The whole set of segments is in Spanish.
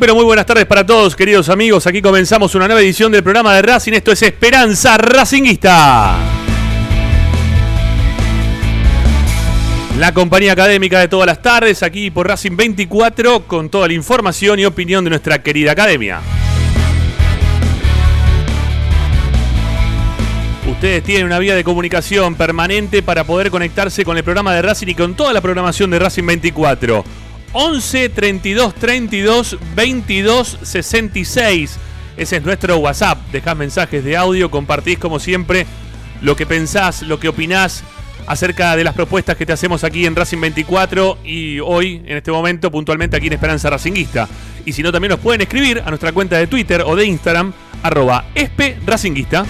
Pero muy buenas tardes para todos, queridos amigos. Aquí comenzamos una nueva edición del programa de Racing. Esto es Esperanza Racinguista. La compañía académica de todas las tardes, aquí por Racing 24, con toda la información y opinión de nuestra querida academia. Ustedes tienen una vía de comunicación permanente para poder conectarse con el programa de Racing y con toda la programación de Racing 24. 11 32 32 22 66. Ese es nuestro WhatsApp. Dejás mensajes de audio, compartís como siempre lo que pensás, lo que opinás acerca de las propuestas que te hacemos aquí en Racing 24 y hoy, en este momento, puntualmente aquí en Esperanza Racinguista. Y si no, también nos pueden escribir a nuestra cuenta de Twitter o de Instagram, arroba espe Racinguista.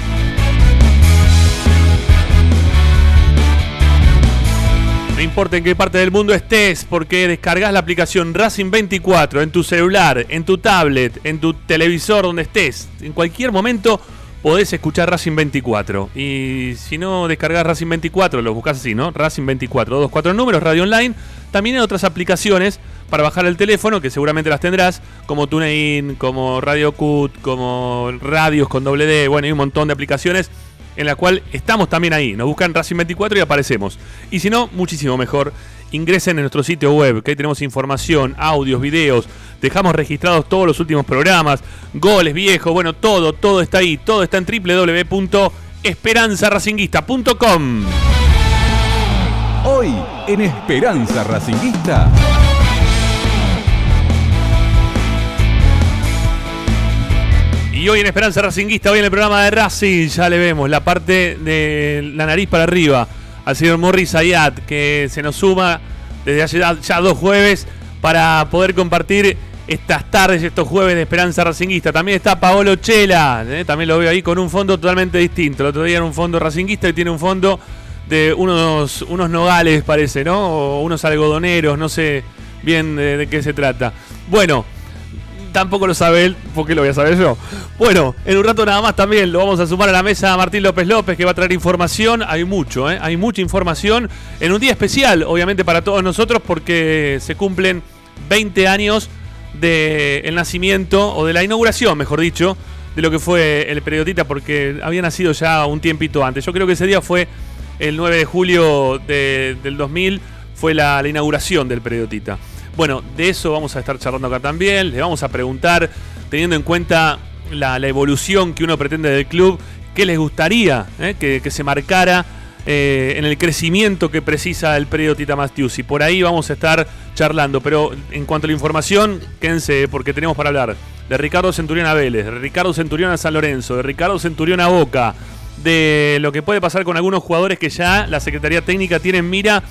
No importa en qué parte del mundo estés, porque descargas la aplicación Racing 24 en tu celular, en tu tablet, en tu televisor, donde estés. En cualquier momento podés escuchar Racing 24. Y si no descargas Racing 24, lo buscas así, ¿no? Racing 24, dos, cuatro números, radio online. También hay otras aplicaciones para bajar el teléfono, que seguramente las tendrás, como TuneIn, como Radio Cut, como radios con doble D. Bueno, hay un montón de aplicaciones en la cual estamos también ahí. Nos buscan Racing 24 y aparecemos. Y si no, muchísimo mejor. Ingresen en nuestro sitio web, que ahí tenemos información, audios, videos. Dejamos registrados todos los últimos programas, goles viejos, bueno, todo, todo está ahí. Todo está en www.esperanzaracinguista.com. Hoy en Esperanza Racinguista. Y hoy en Esperanza Racinguista, hoy en el programa de Racing, ya le vemos la parte de la nariz para arriba al señor Morris Ayat, que se nos suma desde hace ya, dos jueves para poder compartir estas tardes, estos jueves de Esperanza Racinguista. También está Paolo Chela, ¿eh? también lo veo ahí con un fondo totalmente distinto. El otro día era un fondo racinguista y tiene un fondo de unos, unos nogales, parece, ¿no? O unos algodoneros, no sé bien de qué se trata. Bueno tampoco lo sabe él, ¿por qué lo voy a saber yo? Bueno, en un rato nada más también lo vamos a sumar a la mesa a Martín López López, que va a traer información. Hay mucho, ¿eh? hay mucha información en un día especial, obviamente para todos nosotros, porque se cumplen 20 años del nacimiento, o de la inauguración, mejor dicho, de lo que fue el periodista, porque había nacido ya un tiempito antes. Yo creo que ese día fue el 9 de julio del 2000, fue la, la inauguración del periodista. Bueno, de eso vamos a estar charlando acá también. Le vamos a preguntar, teniendo en cuenta la, evolución que uno pretende del club, qué les gustaría eh, que, se marcara eh, en el crecimiento que precisa el periodo Tita Y Por ahí vamos a estar charlando. Pero en cuanto a la información, quédense porque tenemos para hablar de Ricardo Centurión a Vélez, de Ricardo Centurión a San Lorenzo, de Ricardo Centurión a Boca, de lo que puede pasar con algunos jugadores que ya la Secretaría Técnica tiene en mira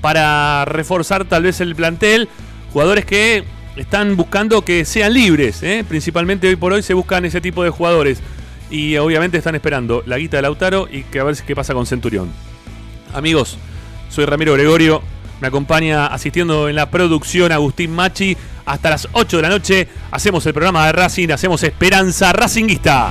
para reforzar tal vez el plantel Jugadores que están buscando que sean libres, ¿eh? principalmente hoy por hoy se buscan ese tipo de jugadores. Y obviamente están esperando la guita de Lautaro y que a ver qué pasa con Centurión. Amigos, soy Ramiro Gregorio. Me acompaña asistiendo en la producción Agustín Machi. Hasta las 8 de la noche hacemos el programa de Racing, hacemos Esperanza Racinguista.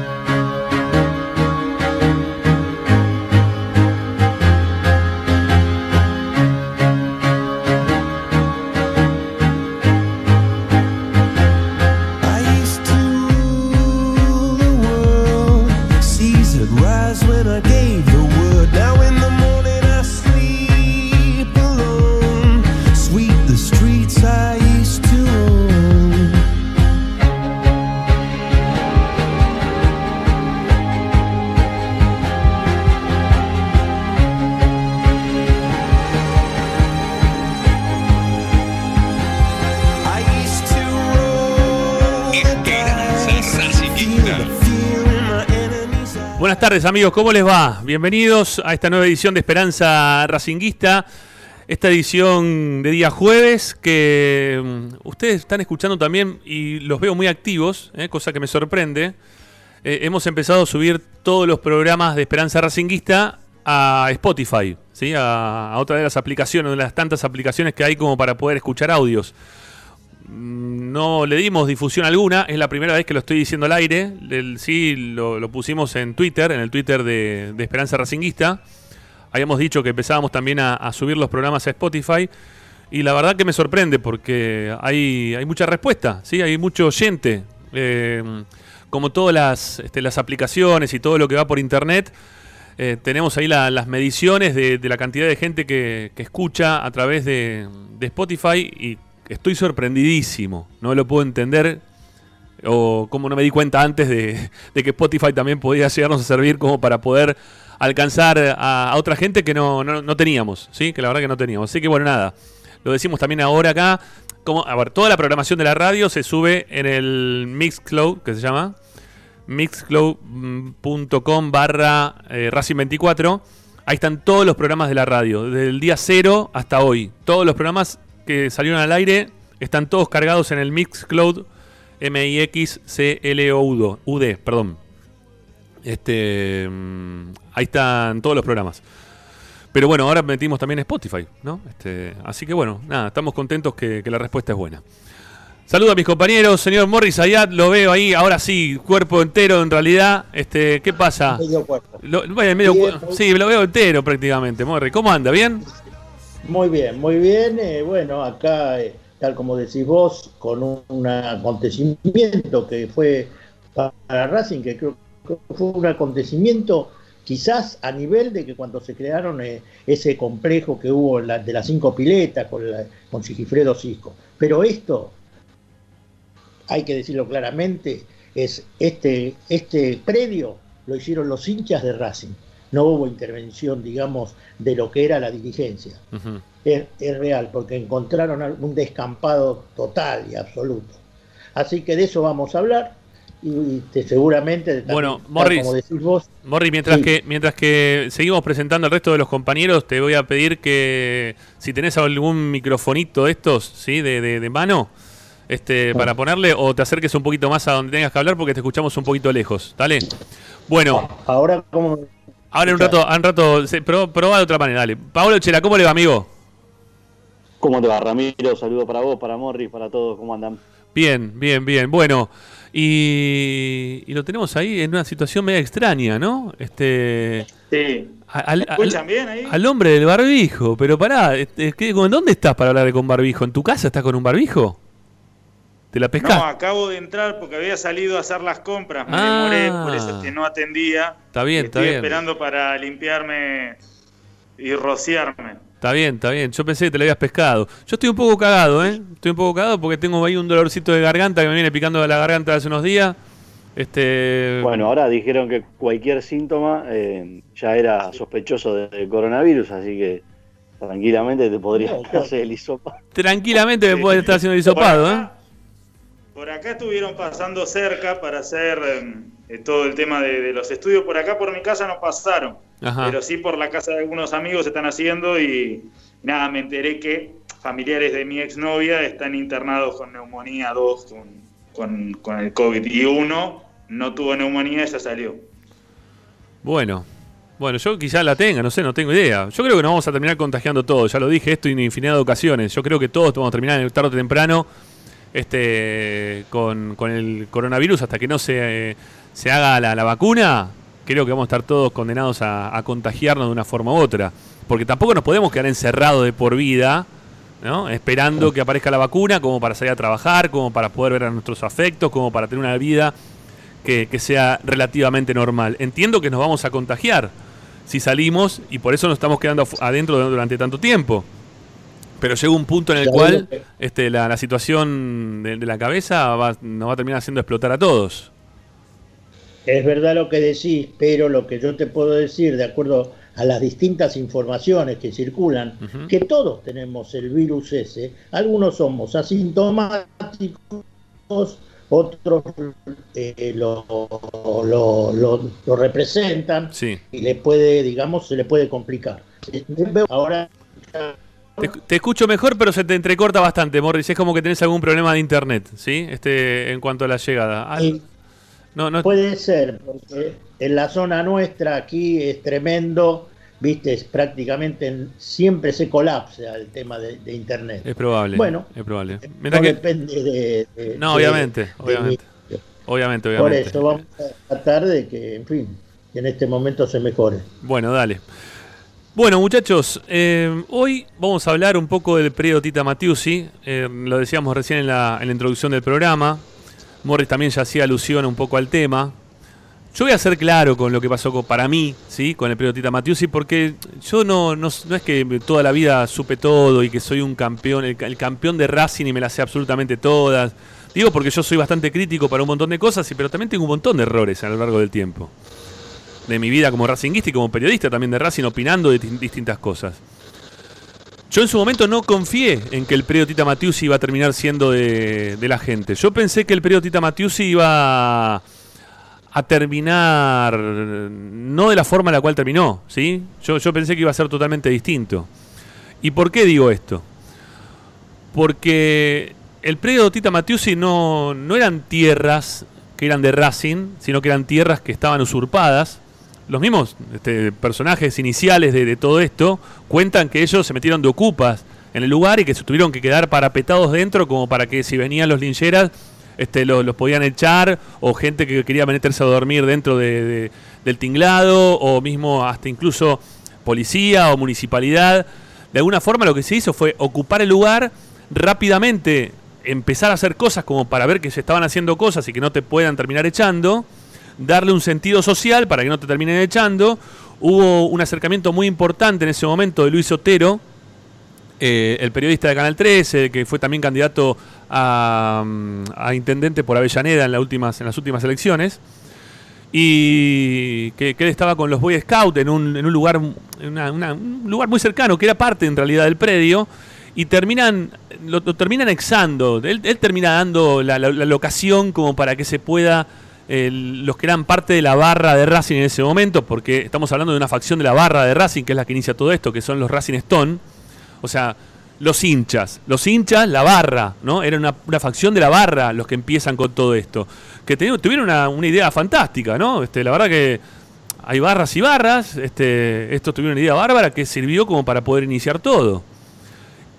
Tardes amigos, ¿cómo les va? Bienvenidos a esta nueva edición de Esperanza Racinguista. esta edición de día jueves que mm, ustedes están escuchando también y los veo muy activos, eh, cosa que me sorprende. Eh, hemos empezado a subir todos los programas de Esperanza Racinguista a Spotify, ¿sí? a, otra de las aplicaciones, de las tantas aplicaciones que hay como para poder escuchar audios. Mm, no le dimos difusión alguna, es la primera vez que lo estoy diciendo al aire. sí, lo, pusimos en Twitter, en el Twitter de, Esperanza Racinguista. Habíamos dicho que empezábamos también a, subir los programas a Spotify. Y la verdad que me sorprende porque hay, hay mucha respuesta, ¿sí? hay mucho oyente. Eh, como todas las, este, las aplicaciones y todo lo que va por internet, eh, tenemos ahí las mediciones de, la cantidad de gente que, escucha a través de, Spotify y estoy sorprendidísimo. No lo puedo entender o como no me di cuenta antes de, que Spotify también podía llegarnos a servir como para poder alcanzar a, otra gente que no, no, teníamos, ¿sí? Que la verdad que no teníamos. Así que bueno, nada. Lo decimos también ahora acá. Como, a ver, toda la programación de la radio se sube en el Mixcloud, que se llama mixcloud.com barra eh, Racing24. Ahí están todos los programas de la radio, desde el día cero hasta hoy. Todos los programas que salieron al aire están todos cargados en el Mixcloud M-I-X-C-L-O-U-D, perdón. Este, mm, ahí están todos los programas. Pero bueno, ahora metimos también Spotify, ¿no? Este, así que bueno, nada, estamos contentos que la respuesta es buena. Saludo a mis compañeros, señor Morris Ayat, lo veo ahí, ahora sí, cuerpo entero en realidad. Este, ¿Qué pasa? Medio cuerpo. Lo, medio sí, lo veo entero prácticamente, Morris. ¿Cómo anda? ¿Bien? Muy bien, muy bien. Eh, bueno, acá, eh, tal como decís vos, con un, acontecimiento que fue para Racing, que creo que fue un acontecimiento quizás a nivel de que cuando se crearon eh, ese complejo que hubo de las cinco piletas con, con Sigifredo Cisco. Pero esto hay que decirlo claramente, es este, este predio lo hicieron los hinchas de Racing. No hubo intervención, digamos, de lo que era la dirigencia. es, real, porque encontraron un descampado total y absoluto. Así que de eso vamos a hablar y, seguramente bueno Morris, como decís vos Morris mientras que mientras que seguimos presentando al resto de los compañeros te voy a pedir que si tenés algún microfonito de estos sí de, de mano este, para ponerle o te acerques un poquito más a donde tengas que hablar porque te escuchamos un poquito lejos. Dale. Bueno. Ahora, ¿cómo? Ahora en un rato, en un rato, probá de otra manera, dale. Pablo Chela, ¿cómo le va, amigo? ¿Cómo te va, Ramiro? Saludo para vos, para Morris, para todos. ¿Cómo andan? Bien, bien, bien. Bueno, y, lo tenemos ahí en una situación media extraña, ¿no? Este. Sí. Al, escuchan bien ahí? Al hombre del barbijo, pero pará, este, ¿dónde estás para hablar de con barbijo? ¿En tu casa estás con un barbijo? ¿Te la pescás? No, acabo de entrar porque había salido a hacer las compras, me demoré, ah. por eso es que no atendía. Está bien, está bien. Estoy esperando para limpiarme y rociarme. Está bien, está bien. Yo pensé que te la habías pescado. Yo estoy un poco cagado, ¿eh? Estoy un poco cagado porque tengo ahí un dolorcito de garganta que me viene picando de la garganta hace unos días. Este... Bueno, ahora dijeron que cualquier síntoma eh, ya era sospechoso de coronavirus, así que tranquilamente te podría hacer el hisopado. Tranquilamente me puede estar haciendo el hisopado, ¿eh? Por acá estuvieron pasando cerca para hacer em, eh, todo el tema de, los estudios. Por acá, por mi casa, no pasaron. Pero sí por la casa de algunos amigos están haciendo y nada, me enteré que familiares de mi exnovia están internados con neumonía 2, con, con, el COVID. Y uno no tuvo neumonía y ya salió. Bueno, bueno, yo quizás la tenga, no sé, no tengo idea. Yo creo que nos vamos a terminar contagiando todos. Ya lo dije esto en infinidad de ocasiones. Yo creo que todos vamos a terminar tarde o temprano este, con, el coronavirus hasta que no se, se haga la, vacuna, creo que vamos a estar todos condenados a, contagiarnos de una forma u otra. Porque tampoco nos podemos quedar encerrados de por vida, ¿no? esperando que aparezca la vacuna como para salir a trabajar, como para poder ver a nuestros afectos, como para tener una vida que, que sea relativamente normal. Entiendo que nos vamos a contagiar si salimos y por eso nos estamos quedando adentro durante tanto tiempo. Pero llega un punto en el cual este, la, situación de, la cabeza va, nos va a terminar haciendo explotar a todos. Es verdad lo que decís, pero lo que yo te puedo decir, de acuerdo a las distintas informaciones que circulan, que todos tenemos el virus ese, algunos somos asintomáticos, otros eh, lo, lo, representan y le puede, digamos, se le puede complicar. Ahora Te, escucho mejor, pero se te entrecorta bastante, Morris. Es como que tenés algún problema de internet, ¿sí? Este, en cuanto a la llegada. no, no... Puede ser, porque en la zona nuestra aquí es tremendo viste, es prácticamente siempre se colapsa el tema de, internet. Es probable. Bueno, es probable. no depende de, No, obviamente, obviamente. Obviamente, obviamente. Por eso vamos a tratar de que, en fin, en este momento se mejore. Bueno, dale. Bueno, muchachos, eh, hoy vamos a hablar un poco del periodo Tita Matiusi. Eh, lo decíamos recién en la, en la introducción del programa. Morris también ya hacía alusión un poco al tema. Yo voy a ser claro con lo que pasó para mí, ¿sí? con el periodo Tita Matiusi, porque yo no, no, es que toda la vida supe todo y que soy un campeón, el, campeón de Racing y me las sé absolutamente todas. Digo porque yo soy bastante crítico para un montón de cosas, pero también tengo un montón de errores a lo largo del tiempo. De mi vida como racinguista y como periodista también de Racing, opinando de distintas cosas. Yo en su momento no confié en que el periodo Tita Matiusi iba a terminar siendo de, de la gente. Yo pensé que el periodo Tita Matiusi iba a terminar no de la forma en la cual terminó, ¿sí? Yo, yo pensé que iba a ser totalmente distinto. ¿Y por qué digo esto? Porque el predio Tita Matiusi no, no eran tierras que eran de Racing, sino que eran tierras que estaban usurpadas. Los mismos este, personajes iniciales de, todo esto cuentan que ellos se metieron de ocupas en el lugar y que se tuvieron que quedar parapetados dentro como para que si venían los lincheras este, los, podían echar, o gente que quería meterse a dormir dentro de, del tinglado, o mismo hasta incluso policía o municipalidad. De alguna forma lo que se hizo fue ocupar el lugar rápidamente, empezar a hacer cosas como para ver que se estaban haciendo cosas y que no te puedan terminar echando, darle un sentido social para que no te terminen echando. Hubo un acercamiento muy importante en ese momento de Luis Otero, eh, el periodista de Canal 13, que fue también candidato a, intendente por Avellaneda en, las últimas, elecciones, y que, él estaba con los Boy Scouts en un, en un lugar, un lugar muy cercano, que era parte en realidad del predio, y terminan lo, terminan exando. Él, termina dando la, locación como para que se pueda los que eran parte de la barra de Racing en ese momento, porque estamos hablando de una facción de la barra de Racing, que es la que inicia todo esto, que son los Racing Stone, o sea, los hinchas. Los hinchas, la barra, ¿no? Era una, facción de la barra los que empiezan con todo esto. Que tuvieron una, idea fantástica, ¿no? Este, la verdad que hay barras y barras. Este, estos tuvieron una idea bárbara que sirvió como para poder iniciar todo.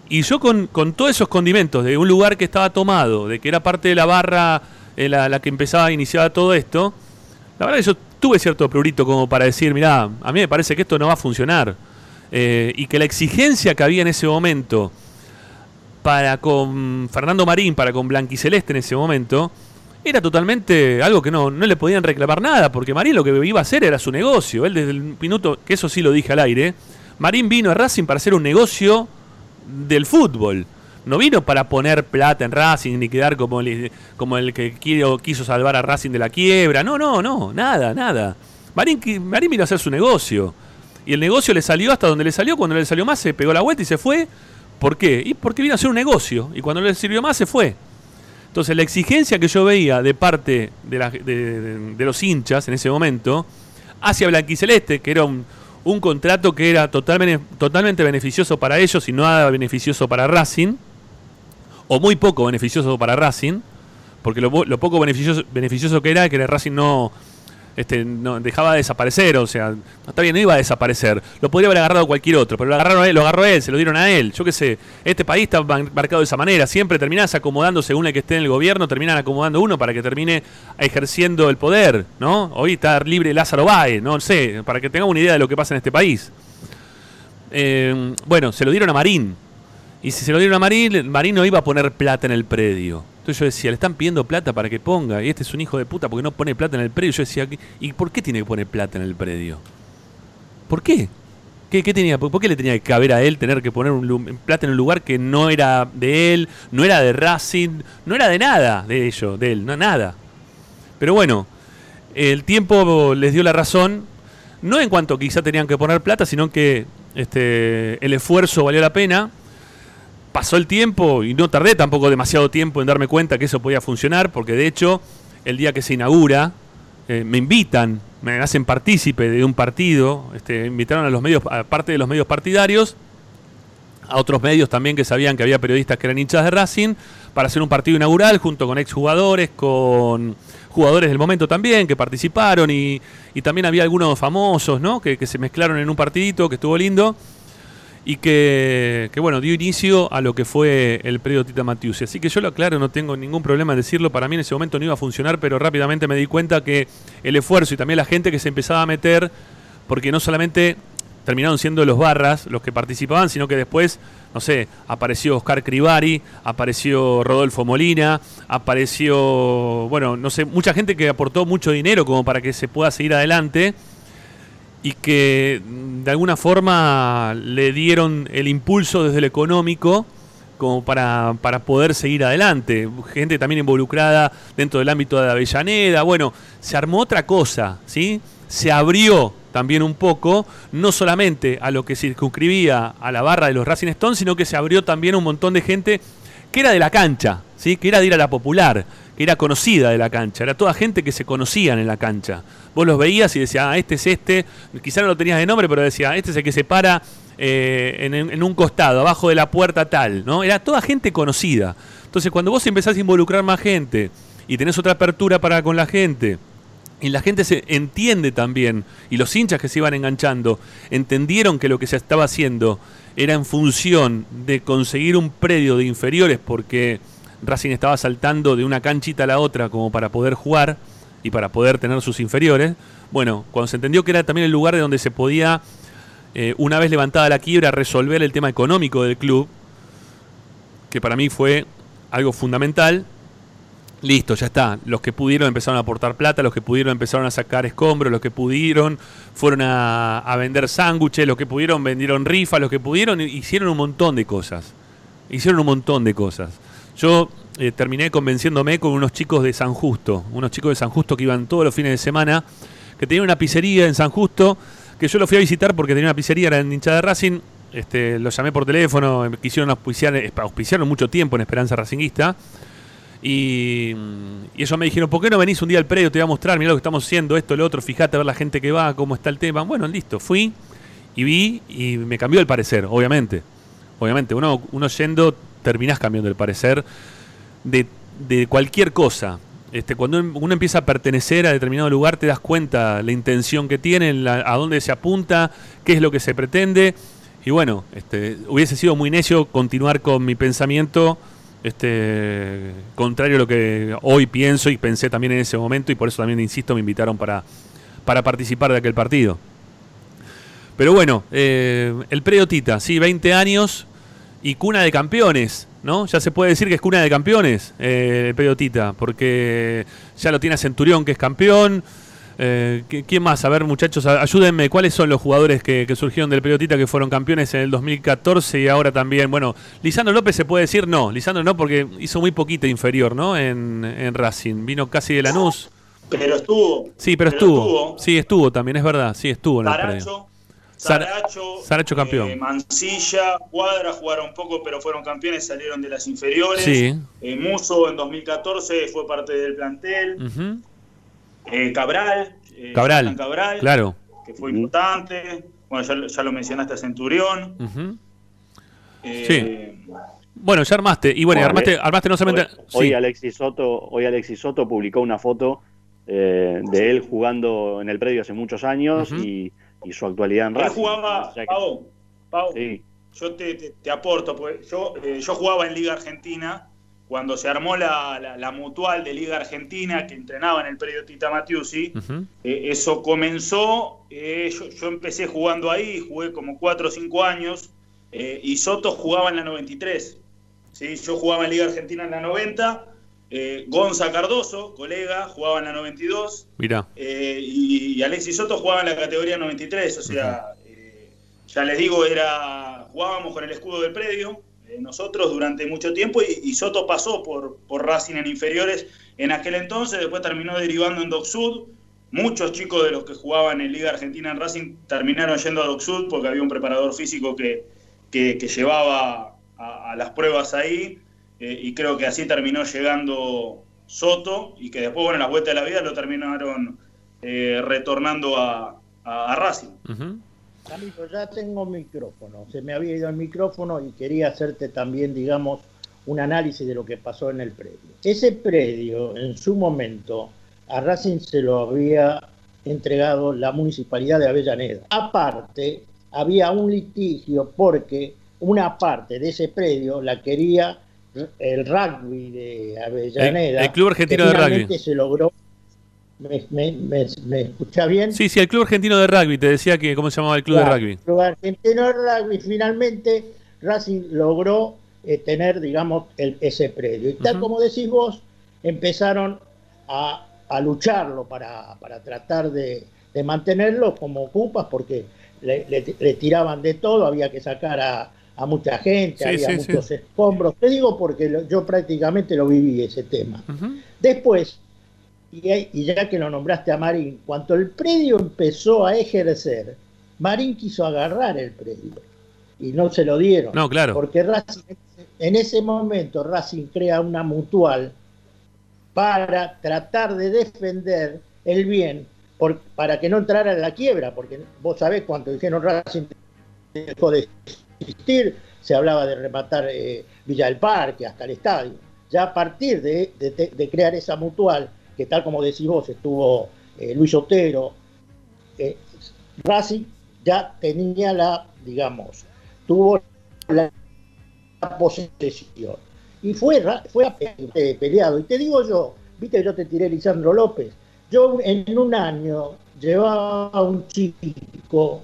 Y yo con, todos esos condimentos de un lugar que estaba tomado, de que era parte de la barra eh, la, la, que empezaba a iniciar todo esto, la verdad que yo tuve cierto prurito como para decir, mirá, a mí me parece que esto no va a funcionar. Eh, y que la exigencia que había en ese momento para con Fernando Marín, para con Blanquiceleste en ese momento, era totalmente algo que no, no le podían reclamar nada, porque Marín lo que iba a hacer era su negocio. Él desde el minuto, que eso sí lo dije al aire, Marín vino a Racing para hacer un negocio del fútbol. No vino para poner plata en Racing ni quedar como el, como el que quiso salvar a Racing de la quiebra. No, no, no, nada, nada. Marín, vino a hacer su negocio. Y el negocio le salió hasta donde le salió. Cuando le salió más, se pegó la vuelta y se fue. ¿Por qué? Y porque vino a hacer un negocio. Y cuando le sirvió más, se fue. Entonces, la exigencia que yo veía de parte de, los hinchas en ese momento hacia Blanquiceleste, que era un, contrato que era totalmente, totalmente beneficioso para ellos y no beneficioso para Racing, o muy poco beneficioso para Racing, porque lo, poco beneficioso, que era que Racing no, este, no, dejaba de desaparecer, o sea, está bien, no iba a desaparecer. Lo podría haber agarrado cualquier otro, pero lo, agarraron él, lo agarró él, se lo dieron a él. Yo qué sé, este país está marcado de esa manera. Siempre terminás acomodando según el que esté en el gobierno, terminan acomodando uno para que termine ejerciendo el poder, ¿no? Hoy está libre Lázaro Báez, no sé, para que tengamos una idea de lo que pasa en este país. Eh, bueno, se lo dieron a Marín. Y si se lo dieron a Marín, Marín no iba a poner plata en el predio. Entonces yo decía, le están pidiendo plata para que ponga, y este es un hijo de puta porque no pone plata en el predio. Yo decía, ¿y por qué tiene que poner plata en el predio? ¿Por qué? ¿Qué, tenía, ¿Por qué le tenía que caber a él tener que poner un, plata en un lugar que no era de él, no era de Racing, no era de nada de ello, de él, no nada? Pero bueno, el tiempo les dio la razón, no en cuanto quizá tenían que poner plata, sino que este, el esfuerzo valió la pena pasó el tiempo y no tardé tampoco demasiado tiempo en darme cuenta que eso podía funcionar, porque de hecho, el día que se inaugura, eh, me invitan, me hacen partícipe de un partido, este, invitaron a los medios, a parte de los medios partidarios, a otros medios también que sabían que había periodistas que eran hinchas de Racing para hacer un partido inaugural junto con exjugadores, con jugadores del momento también que participaron y, también había algunos famosos ¿no? que, que se mezclaron en un partidito que estuvo lindo y que, bueno, dio inicio a lo que fue el predio Tita Matiusi. Así que yo lo aclaro, no tengo ningún problema en decirlo, para mí en ese momento no iba a funcionar, pero rápidamente me di cuenta que el esfuerzo y también la gente que se empezaba a meter, porque no solamente terminaron siendo los barras los que participaban, sino que después, no sé, apareció Oscar Crivari, apareció Rodolfo Molina, apareció, bueno, no sé, mucha gente que aportó mucho dinero como para que se pueda seguir adelante y que de alguna forma le dieron el impulso desde el económico como para, para, poder seguir adelante. Gente también involucrada dentro del ámbito de Avellaneda. Bueno, se armó otra cosa, ¿sí? Se abrió también un poco, no solamente a lo que circunscribía a la barra de los Racing Stones, sino que se abrió también un montón de gente que era de la cancha, ¿sí? que era de ir a la popular, que era conocida de la cancha, era toda gente que se conocían en la cancha. Vos los veías y decías, ah, este es este, quizá no lo tenías de nombre, pero decía, este es el que se para eh, en, un costado, abajo de la puerta tal, ¿no? Era toda gente conocida. Entonces, cuando vos empezás a involucrar más gente y tenés otra apertura para con la gente, y la gente se entiende también, y los hinchas que se iban enganchando, entendieron que lo que se estaba haciendo era en función de conseguir un predio de inferiores, porque Racing estaba saltando de una canchita a la otra como para poder jugar y para poder tener sus inferiores. Bueno, cuando se entendió que era también el lugar de donde se podía, eh, una vez levantada la quiebra, resolver el tema económico del club, que para mí fue algo fundamental, listo, ya está. Los que pudieron empezaron a aportar plata, los que pudieron empezaron a sacar escombros, los que pudieron fueron a, vender sándwiches, los que pudieron vendieron rifas, los que pudieron hicieron un montón de cosas. Hicieron un montón de cosas. Yo eh, terminé convenciéndome con unos chicos de San Justo, unos chicos de San Justo que iban todos los fines de semana, que tenían una pizzería en San Justo, que yo lo fui a visitar porque tenía una pizzería, era en hinchada de Racing, este, los llamé por teléfono, quisieron auspiciar, auspiciaron mucho tiempo en Esperanza Racinguista, y, y, ellos me dijeron, ¿por qué no venís un día al predio? Te voy a mostrar, mira lo que estamos haciendo, esto, lo otro, fíjate a ver la gente que va, cómo está el tema. Bueno, listo, fui y vi y me cambió el parecer, obviamente. Obviamente, uno, uno yendo terminás cambiando el parecer de, de cualquier cosa. Este, cuando uno empieza a pertenecer a determinado lugar, te das cuenta la intención que tiene, a dónde se apunta, qué es lo que se pretende. Y bueno, este, hubiese sido muy necio continuar con mi pensamiento este, contrario a lo que hoy pienso y pensé también en ese momento, y por eso también, insisto, me invitaron para, para participar de aquel partido. Pero bueno, eh, el predio Tita, sí, 20 años, y cuna de campeones, ¿no? Ya se puede decir que es cuna de campeones eh, el Pedotita, porque ya lo tiene Centurión que es campeón. Eh, ¿Quién más? A ver, muchachos, ayúdenme. ¿Cuáles son los jugadores que, surgieron del Pedotita que fueron campeones en el 2014 y ahora también? Bueno, Lisandro López se puede decir no. Lisandro no, porque hizo muy poquito inferior, ¿no? En, Racing. Vino casi de Lanús. Pero estuvo. Sí, pero, estuvo. Sí, estuvo también, es verdad. Sí, estuvo el predio. Saracho, campeón. Eh, Mancilla, Cuadra jugaron poco, pero fueron campeones, salieron de las inferiores. Sí. Eh, Muso en 2014 fue parte del plantel. Eh, Cabral, Cabral, Cabral, claro. que fue importante. Bueno, ya, lo mencionaste a Centurión. sí. Bueno, ya armaste. Y bueno, armaste, armaste no solamente. Hoy, Alexis Soto, hoy Alexis Soto publicó una foto de él jugando en el predio hace muchos años y y su actualidad en Racing. Él jugaba, Pau, yo te, aporto, pues yo, eh, yo jugaba en Liga Argentina cuando se armó la, mutual de Liga Argentina que entrenaba en el periodo Tita Matiusi, eh, eso comenzó, eh, yo, empecé jugando ahí, jugué como 4 o 5 años, y Soto jugaba en la 93. ¿sí? Yo jugaba en Liga Argentina en la 90, eh, Gonza Cardoso, colega, jugaba en la 92. Mira. Eh, y, Alexis Soto jugaba en la categoría 93. O sea, eh, ya les digo, era jugábamos con el escudo del predio, nosotros durante mucho tiempo, y, Soto pasó por, por Racing en inferiores en aquel entonces, después terminó derivando en Doc Sud. Muchos chicos de los que jugaban en Liga Argentina en Racing terminaron yendo a Doc Sud porque había un preparador físico que, que, llevaba a las pruebas ahí. Eh, y creo que así terminó llegando Soto y que después, bueno, en las vueltas de la vida lo terminaron eh, retornando a, Racing. Amigo, ya tengo micrófono. Se me había ido el micrófono y quería hacerte también, digamos, un análisis de lo que pasó en el predio. Ese predio, en su momento, a Racing se lo había entregado la municipalidad de Avellaneda. Aparte, había un litigio porque una parte de ese predio la quería el rugby de Avellaneda. El, Club Argentino de Rugby. se logró. ¿Me, me, escucha bien? Sí, sí, el Club Argentino de Rugby. Te decía que, ¿cómo se llamaba el Club de Rugby? El Club Argentino de Rugby. Finalmente, Racing logró eh, tener, digamos, el, ese predio. Y tal como decís vos, empezaron a, lucharlo para, tratar de, mantenerlo como ocupas, porque le tiraban de todo, había que sacar a, a mucha gente, había muchos escombros. Te digo porque yo prácticamente lo viví ese tema. Después, y, ya que lo nombraste a Marín, cuando el predio empezó a ejercer, Marín quiso agarrar el predio y no se lo dieron. No, claro. Porque en ese momento Racing crea una mutual para tratar de defender el bien para que no entrara en la quiebra, porque vos sabés cuánto dijeron Racing dejó de se hablaba de rematar eh, Villa del Parque hasta el estadio. Ya a partir de, crear esa mutual, que tal como decís vos, estuvo eh, Luis Otero, eh, Racing ya tenía la, digamos, tuvo la, posesión. Y fue, fue peleado. Y te digo yo, viste yo te tiré Lisandro López, yo en un año llevaba a un chico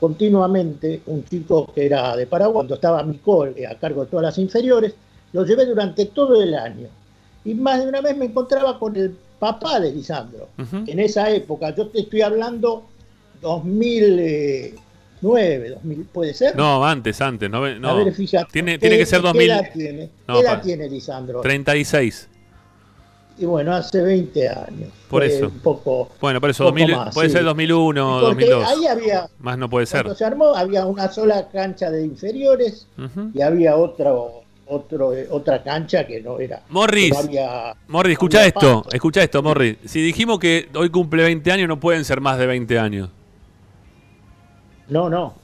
continuamente un chico que era de Paraguay, cuando estaba Micol a cargo de todas las inferiores, lo llevé durante todo el año. Y más de una vez me encontraba con el papá de Lisandro. En esa época, yo te estoy hablando 2009, 2000, ¿puede ser? No, antes, antes. No, A ver, fíjate. Tiene, tiene que ser 2000. ¿Qué edad tiene, ¿Qué edad tiene Lisandro? 36. Y bueno, hace 20 años. Por eso. Un poco. Bueno, por eso, puede ser 2001, 2002. Ahí había. Más no puede ser. Cuando se armó, había una sola cancha de inferiores y había otro, otro, eh, otra cancha que no era. Morris, Morris, escucha esto, escucha esto, Morris. Si dijimos que hoy cumple 20 años, no pueden ser más de 20 años. No, no.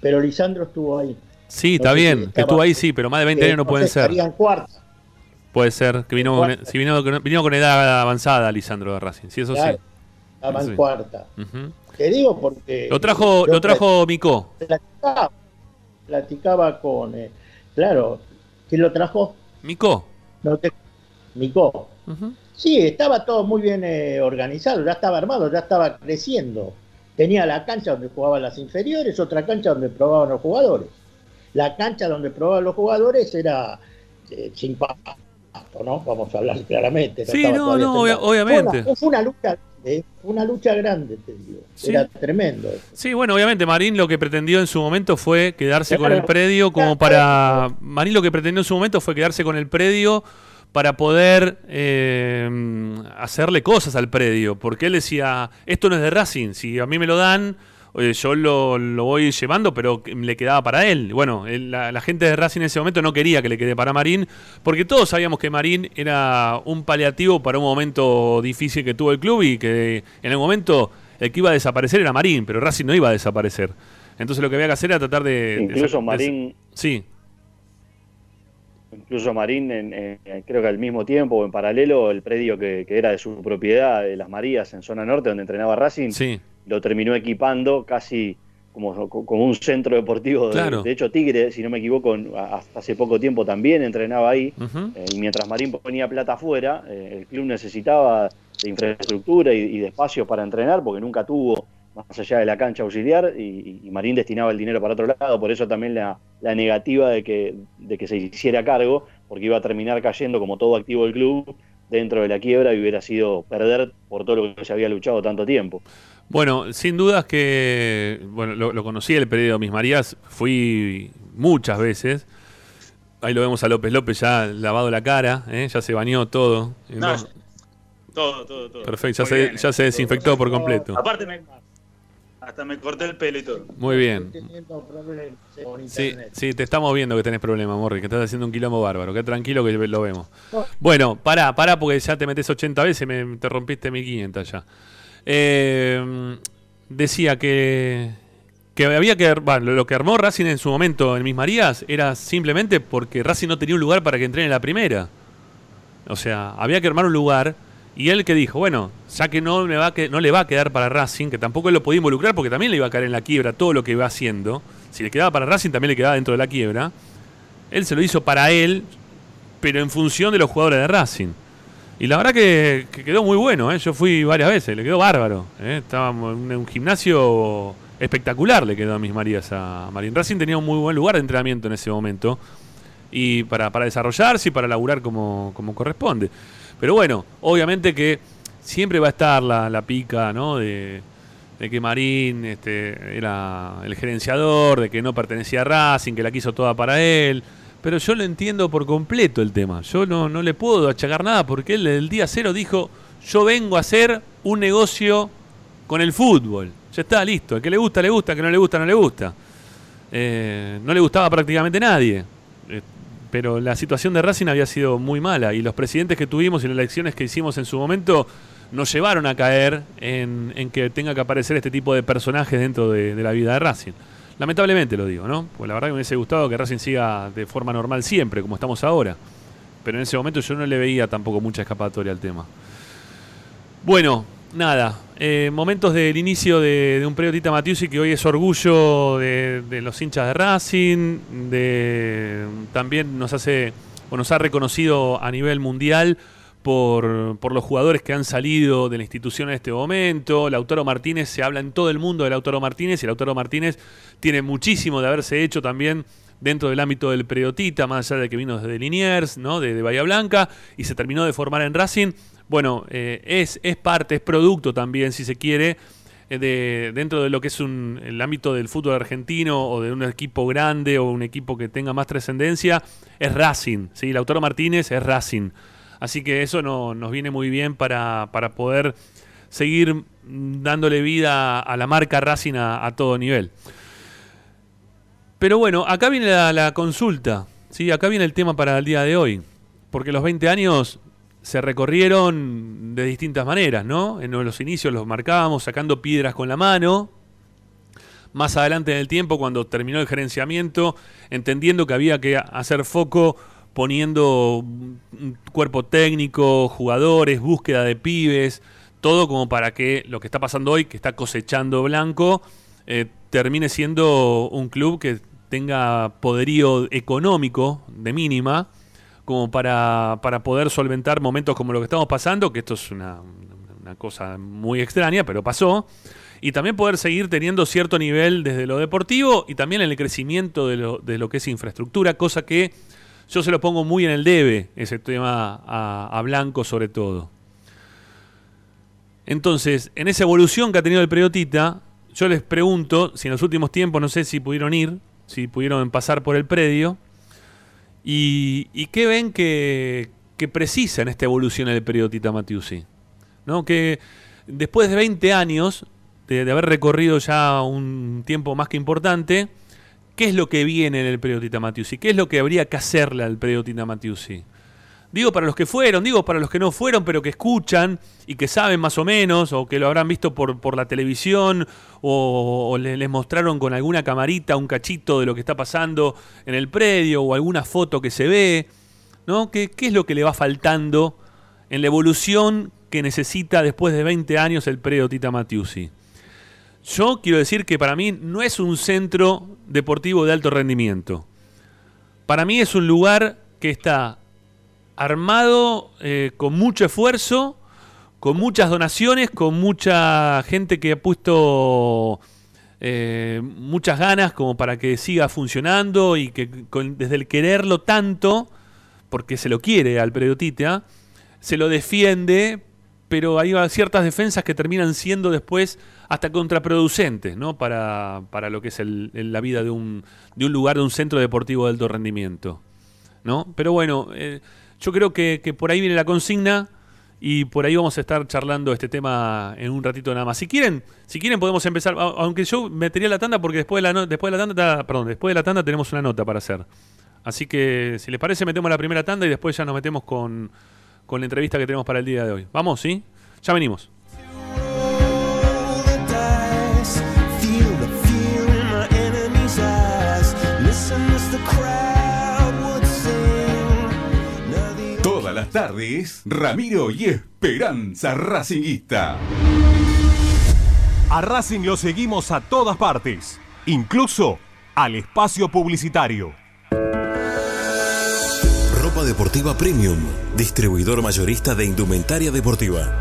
Pero Lisandro estuvo ahí. Sí, está bien, que estuvo ahí sí, pero más de 20 años no pueden ser. Cuarta. Puede ser, que vino con, si vino, con edad avanzada Lisandro de Racing, sí, eso sí. Estaba en cuarta. Te digo porque... Lo trajo, lo trajo Mico. Platicaba, platicaba con... Eh, claro, ¿quién lo trajo? Mico. No te, Mico. Sí, estaba todo muy bien eh, organizado, ya estaba armado, ya estaba creciendo. Tenía la cancha donde jugaban las inferiores, otra cancha donde probaban los jugadores. La cancha donde probaban los jugadores era eh, sin ¿no? Vamos a hablar claramente. sí, no, no, obviamente. Fue una, lucha una lucha grande, te digo. Era tremendo. Sí, bueno, obviamente Marín lo que pretendió en su momento fue quedarse con el predio como para... Marín lo que pretendió en su momento fue quedarse con el predio para poder eh, hacerle cosas al predio, porque él decía, esto no es de Racing, si a mí me lo dan yo lo, voy llevando, pero le quedaba para él. Bueno, la, gente de Racing en ese momento no quería que le quede para Marín, porque todos sabíamos que Marín era un paliativo para un momento difícil que tuvo el club y que en el momento el que iba a desaparecer era Marín, pero Racing no iba a desaparecer. Entonces lo que había que hacer era tratar de... Incluso Marín... sí. Incluso Marín, en, creo que al mismo tiempo o en paralelo, el predio que, que, era de su propiedad, de Las Marías, en zona norte, donde entrenaba Racing, sí lo terminó equipando casi como, como un centro deportivo. De, hecho, Tigre, si no me equivoco, hasta hace poco tiempo también entrenaba ahí. Eh, y mientras Marín ponía plata afuera, eh, el club necesitaba de infraestructura y, de espacios para entrenar, porque nunca tuvo más allá de la cancha auxiliar, y, Marín destinaba el dinero para otro lado. Por eso también la, negativa de que, de que se hiciera cargo, porque iba a terminar cayendo como todo activo del club dentro de la quiebra y hubiera sido perder por todo lo que se había luchado tanto tiempo. Bueno, sin dudas que, bueno, lo, conocí el periodo Mis Marías, fui muchas veces. Ahí lo vemos a López López ya lavado la cara, ¿eh? ya se bañó todo. todo, todo, todo. Perfecto, ya, se, ya se desinfectó por completo. Aparte me, hasta me corté el pelo y todo. Muy bien. Sí, sí, te estamos viendo que tenés problemas, Morri, que estás haciendo un quilombo bárbaro. Qué tranquilo que lo vemos. Bueno, pará, pará, porque ya te metes 80 veces y me, te rompiste 1500 ya. Eh, decía que, que había que lo que armó Racing en su momento en Mis Marías era simplemente porque Racing no tenía un lugar para que entrene en la primera. O sea, había que armar un lugar y él que dijo, bueno, ya que no, me va que, no le va a quedar para Racing, que tampoco él lo podía involucrar porque también le iba a caer en la quiebra todo lo que iba haciendo. Si le quedaba para Racing también le quedaba dentro de la quiebra. Él se lo hizo para él, pero en función de los jugadores de Racing. Y la verdad que, quedó muy bueno, ¿eh? yo fui varias veces, le quedó bárbaro. ¿eh? Estábamos en un gimnasio espectacular, le quedó a mis Marías a Marín. Racing tenía un muy buen lugar de entrenamiento en ese momento y para, para desarrollarse y para laburar como, como corresponde. Pero bueno, obviamente que siempre va a estar la, la pica, ¿no? De, de que Marín este, era el gerenciador, de que no pertenecía a Racing, que la quiso toda para él. Pero yo lo entiendo por completo el tema. Yo no, no le puedo achacar nada porque él el día cero dijo, yo vengo a hacer un negocio con el fútbol. Ya está, listo. El que le gusta, le gusta, el que no le gusta, no le gusta. Eh, no le gustaba prácticamente nadie. Eh, pero la situación de Racing había sido muy mala y los presidentes que tuvimos y las elecciones que hicimos en su momento nos llevaron a caer en, que tenga que aparecer este tipo de personajes dentro de, la vida de Racing. Lamentablemente lo digo, ¿no? Pues la verdad que me hubiese gustado que Racing siga de forma normal siempre, como estamos ahora. Pero en ese momento yo no le veía tampoco mucha escapatoria al tema. Bueno, nada, eh, momentos del inicio de, un periodo Tita Matiusi que hoy es orgullo de, los hinchas de Racing, de, también nos hace o nos ha reconocido a nivel mundial por, los jugadores que han salido de la institución en este momento. Lautaro Martínez, se habla en todo el mundo de Lautaro Martínez y Lautaro Martínez tiene muchísimo de haberse hecho también dentro del ámbito del periodista, más allá de que vino desde Liniers, ¿no? de, de Bahía Blanca, y se terminó de formar en Racing bueno, eh, es, es parte, es producto también, si se quiere, eh, de, dentro de lo que es un, el ámbito del fútbol argentino o de un equipo grande o un equipo que tenga más trascendencia, es Racing. ¿sí? Lautaro Martínez es Racing. Así que eso no, nos viene muy bien para, para, poder seguir dándole vida a la marca Racing a, todo nivel. Pero bueno, acá viene la, la consulta. ¿sí? Acá viene el tema para el día de hoy. Porque los 20 años se recorrieron de distintas maneras, ¿no? En los inicios los marcábamos sacando piedras con la mano. Más adelante en el tiempo, cuando terminó el gerenciamiento, entendiendo que había que hacer foco poniendo cuerpo técnico, jugadores, búsqueda de pibes, todo como para que lo que está pasando hoy, que está cosechando Blanco, eh, termine siendo un club que tenga poderío económico de mínima como para, para poder solventar momentos como lo que estamos pasando, que esto es una, cosa muy extraña, pero pasó, y también poder seguir teniendo cierto nivel desde lo deportivo y también en el crecimiento de lo, de lo que es infraestructura, cosa que yo se lo pongo muy en el debe, ese tema a, a Blanco sobre todo. Entonces, en esa evolución que ha tenido el periodista, yo les pregunto si en los últimos tiempos, no sé si pudieron ir, si pudieron pasar por el predio, ¿Y, qué ven que, precisa en esta evolución el periodo Tita Matiusi? ¿No? Que después de 20 años de, haber recorrido ya un tiempo más que importante, ¿qué es lo que viene en el periodo Tita Matiusi? ¿Qué es lo que habría que hacerle al periodo Tita Matiusi? Digo para los que fueron, digo para los que no fueron, pero que escuchan y que saben más o menos, o que lo habrán visto por, por la televisión, o, les, mostraron con alguna camarita un cachito de lo que está pasando en el predio, o alguna foto que se ve, ¿no? ¿Qué, qué es lo que le va faltando en la evolución que necesita después de 20 años el predio Tita Matiusi? Yo quiero decir que para mí no es un centro deportivo de alto rendimiento. Para mí es un lugar que está armado eh, con mucho esfuerzo, con muchas donaciones, con mucha gente que ha puesto eh, muchas ganas como para que siga funcionando y que desde el quererlo tanto, porque se lo quiere al periodista, se lo defiende, pero hay ciertas defensas que terminan siendo después hasta contraproducentes ¿no? para, para lo que es la vida de un, de un lugar, de un centro deportivo de alto rendimiento. ¿no? Pero bueno, eh, yo creo que, por ahí viene la consigna y por ahí vamos a estar charlando este tema en un ratito nada más. Si quieren, si quieren podemos empezar, aunque yo metería la tanda porque después de la, después de la tanda, perdón, después de la tanda tenemos una nota para hacer. Así que si les parece metemos la primera tanda y después ya nos metemos con, con la entrevista que tenemos para el día de hoy. Vamos, ¿sí? Ya venimos. Tardes, Ramiro y Esperanza Racinguista. A Racing lo seguimos a todas partes, incluso al espacio publicitario. Ropa Deportiva Premium, distribuidor mayorista de indumentaria deportiva.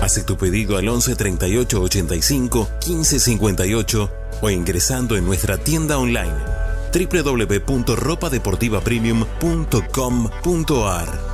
Hace tu pedido al 11 38 85 15 58 o ingresando en nuestra tienda online www.ropadeportivapremium.com.ar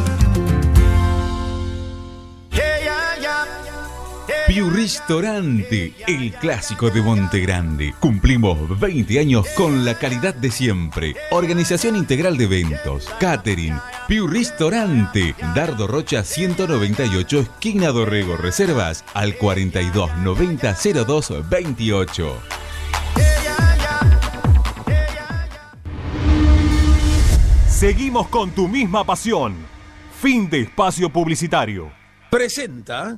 Piu Ristorante, el clásico de Monte Grande. Cumplimos 20 años con la calidad de siempre. Organización integral de eventos, catering. Piu Ristorante, Dardo Rocha 198, esquina Dorrego. Reservas al 42 90 02 28. Seguimos con tu misma pasión. Fin de espacio publicitario. Presenta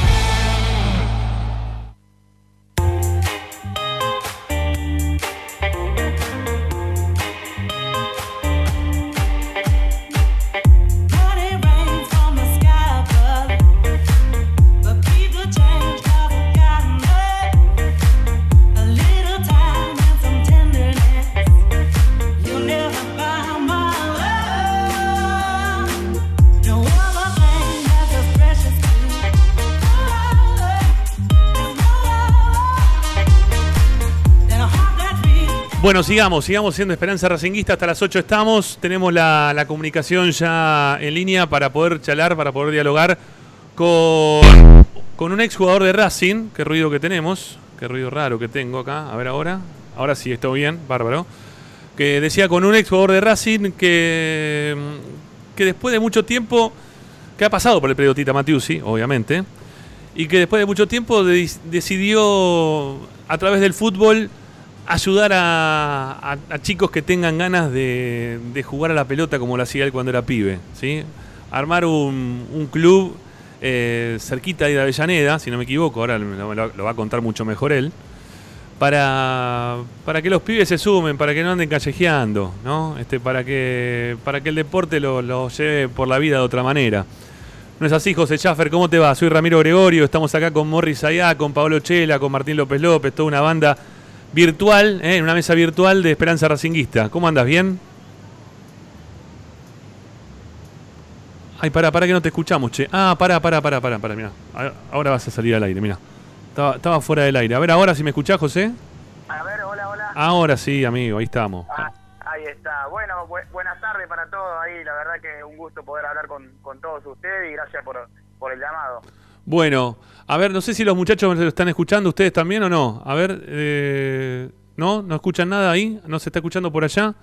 Bueno, sigamos, sigamos siendo Esperanza Racinguista. Hasta las 8 estamos. Tenemos la, comunicación ya en línea para poder charlar, para poder dialogar con, con un exjugador de Racing. Qué ruido que tenemos. Qué ruido raro que tengo acá. A ver ahora. Ahora sí, estoy bien. Bárbaro. Que decía con un exjugador de Racing que, que después de mucho tiempo, que ha pasado por el periodo Tita Matiusi, obviamente, y que después de mucho tiempo decidió a través del fútbol ayudar a, chicos que tengan ganas de, jugar a la pelota como lo hacía él cuando era pibe. ¿sí? Armar un, club eh, cerquita de Avellaneda, si no me equivoco, ahora lo, lo, va a contar mucho mejor él, para, para que los pibes se sumen, para que no anden callejeando, ¿no? Este, para, que, para que el deporte lo, lo lleve por la vida de otra manera. ¿No es así, José Schaffer? ¿Cómo te va? Soy Ramiro Gregorio, estamos acá con Morris Ayá, con Pablo Chela, con Martín López López, toda una banda virtual, ¿eh? en una mesa virtual de Esperanza Racinguista. ¿Cómo andas? ¿Bien? Ay, para, para que no te escuchamos, che. Ah, para, para, para, para, para, mira. Ahora vas a salir al aire, mira. Estaba, fuera del aire. A ver, ahora si me escuchás, José. A ver, hola, hola. Ahora sí, amigo, ahí estamos. Ah, ahí está. Bueno, buenas tardes para todos ahí. La verdad que un gusto poder hablar con, todos ustedes y gracias por, por el llamado. Bueno, a ver, no sé si los muchachos me están escuchando ustedes también o no. A ver, eh, ¿no? ¿No escuchan nada ahí? ¿No se está escuchando por allá?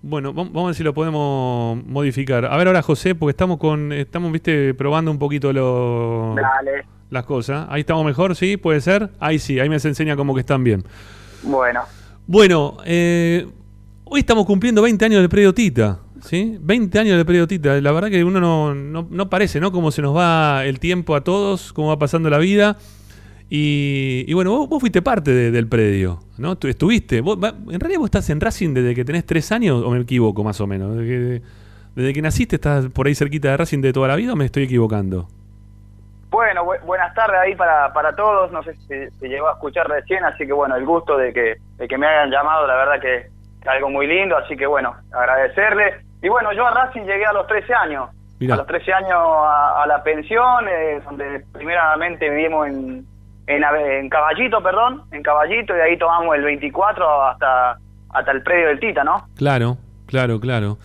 Bueno, vamos a ver si lo podemos modificar. A ver ahora, José, porque estamos con, estamos, viste, probando un poquito lo, las cosas. Ahí estamos mejor, ¿sí? ¿Puede ser? Ahí sí, ahí me se enseña como que están bien. Bueno. Bueno, eh, hoy estamos cumpliendo 20 años del predio Tita. ¿Sí? 20 años de periodista. La verdad que uno no, no, parece, ¿no? Cómo se nos va el tiempo a todos, cómo va pasando la vida. Y, bueno, vos, fuiste parte del predio, ¿no? estuviste. en realidad vos estás en Racing desde que tenés tres años, o me equivoco más o menos. Desde que, naciste estás por ahí cerquita de Racing de toda la vida o me estoy equivocando. Bueno, buenas tardes ahí para, para todos. No sé si se llegó a escuchar recién, así que bueno, el gusto de que, de que me hayan llamado, la verdad que es algo muy lindo, así que bueno, agradecerle. Y bueno, yo a Racing llegué a los 13 años. A los 13 años a, la pensión, eh, donde primeramente vivimos en, en, Caballito, perdón, en Caballito, y ahí tomamos el 24 hasta, hasta el predio del Tita, ¿no? Claro, claro, claro.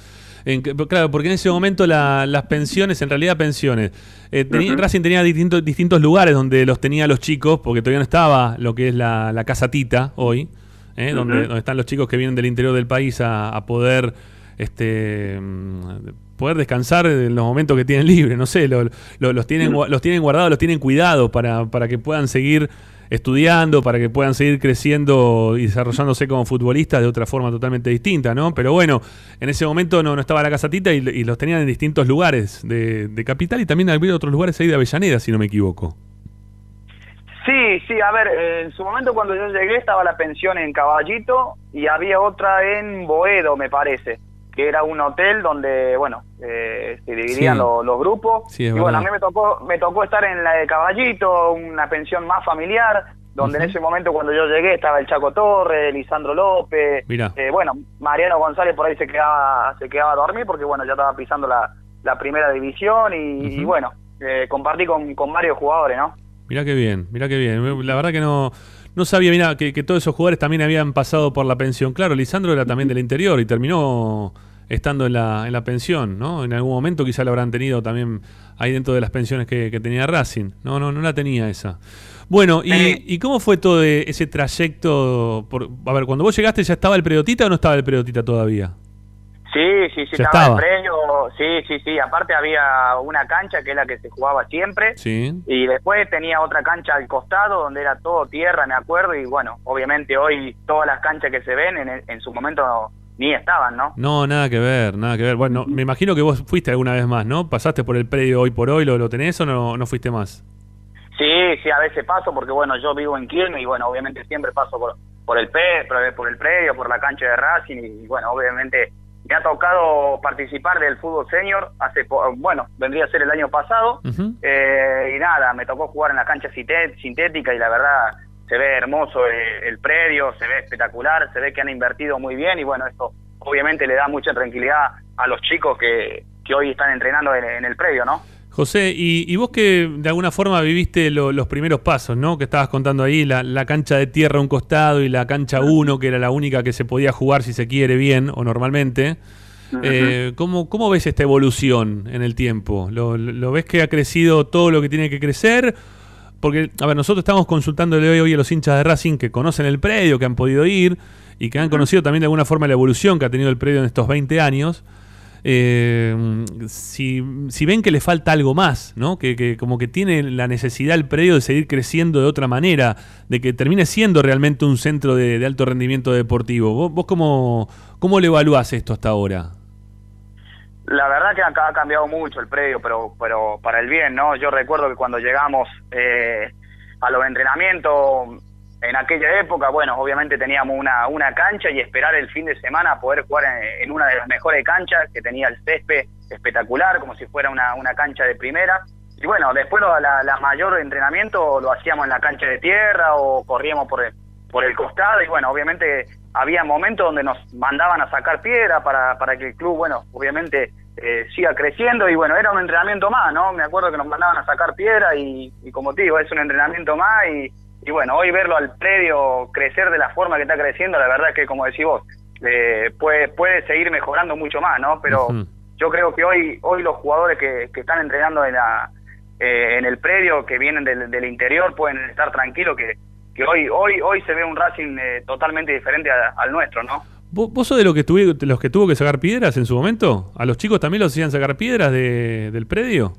claro, porque en ese momento las pensiones, en realidad pensiones, eh, Racing tenía distintos, distintos lugares donde los tenía los chicos, porque todavía no estaba lo que es la, la Casa Tita hoy, eh, donde, donde, están los chicos que vienen del interior del país a, a poder este poder descansar en los momentos que tienen libre, no sé, los, tienen, los tienen guardados, los tienen cuidados para, para que puedan seguir estudiando, para que puedan seguir creciendo y desarrollándose como futbolistas de otra forma totalmente distinta, ¿no? Pero bueno, en ese momento no, no estaba la casatita y, y los tenían en distintos lugares de, Capital y también había otros lugares ahí de Avellaneda, si no me equivoco. Sí, sí, a ver, en su momento cuando yo llegué estaba la pensión en Caballito y había otra en Boedo, me parece que era un hotel donde, bueno, eh, se dividían los grupos. y bueno, a mí me tocó, me tocó estar en la de Caballito, una pensión más familiar, donde en ese momento cuando yo llegué estaba el Chaco Torre, Lisandro López, eh, bueno, Mariano González por ahí se quedaba, se quedaba a dormir porque bueno, ya estaba pisando la, la primera división y, bueno, eh, compartí con, con varios jugadores, ¿no? Mira qué bien, mira qué bien. La verdad que no no sabía, mira, que, todos esos jugadores también habían pasado por la pensión. Claro, Lisandro era también del interior y terminó estando en la, en la pensión, ¿no? En algún momento quizá lo habrán tenido también ahí dentro de las pensiones que, tenía Racing. No, no, no la tenía esa. Bueno, ¿y, ¿y cómo fue todo ese trayecto? Por, a ver, cuando vos llegaste, ¿ya estaba el Predotita o no estaba el Predotita todavía? Sí, sí, sí, estaba, el premio, sí, sí, sí, aparte había una cancha que es la que se jugaba siempre, sí. y después tenía otra cancha al costado donde era todo tierra, me acuerdo, y bueno, obviamente hoy todas las canchas que se ven en, en su momento ni estaban, ¿no? No, nada que ver, nada que ver. Bueno, me imagino que vos fuiste alguna vez más, ¿no? ¿Pasaste por el predio hoy por hoy, lo, lo tenés o no, no fuiste más? Sí, sí, a veces paso porque, bueno, yo vivo en Quilmes y, bueno, obviamente siempre paso por, por, el, por el predio, por la cancha de Racing y, bueno, obviamente me ha tocado participar del fútbol senior hace, bueno, vendría a ser el año pasado. Eh, y nada, me tocó jugar en la cancha sintética y la verdad se ve hermoso el, predio, se ve espectacular, se ve que han invertido muy bien y bueno, esto obviamente le da mucha tranquilidad a los chicos que, que hoy están entrenando en el predio, ¿no? José, y, vos que de alguna forma viviste los primeros pasos, ¿no? Que estabas contando ahí, la, cancha de tierra a un costado y la cancha 1, que era la única que se podía jugar si se quiere bien o normalmente. Eh, ¿cómo, ves esta evolución en el tiempo? ¿Lo, ves que ha crecido todo lo que tiene que crecer? Porque, a ver, nosotros estamos consultándole hoy a los hinchas de Racing que conocen el predio, que han podido ir y que han conocido también de alguna forma la evolución que ha tenido el predio en estos 20 años. Eh, si, ven que le falta algo más, ¿no? Que, como que tiene la necesidad el predio de seguir creciendo de otra manera, de que termine siendo realmente un centro de, alto rendimiento deportivo. ¿Vos, vos cómo, cómo le evaluás esto hasta ahora? La verdad que acá ha cambiado mucho el predio, pero, pero para el bien, ¿no? Yo recuerdo que cuando llegamos eh, a los entrenamientos en aquella época, bueno, obviamente teníamos una, una cancha y esperar el fin de semana poder jugar en, una de las mejores canchas que tenía el césped espectacular, como si fuera una, una cancha de primera. Y bueno, después la, la, mayor entrenamiento lo hacíamos en la cancha de tierra o corríamos por el, por el costado y bueno, obviamente había momentos donde nos mandaban a sacar piedra para, para que el club, bueno, obviamente eh, siga creciendo y bueno, era un entrenamiento más, ¿no? Me acuerdo que nos mandaban a sacar piedra y, y como te digo, es un entrenamiento más y y bueno, hoy verlo al predio crecer de la forma que está creciendo, la verdad es que como decís vos, eh, puede, puede seguir mejorando mucho más, ¿no? Pero yo creo que hoy, hoy los jugadores que, que están entrenando en, la, eh, en el predio, que vienen del, del interior, pueden estar tranquilos que, que hoy, hoy, hoy se ve un Racing eh, totalmente diferente al nuestro, ¿no? ¿Vos, sos de, lo que de los que tuvo que sacar piedras en su momento? ¿A los chicos también los hacían sacar piedras de, del predio?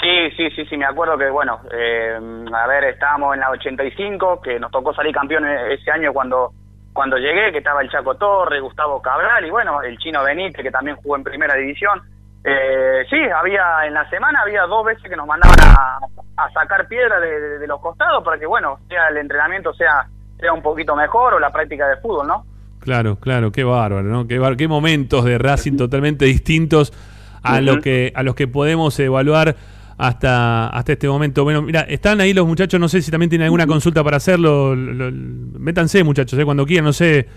Sí, sí, sí, sí, me acuerdo que, bueno, eh, a ver, estábamos en la 85, que nos tocó salir campeones ese año cuando cuando llegué, que estaba el Chaco Torre, Gustavo Cabral y, bueno, el Chino Benítez, que también jugó en primera división. Eh, sí, había en la semana había dos veces que nos mandaban a, sacar piedra de, los costados para que, bueno, sea el entrenamiento sea, sea un poquito mejor o la práctica de fútbol, ¿no? Claro, claro, qué bárbaro, ¿no? Qué, qué momentos de Racing totalmente distintos a, lo que, a los que podemos evaluar hasta, hasta este momento. Bueno, mira, están ahí los muchachos, no sé si también tienen alguna consulta para hacerlo. métanse, muchachos, eh, cuando quieran, no sé.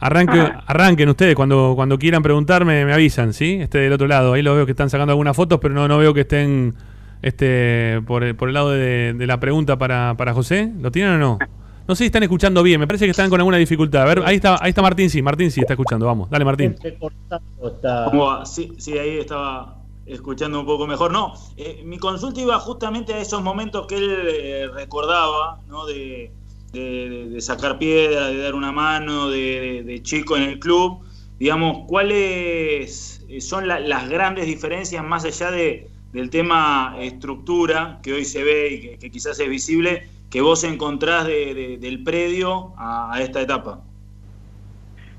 Arranque, arranquen ustedes, cuando, cuando quieran preguntarme, me avisan, ¿sí? Este del otro lado. Ahí lo veo que están sacando algunas fotos, pero no, no veo que estén este por, el, por el lado de, la pregunta para, para José. ¿Lo tienen o no? No sé si están escuchando bien, me parece que están con alguna dificultad. A ver, ahí está, ahí está Martín, sí, Martín sí está escuchando, vamos, dale Martín. Sí, sí, ahí estaba escuchando un poco mejor. No, eh, mi consulta iba justamente a esos momentos que él eh, recordaba, ¿no? De, sacar piedra, de dar una mano, de, chico en el club. Digamos, ¿cuáles son las grandes diferencias más allá de, del tema estructura que hoy se ve y que, quizás es visible, que vos encontrás del predio a esta etapa?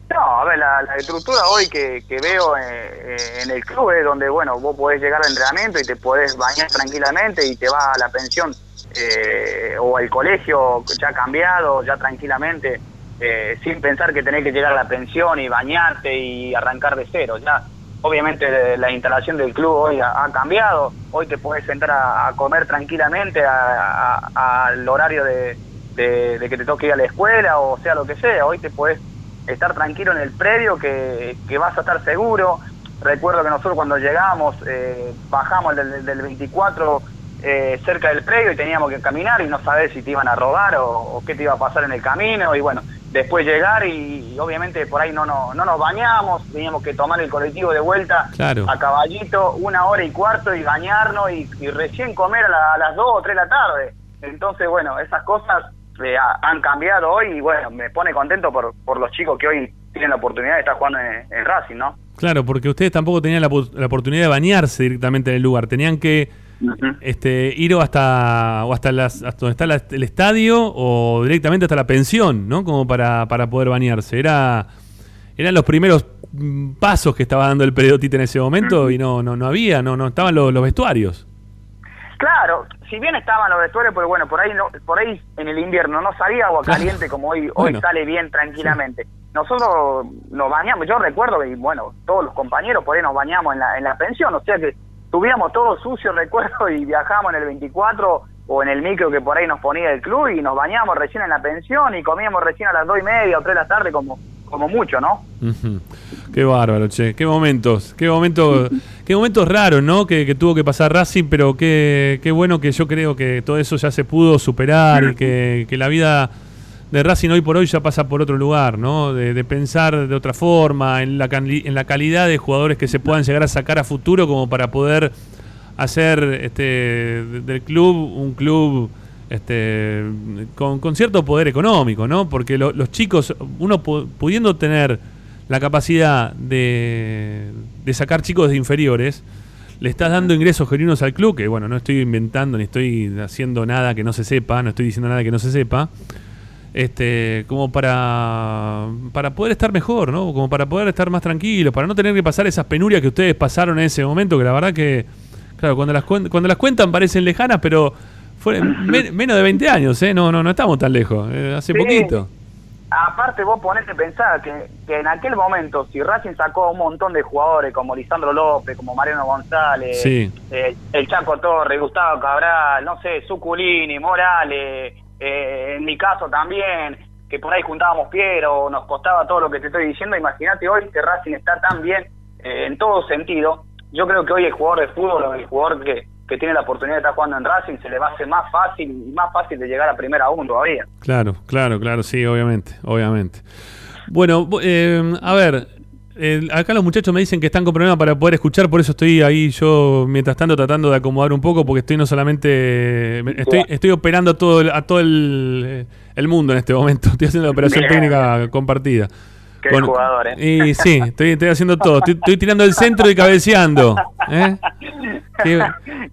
No, a ver, la, estructura hoy que, veo en, el club es donde, bueno, vos podés llegar al entrenamiento y te podés bañar tranquilamente y te vas a la pensión eh, o al colegio ya cambiado, ya tranquilamente, eh, sin pensar que tenés que llegar a la pensión y bañarte y arrancar de cero. Ya, obviamente, la instalación del club hoy ha, cambiado. Hoy te podés sentar a, comer tranquilamente al horario de que te toque ir a la escuela o sea lo que sea. Hoy te podés estar tranquilo en el predio, que, vas a estar seguro. Recuerdo que nosotros cuando llegamos, eh, bajamos del, del 24 eh, cerca del predio y teníamos que caminar y no saber si te iban a robar o, qué te iba a pasar en el camino. Y bueno, después llegar y, obviamente por ahí no, no, no nos bañamos, teníamos que tomar el colectivo de vuelta a caballito una hora y cuarto y bañarnos y, recién comer a, a las 2 o 3 de la tarde. Entonces, bueno, esas cosas han cambiado hoy y bueno, me pone contento por, por los chicos que hoy tienen la oportunidad de estar jugando en, Racing, ¿no? Claro, porque ustedes tampoco tenían la, oportunidad de bañarse directamente en el lugar, tenían que este, ir hasta, o hasta, las, donde está el estadio o directamente hasta la pensión, ¿no? Como para, para poder bañarse. Era, eran los primeros mm, pasos que estaba dando el periodista en ese momento y no, no, no había, no, no estaban los vestuarios. Claro, si bien estaban los vestuarios, pero bueno, por ahí no, por ahí en el invierno no salía agua caliente como hoy, hoy sale bien tranquilamente. Nosotros nos bañamos, yo recuerdo y bueno, todos los compañeros por ahí nos bañamos en la, en la pensión, o sea que tuvíamos todo sucio, recuerdo, y viajamos en el 24 o en el micro que por ahí nos ponía el club y nos bañamos recién en la pensión y comíamos recién a las dos y media o tres de la tarde como como mucho, ¿no? Qué bárbaro, che. Qué momentos, qué momentos, qué momentos raros, ¿no? Que, tuvo que pasar Racing, pero qué, qué bueno que yo creo que todo eso ya se pudo superar y que, la vida de Racing hoy por hoy ya pasa por otro lugar, ¿no? De, pensar de otra forma, en la, en la calidad de jugadores que se puedan llegar a sacar a futuro como para poder hacer este del club un club este, con, cierto poder económico, ¿no? Porque los chicos, uno pudiendo tener la capacidad de, de sacar chicos de inferiores, le estás dando ingresos genuinos al club, que bueno, no estoy inventando ni estoy haciendo nada que no se sepa, no estoy diciendo nada que no se sepa, este, como para, para poder estar mejor, ¿no? Como para poder estar más tranquilos, para no tener que pasar esas penurias que ustedes pasaron en ese momento, que la verdad que, claro, cuando las, cuando las cuentan parecen lejanas, pero fue menos de 20 años, ¿eh? No, no, no estamos tan lejos, eh, hace poquito aparte vos ponete a pensar que, que, en aquel momento, si Racing sacó un montón de jugadores como Lisandro López, como Mariano González, eh, el Chaco Torres, Gustavo Cabral, no sé, Suculini, Morales, eh, en mi caso también, que por ahí juntábamos Piero, nos costaba todo lo que te estoy diciendo, imagínate hoy que Racing está tan bien eh, en todo sentido. Yo creo que hoy el jugador de fútbol, el jugador que, que tiene la oportunidad de estar jugando en Racing, se le va a hacer más fácil y más fácil de llegar a primera aún todavía. Claro, claro, claro, sí, obviamente, obviamente. Bueno, eh, a ver, acá los muchachos me dicen que están con problemas para poder escuchar, por eso estoy ahí yo, mientras tanto, tratando de acomodar un poco, porque estoy no solamente. Estoy, estoy operando a todo, a todo el, el mundo en este momento. Estoy haciendo la operación técnica compartida. Qué jugador, ¿eh? Y sí, estoy, estoy haciendo todo. Estoy, tirando el centro y cabeceando. ¿eh? Qué,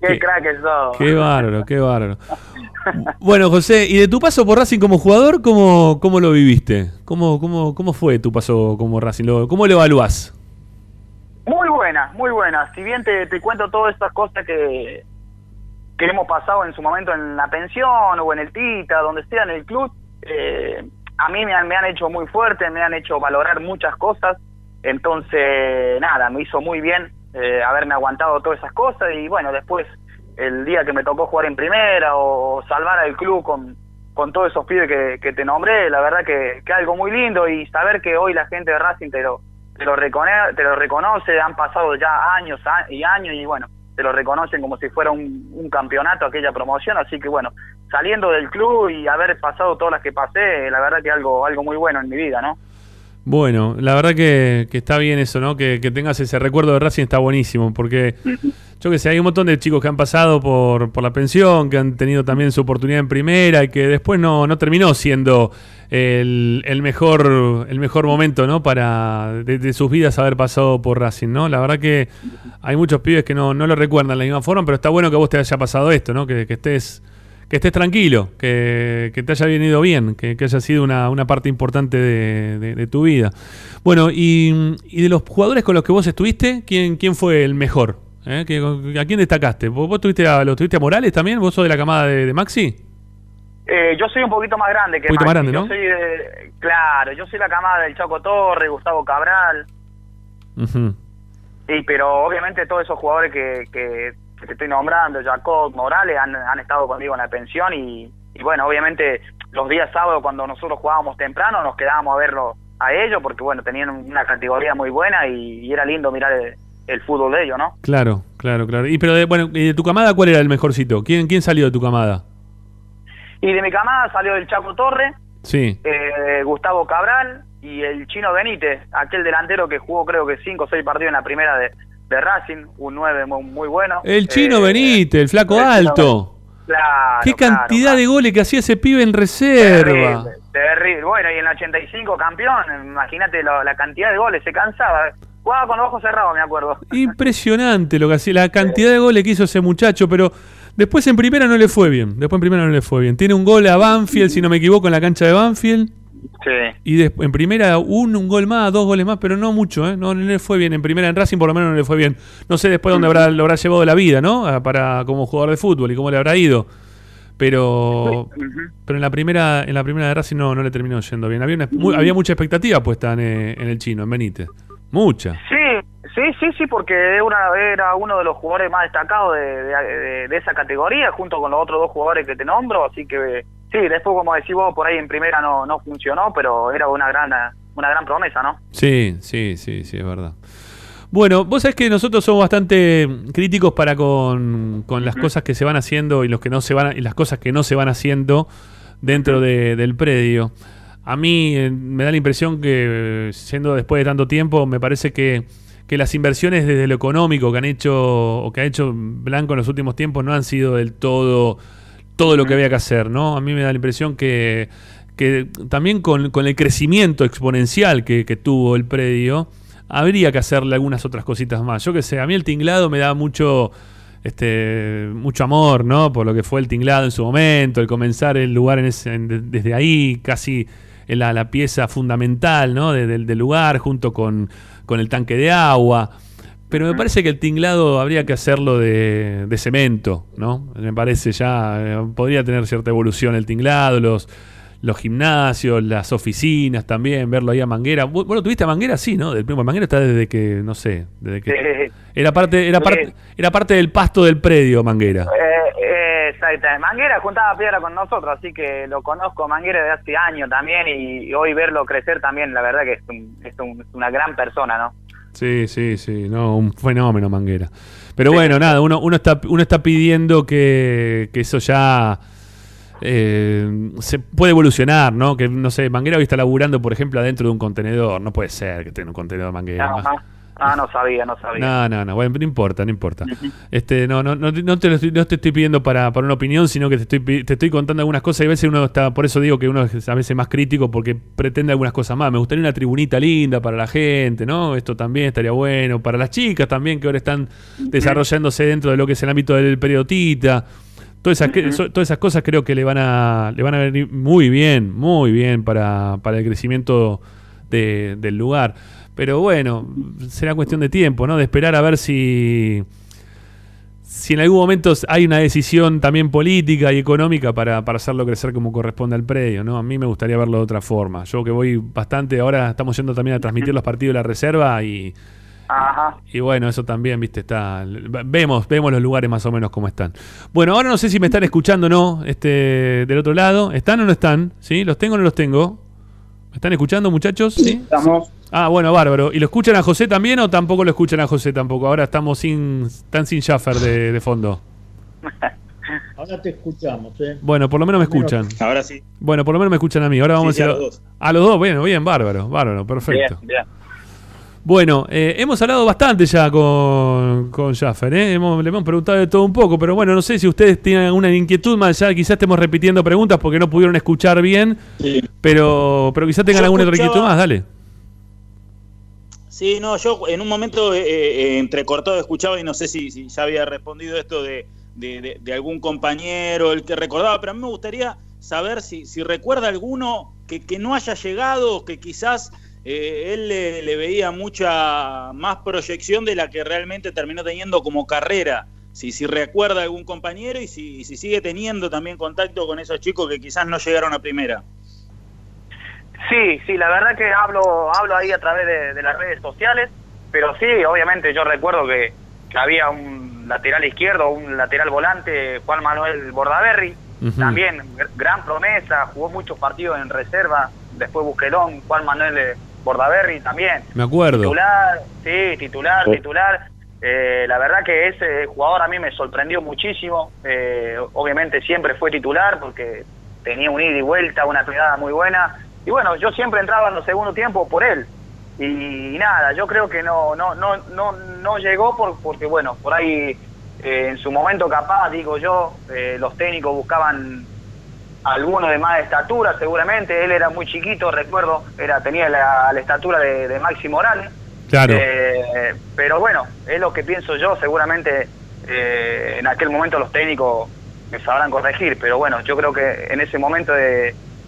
qué, crack Qué bárbaro, qué bárbaro. Bueno, José, ¿y de tu paso por Racing como jugador, cómo, cómo lo viviste? ¿Cómo, cómo, ¿Cómo fue tu paso como Racing? ¿Cómo lo evaluás? Muy buena, muy buena. Si bien te, te cuento todas estas cosas que, que hemos pasado en su momento en la pensión o en el Tita, donde sea en el club, eh, a mí me han, me han hecho muy fuerte, me han hecho valorar muchas cosas, entonces nada, me hizo muy bien eh, haberme aguantado todas esas cosas. Y bueno, después el día que me tocó jugar en primera o salvar al club con, con todos esos pibes que, te nombré, la verdad que, que algo muy lindo. Y saber que hoy la gente de Racing te lo, te lo, reconoce, te lo reconoce, han pasado ya años y años y bueno, te lo reconocen como si fuera un campeonato aquella promoción, así que bueno, saliendo del club y haber pasado todas las que pasé, la verdad que algo, algo muy bueno en mi vida, ¿no? Bueno, la verdad que, está bien eso, ¿no? Que, tengas ese recuerdo de Racing está buenísimo, porque yo que sé, hay un montón de chicos que han pasado por, por la pensión, que han tenido también su oportunidad en primera y que después no, no terminó siendo el, el, mejor, el mejor momento, ¿no? Para de, sus vidas haber pasado por Racing, ¿no? La verdad que hay muchos pibes que no, no lo recuerdan de la misma forma, pero está bueno que a vos te haya pasado esto, ¿no? Que, que estés que estés tranquilo, que, te haya venido bien, que, haya sido una, parte importante de, tu vida. Bueno, y, de los jugadores con los que vos estuviste, ¿quién, quién fue el mejor? ¿Eh? ¿A quién destacaste? ¿Vos, tuviste a, lo tuviste a Morales también? ¿Vos sos de la camada de, Maxi? Eh, yo soy un poquito más grande que un Maxi. Más grande, ¿no? Yo soy claro, yo soy la camada del Chaco Torre, Gustavo Cabral. Sí, pero obviamente todos esos jugadores que que te estoy nombrando, Jacob, Morales, han, han estado conmigo en la pensión y, bueno, obviamente los días sábados cuando nosotros jugábamos temprano nos quedábamos a verlo a ellos porque bueno, tenían una categoría muy buena y, era lindo mirar el, fútbol de ellos, ¿no? Claro, claro, claro. Y pero de, bueno, ¿y de tu camada cuál era el mejorcito? ¿Quién, quién salió de tu camada? Y de mi camada salió el Chaco Torre, sí. Eh, Gustavo Cabral y el Chino Benítez, aquel delantero que jugó creo que cinco o seis partidos en la primera de, de Racing, un 9 muy, bueno. El chino eh, Benítez, el flaco alto. Claro, Qué cantidad de goles que hacía ese pibe en reserva. Terrible, Bueno, y en el 85 campeón, imagínate la, cantidad de goles, se cansaba. Jugaba con los ojos cerrados, me acuerdo. Impresionante lo que hacía, la cantidad de goles que hizo ese muchacho, pero después en primera no le fue bien. Después en primera no le fue bien. Tiene un gol a Banfield, si no me equivoco, en la cancha de Banfield. Y en primera un, un gol más, dos goles más, pero no mucho, ¿eh? No, le fue bien. En primera en Racing por lo menos no le fue bien. No sé después dónde habrá, lo habrá llevado la vida, ¿no? Ah, para como jugador de fútbol y cómo le habrá ido. Pero pero en la primera en la primera de Racing no, no le terminó yendo bien. Había, había mucha expectativa puesta en, en, el chino, en Benítez. Mucha. Sí, sí, sí, sí, porque una, era uno de los jugadores más destacados de, de esa categoría, junto con los otros dos jugadores que te nombro, así que Sí, después, como decís vos, por ahí en primera no, no funcionó, pero era una gran, una gran promesa, ¿no? Sí, sí, sí, sí, es verdad. Bueno, vos sabés que nosotros somos bastante críticos para con, las cosas que se van haciendo y los que no se van y las cosas que no se van haciendo dentro del predio. A mí eh, me da la impresión que siendo después de tanto tiempo, me parece que, que las inversiones desde lo económico que han hecho o que ha hecho Blanco en los últimos tiempos no han sido del todo todo lo que había que hacer, ¿no? A mí me da la impresión que, que también con, el crecimiento exponencial que, tuvo el predio, habría que hacerle algunas otras cositas más. Yo que sé, a mí el tinglado me da mucho este mucho amor, ¿no? Por lo que fue el tinglado en su momento, el comenzar el lugar en desde ahí, casi en la, pieza fundamental, ¿no? del lugar, junto con, con el tanque de agua. Pero me parece que el tinglado habría que hacerlo de, de cemento, ¿no? Me parece ya, eh, podría tener cierta evolución el tinglado, los, los gimnasios, las oficinas también, verlo ahí a Manguera. Bueno, tuviste a Manguera, sí, ¿no? Del primo Manguera está desde que, no sé, desde que... Era parte, era parte, era parte del pasto del predio, Manguera. Eh, eh, exacto. Manguera juntaba piedra con nosotros, así que lo conozco Manguera de hace años también y, hoy verlo crecer también, la verdad que es, es una gran persona, ¿no? Sí, sí, sí, no, un fenómeno Manguera. Pero bueno, nada, uno, uno, está, uno está pidiendo que, que eso ya eh, se puede evolucionar, ¿no? Que, no sé, Manguera hoy está laburando, por ejemplo, adentro de un contenedor. No puede ser que tenga un contenedor Manguera. Ah, no sabía, no sabía. No, no, no, bueno, no importa, no importa. Este, no, no, no, no te, no te estoy pidiendo para, para una opinión, sino que te estoy, te estoy contando algunas cosas y a veces uno está, por eso digo que uno es a veces más crítico porque pretende algunas cosas más. Me gustaría una tribunita linda para la gente, ¿no? Esto también estaría bueno. Para las chicas también que ahora están desarrollándose dentro de lo que es el ámbito del periodista. Todas esas, todas esas cosas creo que le van a, le van a venir muy bien, muy bien para, para el crecimiento del lugar. Pero bueno, será cuestión de tiempo, ¿no? De esperar a ver si, si en algún momento hay una decisión también política y económica para, para hacerlo crecer como corresponde al predio, ¿no? A mí me gustaría verlo de otra forma. Yo que voy bastante, ahora estamos yendo también a transmitir los partidos de la reserva y, y bueno, eso también, viste, está. Vemos, vemos los lugares más o menos como están. Bueno, ahora no sé si me están escuchando o no, este, del otro lado. ¿Están o no están? ¿Sí? ¿Los tengo o no los tengo? ¿Me están escuchando, muchachos? Sí, estamos. Ah, bueno, bárbaro. ¿Y lo escuchan a José también o tampoco lo escuchan a José tampoco? Ahora estamos sin, están sin Schaffer de, fondo. Ahora te escuchamos, ¿eh? Bueno, por lo menos me escuchan. Ahora sí. Bueno, por lo menos me escuchan a mí. Ahora vamos a, a los dos. A los dos, bueno, bien, bárbaro, bárbaro, perfecto. Bien, bien. Bueno, eh, hemos hablado bastante ya con, con Jaffer, ¿eh? hemos, le hemos preguntado de todo un poco, pero bueno, no sé si ustedes tienen alguna inquietud más allá, quizás estemos repitiendo preguntas porque no pudieron escuchar bien, pero, pero quizás tengan alguna otra inquietud más, dale. Sí, no, yo en un momento eh, eh, entrecortado escuchaba y no sé si, si ya había respondido esto de, de, algún compañero, el que recordaba, pero a mí me gustaría saber si, si recuerda alguno que, que no haya llegado, que quizás eh, él le, veía mucha más proyección de la que realmente terminó teniendo como carrera. Si, si recuerda algún compañero y si, si sigue teniendo también contacto con esos chicos que quizás no llegaron a primera. Sí, sí, la verdad que hablo, hablo ahí a través de, las redes sociales, pero sí, obviamente yo recuerdo que, había un lateral izquierdo, un lateral volante, Juan Manuel Bordaberry, también gran promesa, jugó muchos partidos en reserva, después Busquelón, Juan Manuel eh, Bordaberry también. Me acuerdo. Titular, sí, titular, titular. Eh, la verdad que ese jugador a mí me sorprendió muchísimo. Eh, obviamente siempre fue titular porque tenía un ida y vuelta, una pegada muy buena. Y bueno, yo siempre entraba en los segundos tiempos por él. Y, nada, yo creo que no no no no no llegó por, porque bueno, por ahí eh, en su momento capaz, digo yo, los técnicos buscaban alguno de más estatura seguramente, él era muy chiquito, recuerdo, era tenía la, estatura de, de, Maxi Morales. Claro. Eh, pero bueno, es lo que pienso yo, seguramente eh, en aquel momento los técnicos me sabrán corregir, pero bueno, yo creo que en ese momento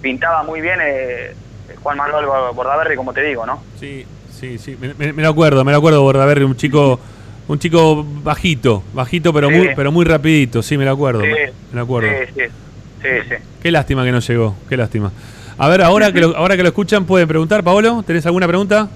pintaba muy bien eh, Juan Manuel Bordaberry, como te digo, ¿no? Sí, sí, sí, me, lo acuerdo, me lo acuerdo Bordaberry, un chico... Un chico bajito, bajito pero muy pero muy rapidito, sí, me lo acuerdo. me, lo acuerdo. Sí, sí. Sí. Qué lástima que no llegó, qué lástima. A ver, ahora que lo, ahora que lo escuchan, pueden preguntar, Paolo, ¿tenés alguna pregunta?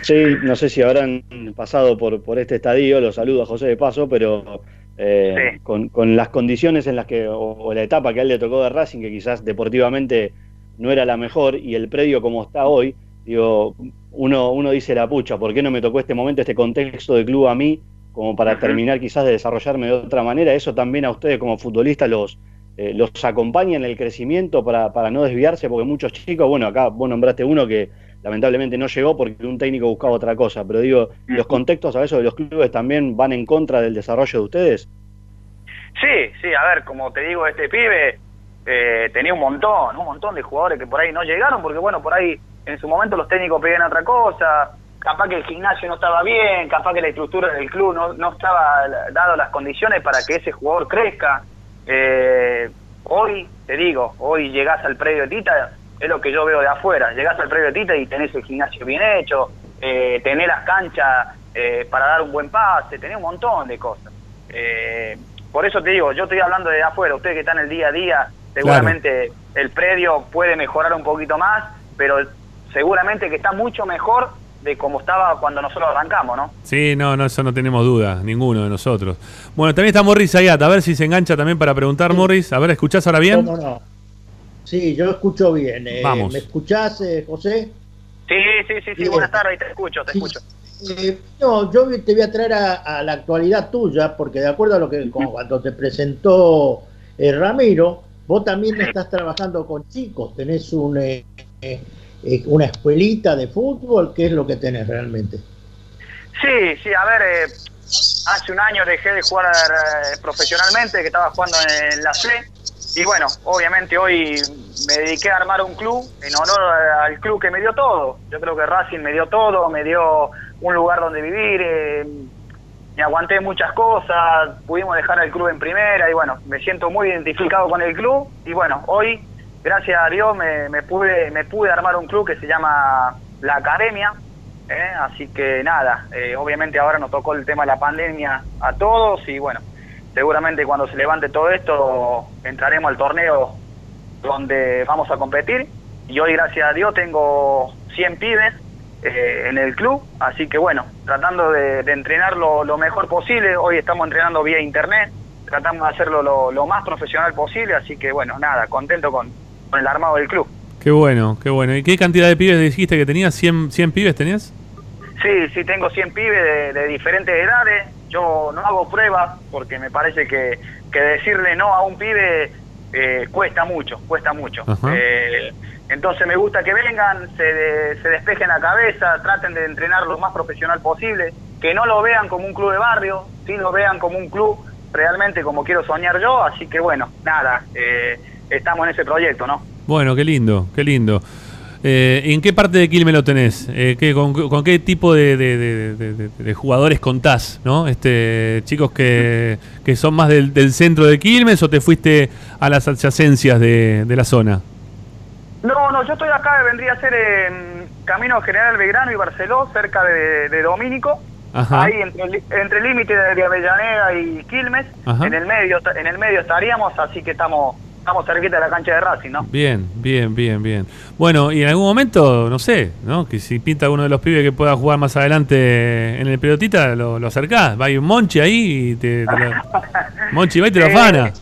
Sí, no sé si habrán pasado por, por este estadio, los saludo a José de Paso, pero eh, con, las condiciones en las que, o, la etapa que a él le tocó de Racing, que quizás deportivamente no era la mejor, y el predio como está hoy, digo, uno, uno dice la pucha, ¿por qué no me tocó este momento, este contexto de club a mí, como para terminar quizás de desarrollarme de otra manera? Eso también a ustedes como futbolistas los, eh, los acompaña en el crecimiento para, para no desviarse, porque muchos chicos, bueno, acá vos nombraste uno que lamentablemente no llegó porque un técnico buscaba otra cosa, pero digo, ¿los contextos a veces de los clubes también van en contra del desarrollo de ustedes? Sí, sí, a ver, como te digo, este pibe eh, tenía un montón, un montón de jugadores que por ahí no llegaron, porque bueno, por ahí en su momento los técnicos pedían otra cosa, capaz que el gimnasio no estaba bien, capaz que la estructura del club no, no estaba dado las condiciones para que ese jugador crezca. Eh, hoy, te digo, hoy llegás al predio de Tita, es lo que yo veo de afuera, llegás al predio de Tita y tenés el gimnasio bien hecho, eh, tenés las canchas eh, para dar un buen pase, tenés un montón de cosas. Eh, por eso te digo, yo estoy hablando de afuera, ustedes que están el día a día, seguramente el predio puede mejorar un poquito más, pero seguramente que está mucho mejor de cómo estaba cuando nosotros arrancamos, ¿no? Sí, no, no, eso no tenemos duda, ninguno de nosotros. Bueno, también está Morris Ayat, a ver si se engancha también para preguntar, Morris. A ver, ¿escuchás ahora bien? ¿Cómo no? Sí, yo escucho bien. Eh, Vamos. ¿Me escuchás, eh, José? Sí, sí, sí, sí, buenas tardes, te escucho, te escucho. Eh, no, yo te voy a traer a, la actualidad tuya, porque de acuerdo a lo que cuando te presentó Ramiro, vos también estás trabajando con chicos, tenés un eh, una escuelita de fútbol? ¿Qué es lo que tenés realmente? Sí, sí, a ver, eh, hace un año dejé de jugar eh, profesionalmente, que estaba jugando en la C, y bueno, obviamente hoy me dediqué a armar un club en honor al club que me dio todo. Yo creo que Racing me dio todo, me dio un lugar donde vivir, me aguanté muchas cosas, pudimos dejar el club en primera y bueno, me siento muy identificado con el club y bueno, hoy gracias a Dios me, pude, me pude armar un club que se llama La Academia, ¿eh? así que nada, eh, obviamente ahora nos tocó el tema de la pandemia a todos y bueno, seguramente cuando se levante todo esto entraremos al torneo donde vamos a competir y hoy gracias a Dios tengo 100 pibes eh, en el club, así que bueno, tratando de, entrenar lo, mejor posible, hoy estamos entrenando vía internet, tratamos de hacerlo lo, lo más profesional posible, así que bueno, nada, contento con, con el armado del club. Qué bueno, qué bueno. ¿Y qué cantidad de pibes dijiste que tenías? ¿100, 100 pibes tenías? Sí, sí, tengo 100 pibes de, diferentes edades. Yo no hago pruebas porque me parece que, que decirle no a un pibe eh, cuesta mucho, cuesta mucho. Eh, entonces me gusta que vengan, se, se despejen la cabeza, traten de entrenar lo más profesional posible, que no lo vean como un club de barrio, sí lo vean como un club realmente como quiero soñar yo. Así que bueno, nada. Eh, estamos en ese proyecto, ¿no? Bueno, qué lindo, qué lindo. Eh, ¿En qué parte de Quilmes lo tenés? Eh, con, qué tipo de, jugadores contás? ¿no? Este, ¿Chicos que, son más del, centro de Quilmes o te fuiste a las adyacencias de, la zona? No, no, yo estoy acá, vendría a ser en Camino General Belgrano y Barceló, cerca de, Domínico. Ahí entre, el límite de Avellaneda y Quilmes, en el medio en el medio estaríamos, así que estamos estamos cerquita de la cancha de Racing, ¿no? Bien, bien, bien, bien. Bueno, y en algún momento, no sé, ¿no? Que si pinta uno de los pibes que pueda jugar más adelante en el pelotita, lo, lo acercás. Va, hay un Monchi ahí y te, Monchi va y te lo afana.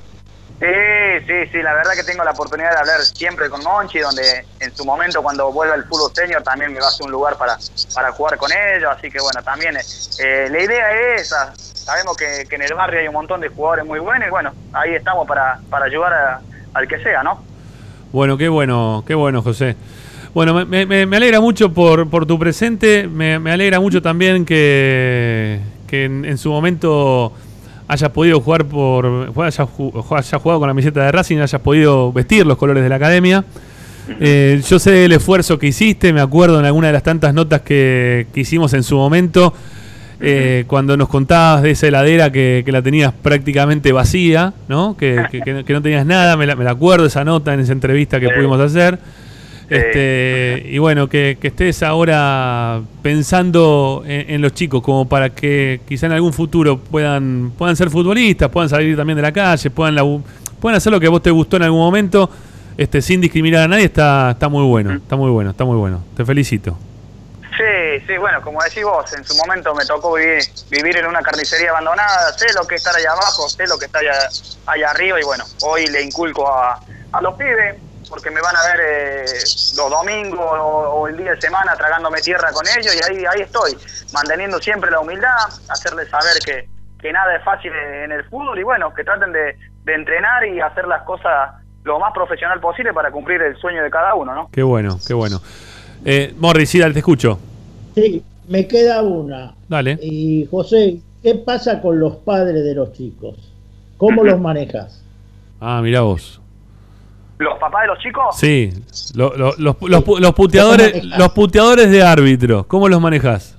Sí, sí, sí, la verdad que tengo la oportunidad de hablar siempre con Monchi, donde en su momento cuando vuelva el fútbol senior también me va a hacer un lugar para, para jugar con ellos, así que bueno, también eh, la idea es esa, sabemos que, que, en el barrio hay un montón de jugadores muy buenos y bueno, ahí estamos para, para ayudar a, al que sea, ¿no? Bueno, qué bueno, qué bueno, José. Bueno, me, alegra mucho por, por tu presente, me, alegra mucho también que, en, su momento hayas podido jugar por hayas, jugado con la camiseta de Racing, hayas podido vestir los colores de la academia. Eh, yo sé el esfuerzo que hiciste, me acuerdo en alguna de las tantas notas que hicimos en su momento eh, cuando nos contabas de esa heladera que, la tenías prácticamente vacía, ¿no? Que, no tenías nada, me la, acuerdo esa nota en esa entrevista que pudimos hacer. Este, y bueno, que, estés ahora pensando en, los chicos como para que quizá en algún futuro puedan, puedan ser futbolistas, puedan salir también de la calle, puedan, puedan hacer lo que a vos te gustó en algún momento, este, sin discriminar a nadie, está, está muy bueno, está muy bueno, está muy bueno. Te felicito. Sí, sí, bueno, como decís vos, en su momento me tocó vivir, vivir en una carnicería abandonada, sé lo que es estar allá abajo, sé lo que está allá, allá arriba y bueno, hoy le inculco a, a los pibes porque me van a ver eh, los domingos o, el día de semana tragándome tierra con ellos y ahí, ahí estoy, manteniendo siempre la humildad, hacerles saber que, que nada es fácil en el fútbol y bueno, que traten de, de entrenar y hacer las cosas lo más profesional posible para cumplir el sueño de cada uno, ¿no? Qué bueno, qué bueno. Eh, Morris, sí, te escucho. Sí, me queda una. Dale. Y José, ¿qué pasa con los padres de los chicos? ¿Cómo los manejas? Ah, mira vos. ¿Los papás de los chicos? Sí, los, los, puteadores, los puteadores de árbitro, ¿cómo los manejas?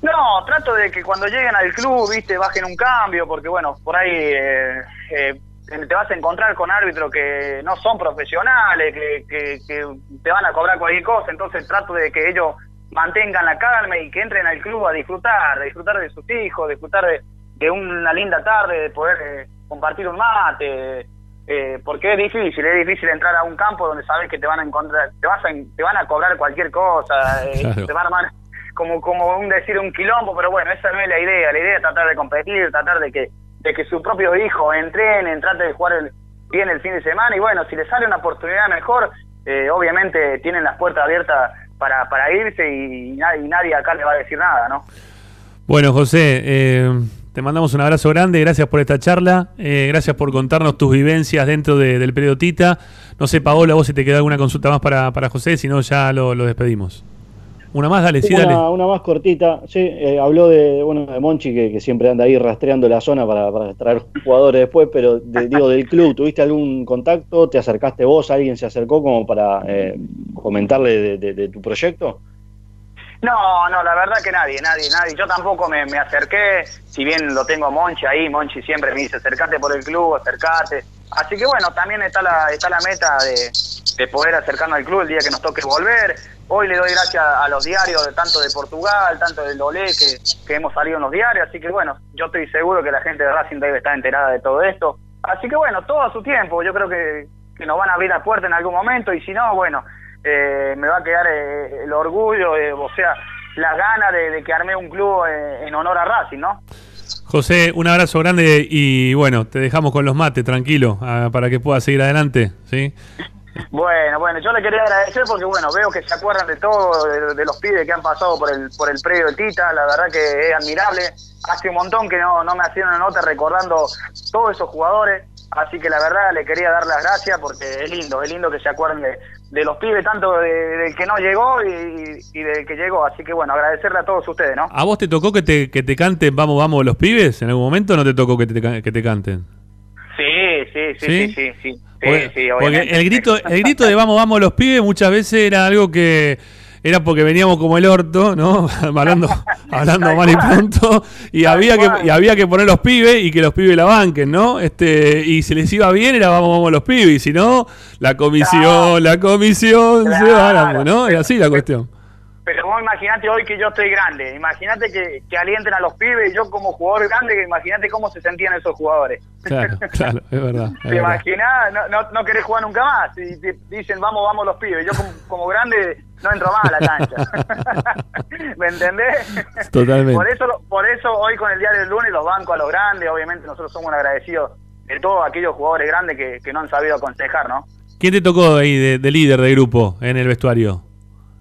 No, trato de que cuando lleguen al club, viste, bajen un cambio, porque bueno, por ahí eh, eh, te vas a encontrar con árbitros que no son profesionales, que, que, te van a cobrar cualquier cosa, entonces trato de que ellos mantengan la calma y que entren al club a disfrutar, de disfrutar de sus hijos, disfrutar de, de una linda tarde, de poder eh, compartir un mate, eh, porque es difícil, es difícil entrar a un campo donde sabes que te van a encontrar, te vas a, te van a cobrar cualquier cosa, eh, te van a armar como como un decir un quilombo, pero bueno, esa no es la idea, la idea es tratar de competir, tratar de que de que su propio hijo entrenen, trate de jugar bien el fin de semana y bueno, si le sale una oportunidad mejor, eh, obviamente tienen las puertas abiertas para, para irse y, nadie, acá le va a decir nada, ¿no? Bueno, José, eh, te mandamos un abrazo grande, gracias por esta charla, eh, gracias por contarnos tus vivencias dentro del periodo Tita. No sé, Paola, vos si te queda alguna consulta más para, para José, si no ya lo, despedimos. Una más, dale, sí, una, dale. Una más cortita. Sí, eh, habló de, bueno, de Monchi, que, siempre anda ahí rastreando la zona para, para traer jugadores después, pero digo, del club, ¿tuviste algún contacto? ¿Te acercaste vos? ¿Alguien se acercó como para eh, comentarle de tu proyecto? No, no, la verdad que nadie, nadie, nadie. Yo tampoco me, acerqué, si bien lo tengo Monchi ahí, Monchi siempre me dice acercate por el club, acercate. Así que bueno, también está la, está la meta de, poder acercarnos al club el día que nos toque volver. Hoy le doy gracias a los diarios, de, tanto de Portugal, tanto del Olé, que, hemos salido en los diarios. Así que bueno, yo estoy seguro que la gente de Racing debe estar enterada de todo esto. Así que bueno, todo a su tiempo. Yo creo que, nos van a abrir la puerta en algún momento y si no, bueno, eh, me va a quedar eh, el orgullo, eh, o sea, la gana de, que armé un club en honor a Racing, ¿no? José, un abrazo grande y bueno, te dejamos con los mates, tranquilo, ah, para que puedas seguir adelante, ¿sí? Bueno, bueno, yo le quería agradecer porque bueno, veo que se acuerdan de todo, de, los pibes que han pasado por el por el predio de Tita, la verdad que es admirable. Hace un montón que no, no me hacían una nota recordando todos esos jugadores, así que la verdad le quería dar las gracias porque es lindo, es lindo que se acuerden de, de los pibes, tanto del que no llegó y, del que llegó. Así que bueno, agradecerle a todos ustedes, ¿no? ¿A vos te tocó que te, que te canten Vamos, vamos los pibes en algún momento no te tocó que te, que te canten? Sí, sí, sí, sí, sí. sí, porque el grito, el grito de Vamos, vamos los pibes muchas veces era algo que era porque veníamos como el orto, ¿no? hablando, hablando mal y pronto, y había que, y había que poner los pibes y que los pibes la banquen, ¿no? Este, y si les iba bien era vamos, vamos los pibes, y si no, la comisión, la comisión, se van, ¿no? Y así la cuestión. Vos imaginate hoy que yo estoy grande, imagínate que, que alienten a los pibes, y yo como jugador grande, imagínate cómo se sentían esos jugadores. Claro, claro, es verdad. ¿Te imaginás? No, no, no, querés jugar nunca más. Y dicen, vamos, vamos los pibes. Yo como, como grande no entro más a la cancha. ¿Me entendés? Totalmente. Por eso, por eso hoy con el diario del lunes los bancos a los grandes, obviamente nosotros somos agradecidos de todos aquellos jugadores grandes que, que no han sabido aconsejar, ¿no? ¿Quién te tocó ahí de, líder de grupo en el vestuario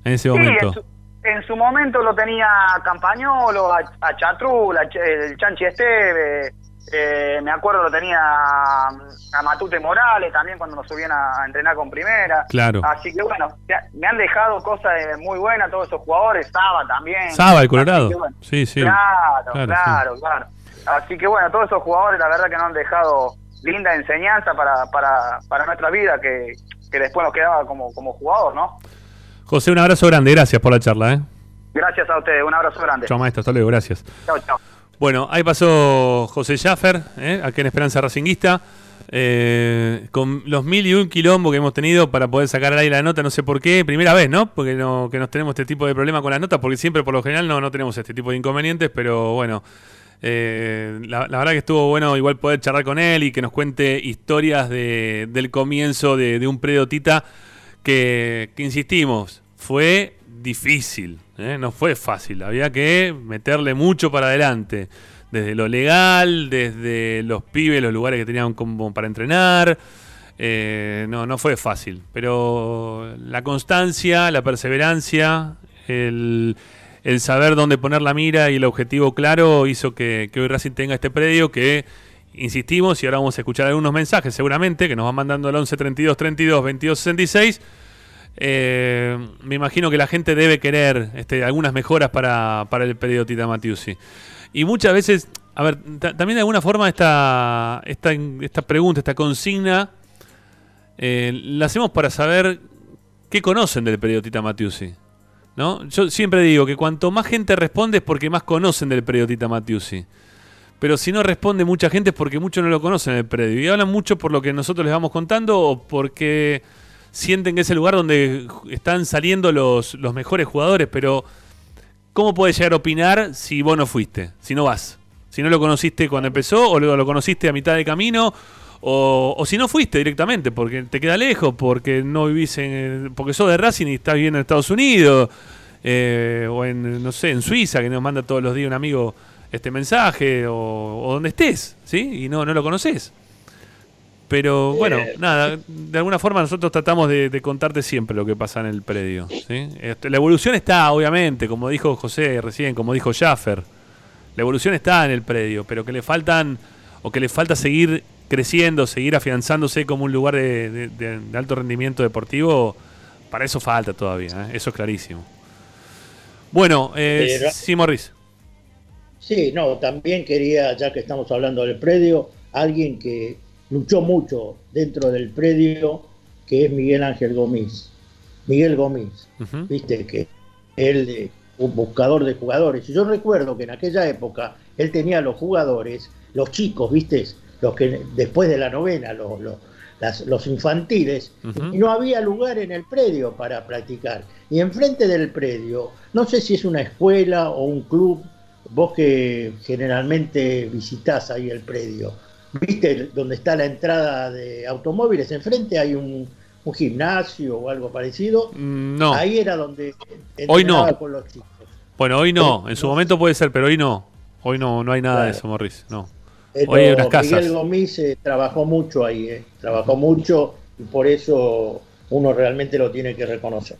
en ese momento? En su, momento lo tenía Campañolo, a, a Chatrul, el Chanchi Esteve, eh, me acuerdo lo tenía a Matute Morales también cuando nos subían a, entrenar con primera. Claro. Así que bueno, me han dejado cosas muy buenas todos esos jugadores. Saba también. Saba, el Colorado. sí, sí. Claro, claro, claro, Así que bueno, todos esos jugadores la verdad que nos han dejado linda enseñanza para, para, para nuestra vida que, que después nos quedaba como, como jugador, ¿no? José, un abrazo grande. Gracias por la charla. ¿eh? Gracias a ustedes. Un abrazo grande. Chao, maestro. Hasta luego. Gracias. Chao, chao. Bueno, ahí pasó José Schaffer, ¿eh? aquí en Esperanza Racinguista, eh, con los mil y un quilombo que hemos tenido para poder sacar ahí la nota, no sé por qué, primera vez, ¿no? Porque no, que nos tenemos este tipo de problema con las notas, porque siempre por lo general no, no tenemos este tipo de inconvenientes, pero bueno, eh, la, verdad que estuvo bueno igual poder charlar con él y que nos cuente historias de, del comienzo de, un predio Tita que, insistimos, fue difícil, ¿eh? no fue fácil, había que meterle mucho para adelante, desde lo legal, desde los pibes, los lugares que tenían como para entrenar, eh, no, no fue fácil, pero la constancia, la perseverancia, el, saber dónde poner la mira y el objetivo claro hizo que, que hoy Racing tenga este predio que insistimos y ahora vamos a escuchar algunos mensajes seguramente que nos van mandando al 11 32 32 22 66 eh, me imagino que la gente debe querer este, algunas mejoras para, el periodo Tita Matiusi. Y muchas veces, a ver, también de alguna forma esta, esta, esta pregunta, esta consigna, eh, la hacemos para saber qué conocen del predio Tita Matiusi. ¿no? Yo siempre digo que cuanto más gente responde es porque más conocen del predio Tita Matiusi. Pero si no responde mucha gente es porque muchos no lo conocen el predio. Y hablan mucho por lo que nosotros les vamos contando o porque sienten que es el lugar donde están saliendo los, los mejores jugadores. Pero, ¿cómo puedes llegar a opinar si vos no fuiste? Si no vas. Si no lo conociste cuando empezó o lo, lo conociste a mitad de camino o, si no fuiste directamente, porque te queda lejos, porque no vivís en. porque sos de Racing y estás viviendo en Estados Unidos, eh, o en, no sé, en Suiza, que nos manda todos los días un amigo este mensaje, o, donde estés, ¿sí? Y no, no lo conoces. Pero bueno, nada, de alguna forma nosotros tratamos de, contarte siempre lo que pasa en el predio. ¿sí? Este, la evolución está, obviamente, como dijo José recién, como dijo Jaffer. La evolución está en el predio, pero que le faltan, o que le falta seguir creciendo, seguir afianzándose como un lugar de, alto rendimiento deportivo, para eso falta todavía, ¿eh? eso es clarísimo. Bueno, eh, sí, Morris. Sí, no, también quería, ya que estamos hablando del predio, alguien que luchó mucho dentro del predio, que es Miguel Ángel Gómez. Miguel Gómez, viste que él, un buscador de jugadores. Y yo recuerdo que en aquella época él tenía los jugadores, los chicos, viste, los que después de la novena, los, los, infantiles, y no había lugar en el predio para practicar. Y enfrente del predio, no sé si es una escuela o un club, vos que generalmente visitás ahí el predio, ¿viste donde está la entrada de automóviles? Enfrente hay un, gimnasio o algo parecido. Mm, no. Ahí era donde hoy no. con los chicos. Bueno, hoy no, en su momento puede ser, pero hoy no. Hoy no, no hay nada de eso, Morris. No. Miguel Gómez eh, trabajó mucho ahí, eh, trabajó mucho y por eso uno realmente lo tiene que reconocer.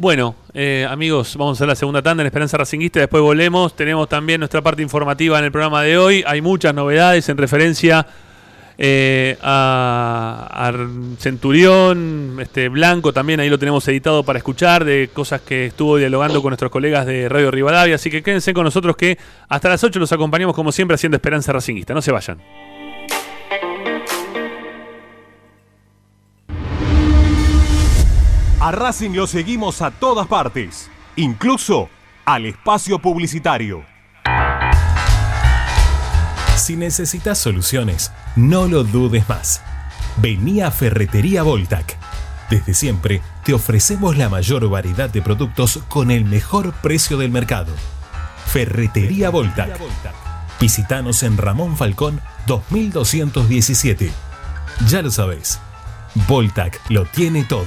Bueno, eh, amigos, vamos a la segunda tanda en Esperanza Racinguista, después volvemos. Tenemos también nuestra parte informativa en el programa de hoy. Hay muchas novedades en referencia eh, a, Centurión, este Blanco también, ahí lo tenemos editado para escuchar, de cosas que estuvo dialogando con nuestros colegas de Radio Rivadavia, así que quédense con nosotros que hasta las 8 los acompañamos como siempre haciendo Esperanza Racinguista, no se vayan. A Racing lo seguimos a todas partes, incluso al espacio publicitario. Si necesitas soluciones, no lo dudes más. Vení a Ferretería Voltac. Desde siempre te ofrecemos la mayor variedad de productos con el mejor precio del mercado. Ferretería Voltac. Visítanos en Ramón Falcón 2217. Ya lo sabes, Voltac lo tiene todo.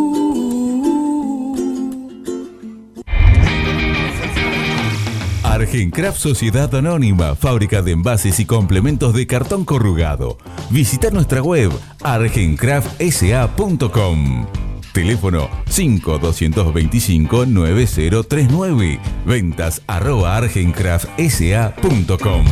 Argencraft Sociedad Anónima, fábrica de envases y complementos de cartón corrugado. Visita nuestra web argencraftsa.com. Teléfono 5225-9039. Ventas arroba argencraftsa.com.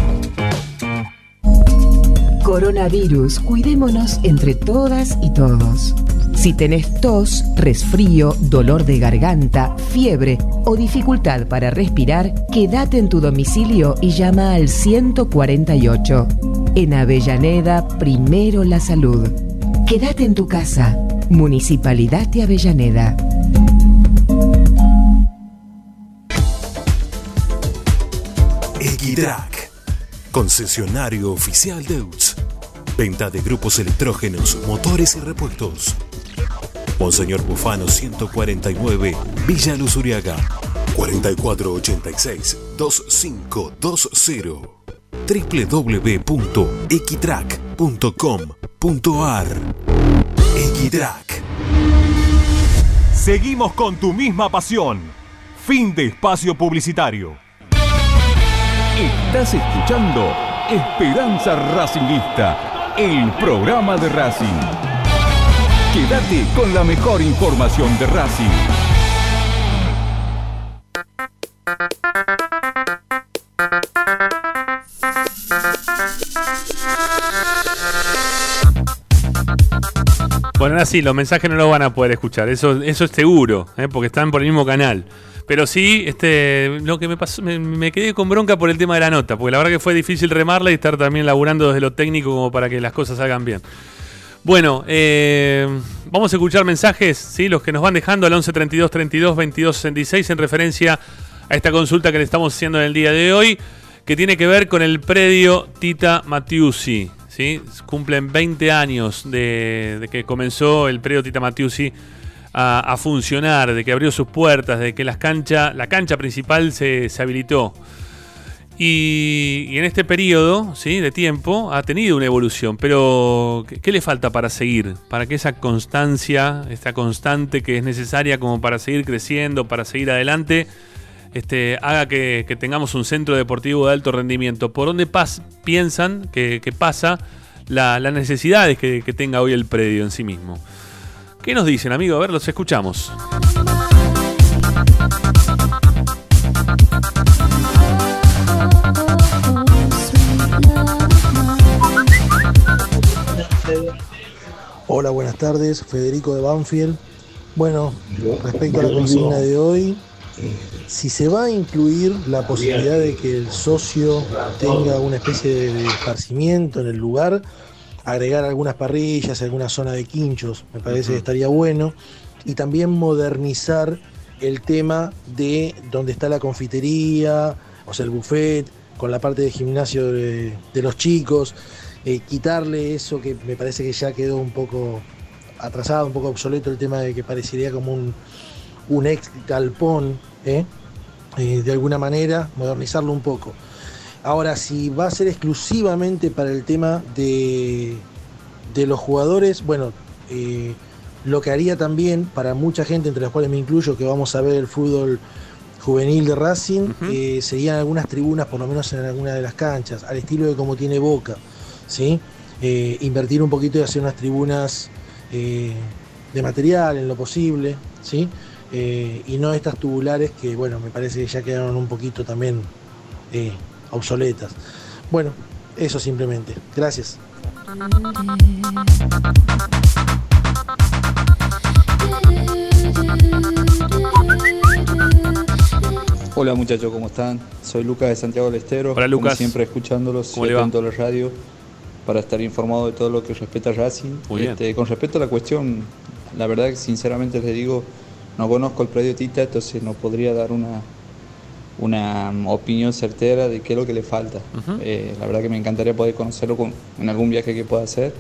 Coronavirus, cuidémonos entre todas y todos. Si tenés tos, resfrío, dolor de garganta, fiebre o dificultad para respirar, quédate en tu domicilio y llama al 148. En Avellaneda, primero la salud. Quédate en tu casa. Municipalidad de Avellaneda. Equitrack, concesionario oficial de UTS. Venta de grupos electrógenos, motores y repuestos Monseñor Bufano 149, Villa Luzuriaga, 4486-2520. www.equitrack.com.ar Equitrack. Seguimos con tu misma pasión. Fin de espacio publicitario. Estás escuchando Esperanza Racingista, el programa de Racing. Quédate con la mejor información de Racing. Bueno, ahora sí, los mensajes no los van a poder escuchar, eso, eso es seguro, ¿eh? porque están por el mismo canal. Pero sí, este, lo que me pasó, me, quedé con bronca por el tema de la nota, porque la verdad que fue difícil remarla y estar también laburando desde lo técnico como para que las cosas salgan bien. Bueno, eh, vamos a escuchar mensajes, ¿sí? los que nos van dejando al 11 32 32 22 66 en referencia a esta consulta que le estamos haciendo en el día de hoy, que tiene que ver con el predio Tita Matiusi. Cumplen 20 años de, que comenzó el predio Tita Matiusi a, funcionar, de que abrió sus puertas, de que las cancha, la cancha principal se, habilitó. Y, en este periodo ¿sí? de tiempo ha tenido una evolución, pero ¿qué, le falta para seguir? Para que esa constancia, esta constante que es necesaria como para seguir creciendo, para seguir adelante, este, haga que, tengamos un centro deportivo de alto rendimiento. ¿Por dónde piensan que, pasa las necesidades que, tenga hoy el predio en sí mismo? ¿Qué nos dicen, amigo? A ver, los escuchamos. Hola, buenas tardes. Federico de Banfield. Bueno, respecto a la consigna de hoy, si se va a incluir la posibilidad de que el socio tenga una especie de esparcimiento en el lugar, agregar algunas parrillas, alguna zona de quinchos, me parece que estaría bueno, y también modernizar el tema de donde está la confitería, o sea, el buffet, con la parte de gimnasio de, los chicos, eh, quitarle eso que me parece que ya quedó un poco atrasado, un poco obsoleto el tema de que parecería como un, un ex galpón ¿eh? Eh, de alguna manera, modernizarlo un poco. Ahora, si va a ser exclusivamente para el tema de, de los jugadores, bueno, eh, lo que haría también para mucha gente, entre las cuales me incluyo, que vamos a ver el fútbol juvenil de Racing, serían algunas tribunas, por lo menos en alguna de las canchas, al estilo de como tiene Boca, ¿sí? invertir un poquito y hacer unas tribunas de material en lo posible, ¿sí? Eh, y no estas tubulares que, bueno, me parece que ya quedaron un poquito también eh, obsoletas. Bueno, eso simplemente. Gracias. Hola muchachos, ¿cómo están? Soy Lucas de Santiago del Estero. Hola Lucas. siempre escuchándolos en toda la radio para estar informado de todo lo que respecta a Racing. Este, con respecto a la cuestión, la verdad que sinceramente les digo, no conozco el predio Tita, entonces no podría dar una, una opinión certera de qué es lo que le falta. Eh, la verdad que me encantaría poder conocerlo en algún viaje que pueda hacer.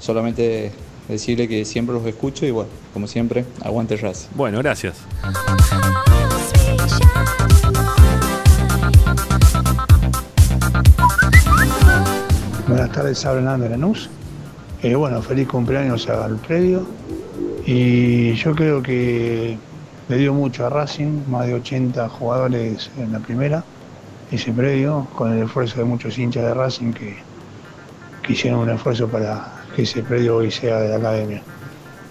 Solamente decirle que siempre los escucho y bueno, como siempre, aguante Raz. Bueno, gracias. Buenas tardes, habla Lanús. Eh, bueno, feliz cumpleaños al predio. Y yo creo que le dio mucho a Racing, más de 80 jugadores en la primera, ese predio, con el esfuerzo de muchos hinchas de Racing que, hicieron un esfuerzo para que ese predio hoy sea de la academia.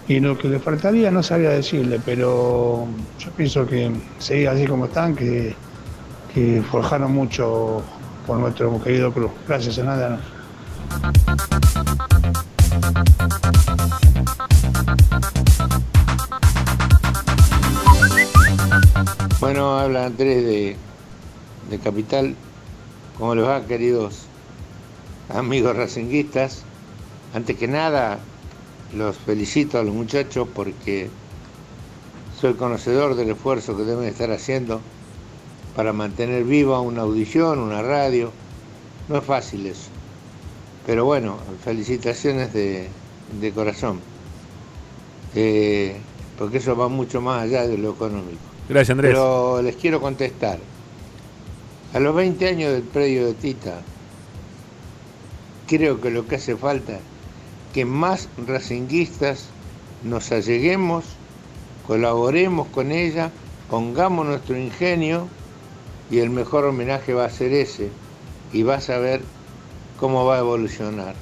Y lo que le faltaría no sabía decirle, pero yo pienso que seguir así como están, que, que forjaron mucho por nuestro querido club. Gracias, nada. Bueno, habla Andrés de, de Capital. ¿Cómo les va, queridos amigos racinguistas? Antes que nada, los felicito a los muchachos porque soy conocedor del esfuerzo que deben estar haciendo para mantener viva una audición, una radio. No es fácil eso. Pero bueno, felicitaciones de, corazón. Eh, porque eso va mucho más allá de lo económico. Gracias, Andrés. Pero les quiero contestar. A los 20 años del predio de Tita, creo que lo que hace falta que más racinguistas nos alleguemos, colaboremos con ella, pongamos nuestro ingenio y el mejor homenaje va a ser ese y vas a ver cómo va a evolucionar.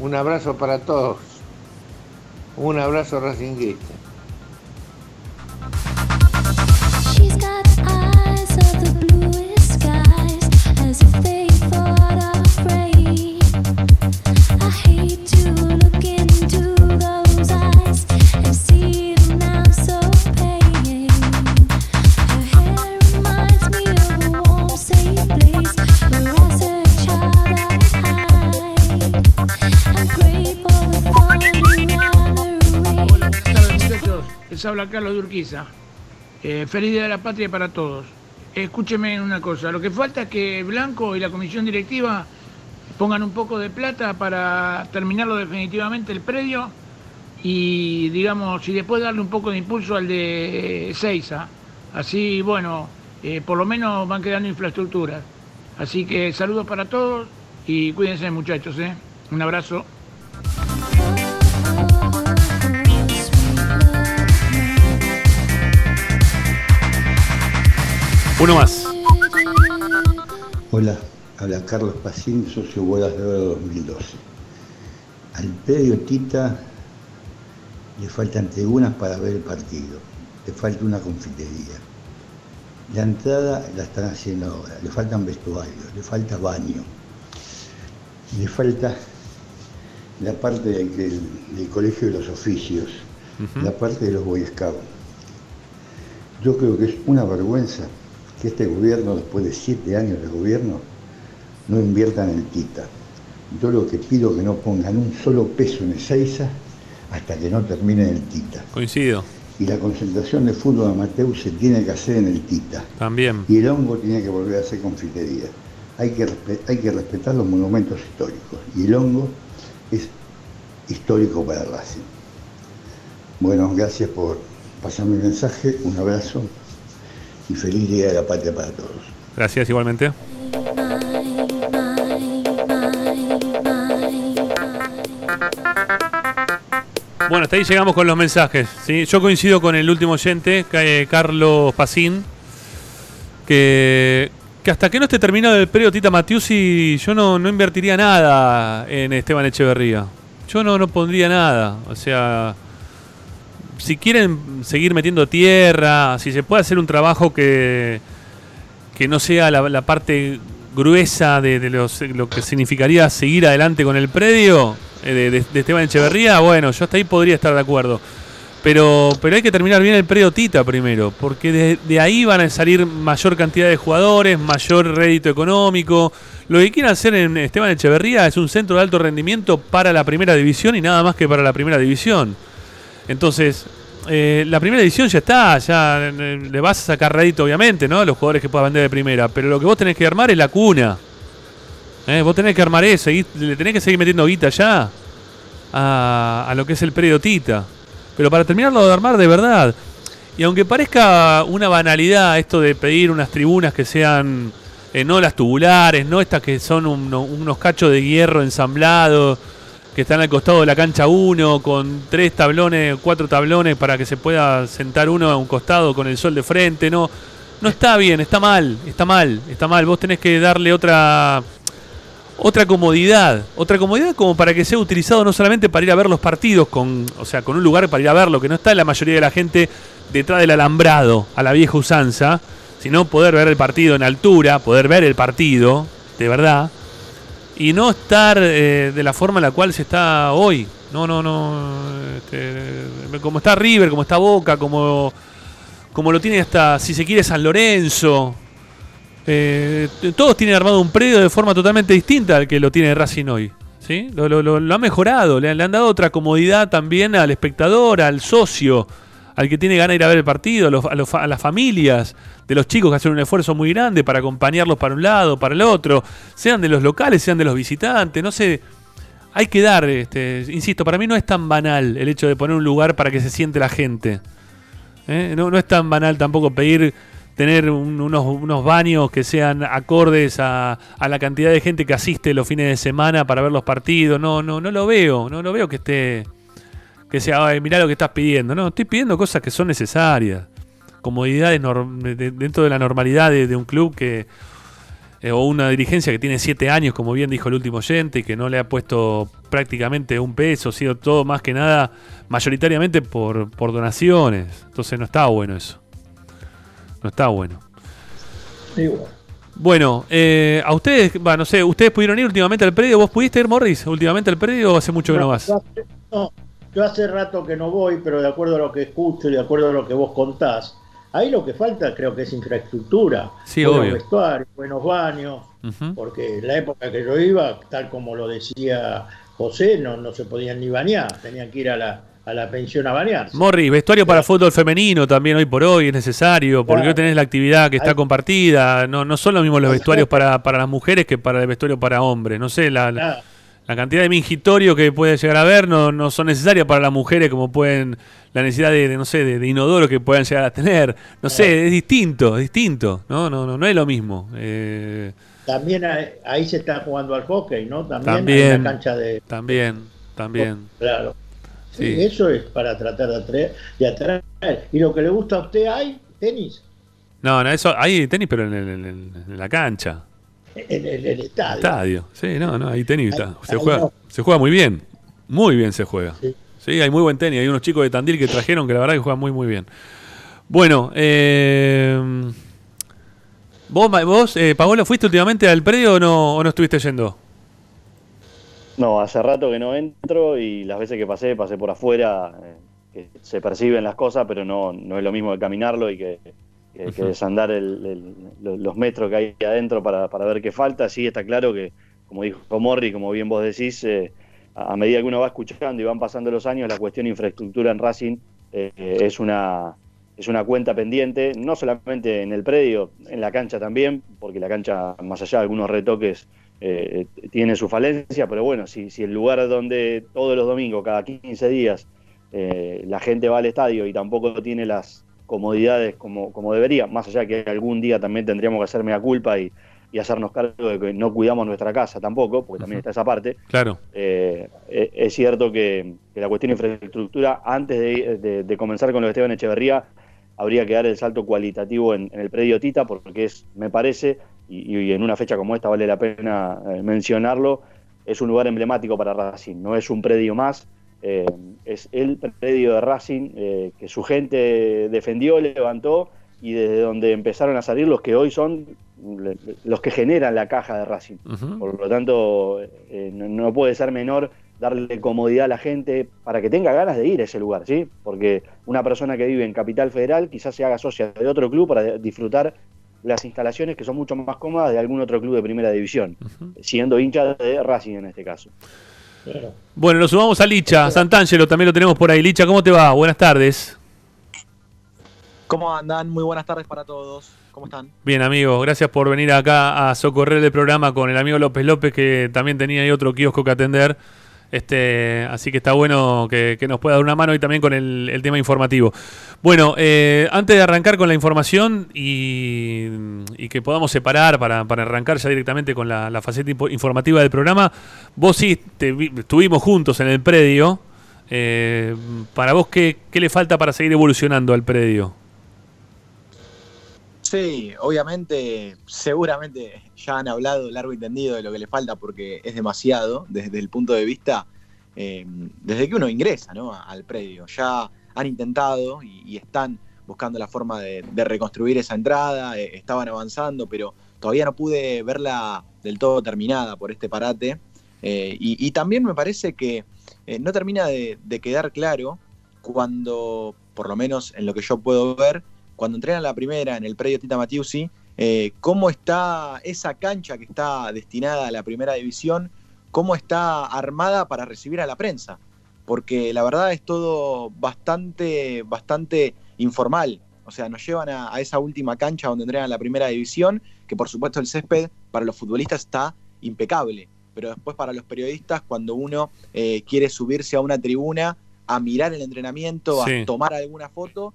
Un abrazo para todos. Un abrazo racinguista. Habla Carlos de Urquiza. Eh, feliz Día de la Patria para todos. Escúcheme una cosa, lo que falta es que Blanco y la comisión directiva pongan un poco de plata para terminarlo definitivamente el predio y digamos, y después darle un poco de impulso al de Seiza. Así, bueno, eh, por lo menos van quedando infraestructuras. Así que saludos para todos y cuídense muchachos, ¿eh? Un abrazo. Uno más. Hola, habla Carlos Pacín, socio Bodas de Oro 2012. Al predio Tita le faltan tribunas para ver el partido, le falta una confitería. La entrada la están haciendo ahora, le faltan vestuarios, le falta baño, le falta la parte del, colegio de los oficios, la parte de los Boy Scouts. Yo creo que es una vergüenza que este gobierno, después de siete años de gobierno, no invierta en el Tita. Yo lo que pido es que no pongan un solo peso en Ezeiza hasta que no termine el Tita. Coincido. Y la concentración de fútbol amateur se tiene que hacer en el Tita. También. Y el hongo tiene que volver a ser confitería. Hay que, hay que respetar los monumentos históricos. Y el hongo es histórico para Racing. Bueno, gracias por pasarme el mensaje. Un abrazo y feliz Día de la Patria para todos. Gracias igualmente. Bueno, hasta ahí llegamos con los mensajes. ¿sí? Yo coincido con el último oyente, eh, Carlos Pacín, que, que hasta que no esté terminado el periodo Tita Matiusi, yo no, no invertiría nada en Esteban Echeverría. Yo no, no pondría nada. O sea, si quieren seguir metiendo tierra, si se puede hacer un trabajo que, que no sea la, parte gruesa de, lo que significaría seguir adelante con el predio eh, de, Esteban Echeverría, bueno, yo hasta ahí podría estar de acuerdo. Pero, pero hay que terminar bien el predio Tita primero, porque de, ahí van a salir mayor cantidad de jugadores, mayor rédito económico. Lo que quieren hacer en Esteban Echeverría es un centro de alto rendimiento para la primera división y nada más que para la primera división. Entonces, eh, la primera edición ya está, ya eh, le vas a sacar rédito, obviamente, ¿no? A los jugadores que puedas vender de primera. Pero lo que vos tenés que armar es la cuna. Eh, vos tenés que armar eso, y le tenés que seguir metiendo guita ya a, lo que es el predio Tita. Pero para terminarlo de armar de verdad. Y aunque parezca una banalidad esto de pedir unas tribunas que sean no las tubulares, no estas que son unos cachos de hierro ensamblados que están al costado de la cancha 1, con tres tablones, cuatro tablones para que se pueda sentar uno a un costado con el sol de frente. No, no está bien, está mal, está mal, está mal. Vos tenés que darle otra otra comodidad, otra comodidad como para que sea utilizado no solamente para ir a ver los partidos, con, o sea, con un lugar para ir a verlo, que no está la mayoría de la gente detrás del alambrado, a la vieja usanza, sino poder ver el partido en altura, poder ver el partido, de verdad, y no estar eh, de la forma en la cual se está hoy. No, no, no. Este, como está River, como está Boca, como, como lo tiene hasta, si se quiere, San Lorenzo. Eh, todos tienen armado un predio de forma totalmente distinta al que lo tiene Racing hoy. ¿sí? Lo, lo, lo, ha mejorado, le, le, han dado otra comodidad también al espectador, al socio, al que tiene ganas de ir a ver el partido, a, las familias de los chicos que hacen un esfuerzo muy grande para acompañarlos para un lado, para el otro, sean de los locales, sean de los visitantes, no sé. Hay que dar, este, insisto, para mí no es tan banal el hecho de poner un lugar para que se siente la gente. ¿eh? No, es tan banal tampoco pedir tener unos, unos baños que sean acordes a, a, la cantidad de gente que asiste los fines de semana para ver los partidos. No, no, no lo veo, no lo veo que esté, que sea, mirá lo que estás pidiendo. No, estoy pidiendo cosas que son necesarias. Comodidades dentro de la normalidad de, un club que eh, o una dirigencia que tiene siete años, como bien dijo el último oyente, y que no le ha puesto prácticamente un peso, ha sido todo más que nada, mayoritariamente por, por donaciones. Entonces no está bueno eso. No está bueno. Bueno, eh, a ustedes, no sé, ¿ustedes pudieron ir últimamente al predio? ¿Vos pudiste ir, Morris, últimamente al predio o hace mucho que no vas? No, yo hace rato que no voy, pero de acuerdo a lo que escucho y de acuerdo a lo que vos contás, ahí lo que falta creo que es infraestructura. Sí, buenos vestuarios, buenos baños, porque en la época que yo iba, tal como lo decía José, no, no se podían ni bañar, tenían que ir a la, a la pensión a bañarse. Morri, vestuario para fútbol femenino también hoy por hoy es necesario, porque hoy tenés la actividad que está compartida. No, no son lo mismo los vestuarios para, para las mujeres que para el vestuario para hombres. No sé, la, la, cantidad de mingitorio que puede llegar a haber no, no son necesarias para las mujeres como pueden, la necesidad de, no sé, de, inodoro que puedan llegar a tener. No sé, es distinto, es distinto. No, no, no, no es lo mismo. Eh, también ahí se está jugando al hockey, ¿no? También, también cancha de... También, también. Claro. Sí. eso es para tratar de atraer, de atraer. ¿Y lo que le gusta a usted hay? ¿Tenis? No, no, eso hay tenis, pero en, la cancha. En el, estadio. estadio. Sí, no, no, hay tenis. se, juega, se juega muy bien. Muy bien se juega. Sí. hay muy buen tenis. Hay unos chicos de Tandil que trajeron que la verdad que juegan muy, muy bien. Bueno, eh, ¿vos, vos eh, Paolo, fuiste últimamente al predio o no, o no estuviste yendo? No, hace rato que no entro y las veces que pasé, pasé por afuera, eh, que se perciben las cosas, pero no, no es lo mismo que caminarlo y que, desandar los metros que hay adentro para, ver qué falta. Sí, está claro que, como dijo Morri, como bien vos decís, eh, a medida que uno va escuchando y van pasando los años, la cuestión de infraestructura en Racing eh, es una es una cuenta pendiente, no solamente en el predio, en la cancha también, porque la cancha, más allá de algunos retoques, eh, tiene su falencia, pero bueno, si, si el lugar donde todos los domingos, cada 15 días, eh, la gente va al estadio y tampoco tiene las comodidades como, como debería, más allá que algún día también tendríamos que hacerme la culpa y, hacernos cargo de que no cuidamos nuestra casa tampoco, porque también está esa parte. Claro. Eh, es cierto que, la cuestión de infraestructura, antes de, comenzar con lo de Esteban Echeverría, habría que dar el salto cualitativo en, en el predio Tita, porque es, me parece, y, en una fecha como esta vale la pena eh, mencionarlo, es un lugar emblemático para Racing, no es un predio más, eh, es el predio de Racing eh, que su gente defendió, levantó y desde donde empezaron a salir los que hoy son los que generan la caja de Racing. Por lo tanto, no, puede ser menor darle comodidad a la gente para que tenga ganas de ir a ese lugar, ¿sí? Porque una persona que vive en Capital Federal quizás se haga socia de otro club para disfrutar las instalaciones que son mucho más cómodas de algún otro club de primera división, siendo hincha de Racing en este caso. Bueno, nos sumamos a Licha, Santangelo también lo tenemos por ahí. Licha, ¿cómo te va? Buenas tardes. ¿Cómo andan? Muy buenas tardes para todos. ¿Cómo están? Bien, amigo. Gracias por venir acá a socorrer el programa con el amigo López López, que también tenía ahí otro kiosco que atender. Este, así que está bueno que, nos pueda dar una mano y también con el, tema informativo. Bueno, eh, antes de arrancar con la información y, que podamos separar para, arrancar ya directamente con la, faceta informativa del programa, vos sí estuvimos juntos en el predio. Eh, para vos, ¿qué, ¿qué le falta para seguir evolucionando al predio? Sí, obviamente, seguramente ya han hablado largo y tendido de lo que le falta porque es demasiado desde el punto de vista, eh, desde que uno ingresa al predio. Ya han intentado y, están buscando la forma de, reconstruir esa entrada, eh, estaban avanzando, pero todavía no pude verla del todo terminada por este parate. Eh, y, también me parece que no termina de quedar claro cuando, por lo menos en lo que yo puedo ver, cuando entrenan la primera en el predio Tita Matiusi, eh, cómo está esa cancha que está destinada a la primera división, cómo está armada para recibir a la prensa. Porque la verdad es todo bastante, bastante informal. O sea, nos llevan a, esa última cancha donde entrenan la primera división, que por supuesto el césped para los futbolistas está impecable. Pero después para los periodistas, cuando uno eh, quiere subirse a una tribuna a mirar el entrenamiento, a tomar alguna foto,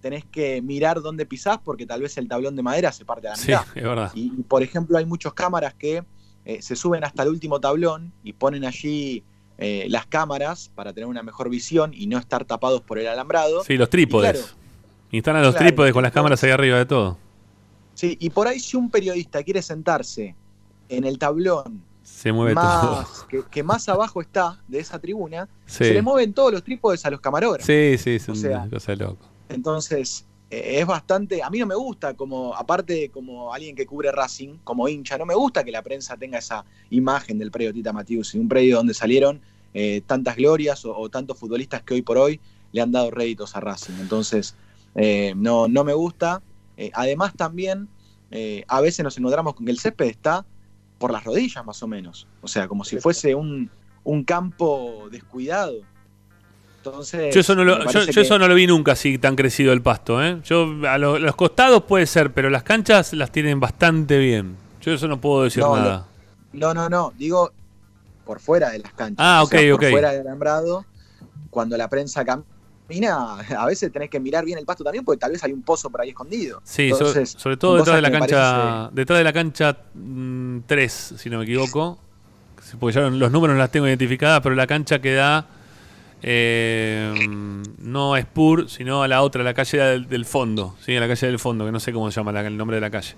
tenés que mirar dónde pisás porque tal vez el tablón de madera se parte a la mitad. Sí, es verdad. Y, por ejemplo, hay muchas cámaras que eh, se suben hasta el último tablón y ponen allí eh, las cámaras para tener una mejor visión y no estar tapados por el alambrado. Sí, los trípodes. Instalan los trípodes con las cámaras ahí arriba de todo. Sí, y por ahí si un periodista quiere sentarse en el tablón se mueve todo. Que, más abajo está de esa tribuna, se le mueven todos los trípodes a los camarógrafos. Sí, sí, es una cosa loco. Entonces, eh, es bastante. A mí no me gusta, como aparte, como alguien que cubre Racing, como hincha, no me gusta que la prensa tenga esa imagen del predio Tita Matius, un predio donde salieron eh, tantas glorias o, tantos futbolistas que hoy por hoy le han dado réditos a Racing. Entonces, eh, no, no me gusta. además, también, a veces nos encontramos con que el césped está por las rodillas más o menos. O sea, como si fuese un, campo descuidado. Entonces, yo eso, no lo, yo, eso no lo vi nunca así tan crecido el pasto. ¿eh? Yo a los costados puede ser, pero las canchas las tienen bastante bien. Yo eso no puedo decir nada. no, no, no. Digo por fuera de las canchas. Ah, ok, ok. Por fuera del alambrado, cuando la prensa camina, a veces tenés que mirar bien el pasto también, porque tal vez hay un pozo por ahí escondido. Sí, sobre, todo detrás de la cancha, detrás de la cancha 3, si no me equivoco. Porque ya los números no las tengo identificadas, pero la cancha que da eh, no a Spur, sino a la otra, la calle del, fondo, ¿sí? a la calle del fondo, que no sé cómo se llama el nombre de la calle.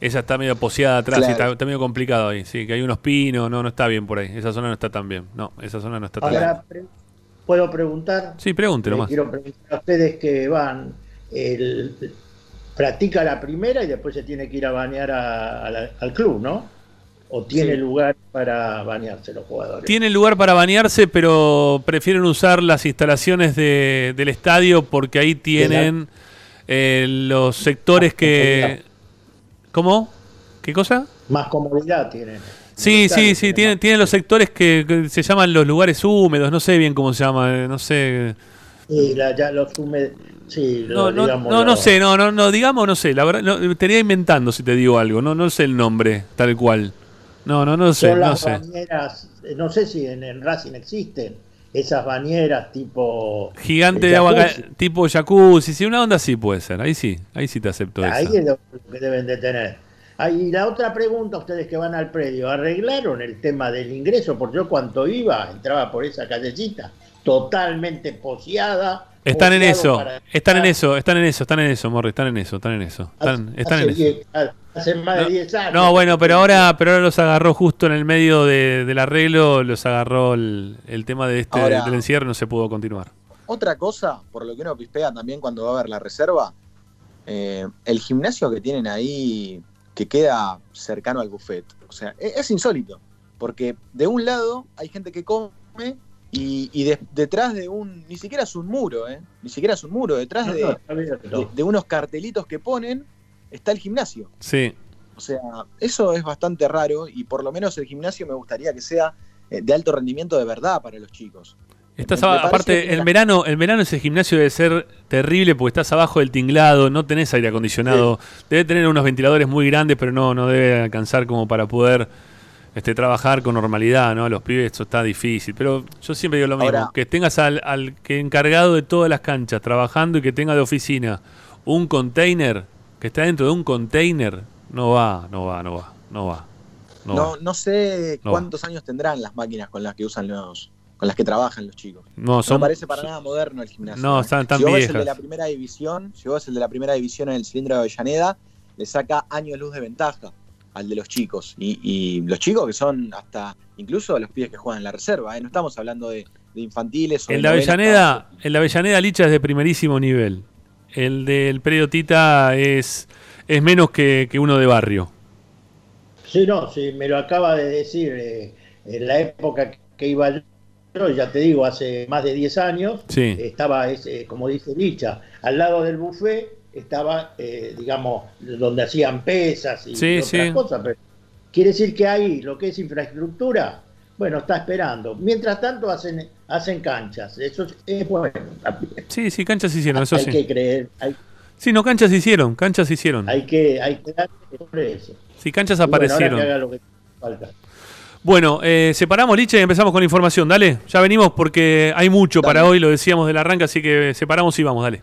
Esa está medio poseada atrás, está, medio complicado ahí, sí, que hay unos pinos, no, no está bien por ahí. Esa zona no está tan bien, no, esa zona no está tan bien. ¿Puedo preguntar? Sí, pregúntelo más. Quiero preguntar a ustedes que van, el, practica la primera y después se tiene que ir a bañar al club, ¿no? ¿O tiene lugar para bañarse los jugadores? Tiene lugar para bañarse, pero prefieren usar las instalaciones del estadio porque ahí tienen eh, los sectores que... ¿Cómo? ¿Qué cosa? Más comodidad tienen. Sí, sí, sí, tienen, tienen los sectores que, se llaman los lugares húmedos, no sé bien cómo se llama, eh, no sé. Sí, ya los húmedos. Sí, no, no, no, no, sé, no, no, no, digamos, no sé, la verdad, no, estaría inventando si te digo algo, no, no sé el nombre tal cual. No, no, no sé, no sé. Bañeras, eh, no sé si en, el Racing existen esas bañeras tipo gigante de agua tipo jacuzzi, sí, una onda así puede ser, ahí sí, ahí sí te acepto ahí es lo que deben de tener. Y la otra pregunta, ustedes que van al predio, ¿arreglaron el tema del ingreso? Porque yo cuando iba, entraba por esa callecita, totalmente poseada. Están en eso, están en eso, están en eso, están en eso, Morri, están en eso, están en eso. Están, están en eso. Hace más de 10 años. No, bueno, pero ahora, pero ahora los agarró justo en el medio del arreglo, los agarró el, tema de este, del encierro, no se pudo continuar. Otra cosa, por lo que uno pispea también cuando va a ver la reserva, eh, el gimnasio que tienen ahí que queda cercano al buffet. O sea, e-, es, insólito, porque de un lado hay gente que come y, detrás de un, ni siquiera es un muro, ¿eh? ni siquiera es un muro, detrás de, de, unos cartelitos que ponen está el gimnasio. Sí. O sea, eso es bastante raro y por lo menos el gimnasio me gustaría que sea eh, de alto rendimiento de verdad para los chicos. Estás aparte, el verano, el verano ese gimnasio debe ser terrible porque estás abajo del tinglado, no tenés aire acondicionado, debe tener unos ventiladores muy grandes, pero no, no debe alcanzar como para poder este, trabajar con normalidad, ¿no? Los pibes esto está difícil, pero yo siempre digo lo mismo, que tengas al, al, que encargado de todas las canchas trabajando y que tenga de oficina un container, que está dentro de un container, no va, no va, no va, no va. No, no, sé cuántos años tendrán las máquinas con las que usan los, con las que trabajan los chicos. No, son, parece para nada moderno el gimnasio. No, ¿eh? están tan si vos el de la primera división, si vos el de la primera división en el cilindro de Avellaneda, le saca años luz de ventaja al de los chicos. Y, los chicos que son hasta incluso los pibes que juegan en la reserva, ¿eh? no estamos hablando de, infantiles. el, de Avellaneda, el de Avellaneda Licha es de primerísimo nivel. El del Predio Tita es, es menos que, uno de barrio. Sí, no, sí, me lo acaba de decir eh, en la época que iba ya te digo, hace más de 10 años, estaba, ese, como dice Licha, al lado del buffet estaba, eh, digamos, donde hacían pesas y otras cosas. Pero quiere decir que ahí lo que es infraestructura, bueno, está esperando. Mientras tanto hacen, hacen canchas, eso es bueno Sí, sí, canchas hicieron, eso hay que creer. Sí, no, canchas hicieron, canchas hicieron. Hay que, hay que dar eso. Sí, canchas aparecieron. que haga lo que falta. Bueno, eh, separamos Licha y empezamos con la información. Dale, ya venimos porque hay mucho para hoy, lo decíamos del arranque, así que separamos y vamos, dale.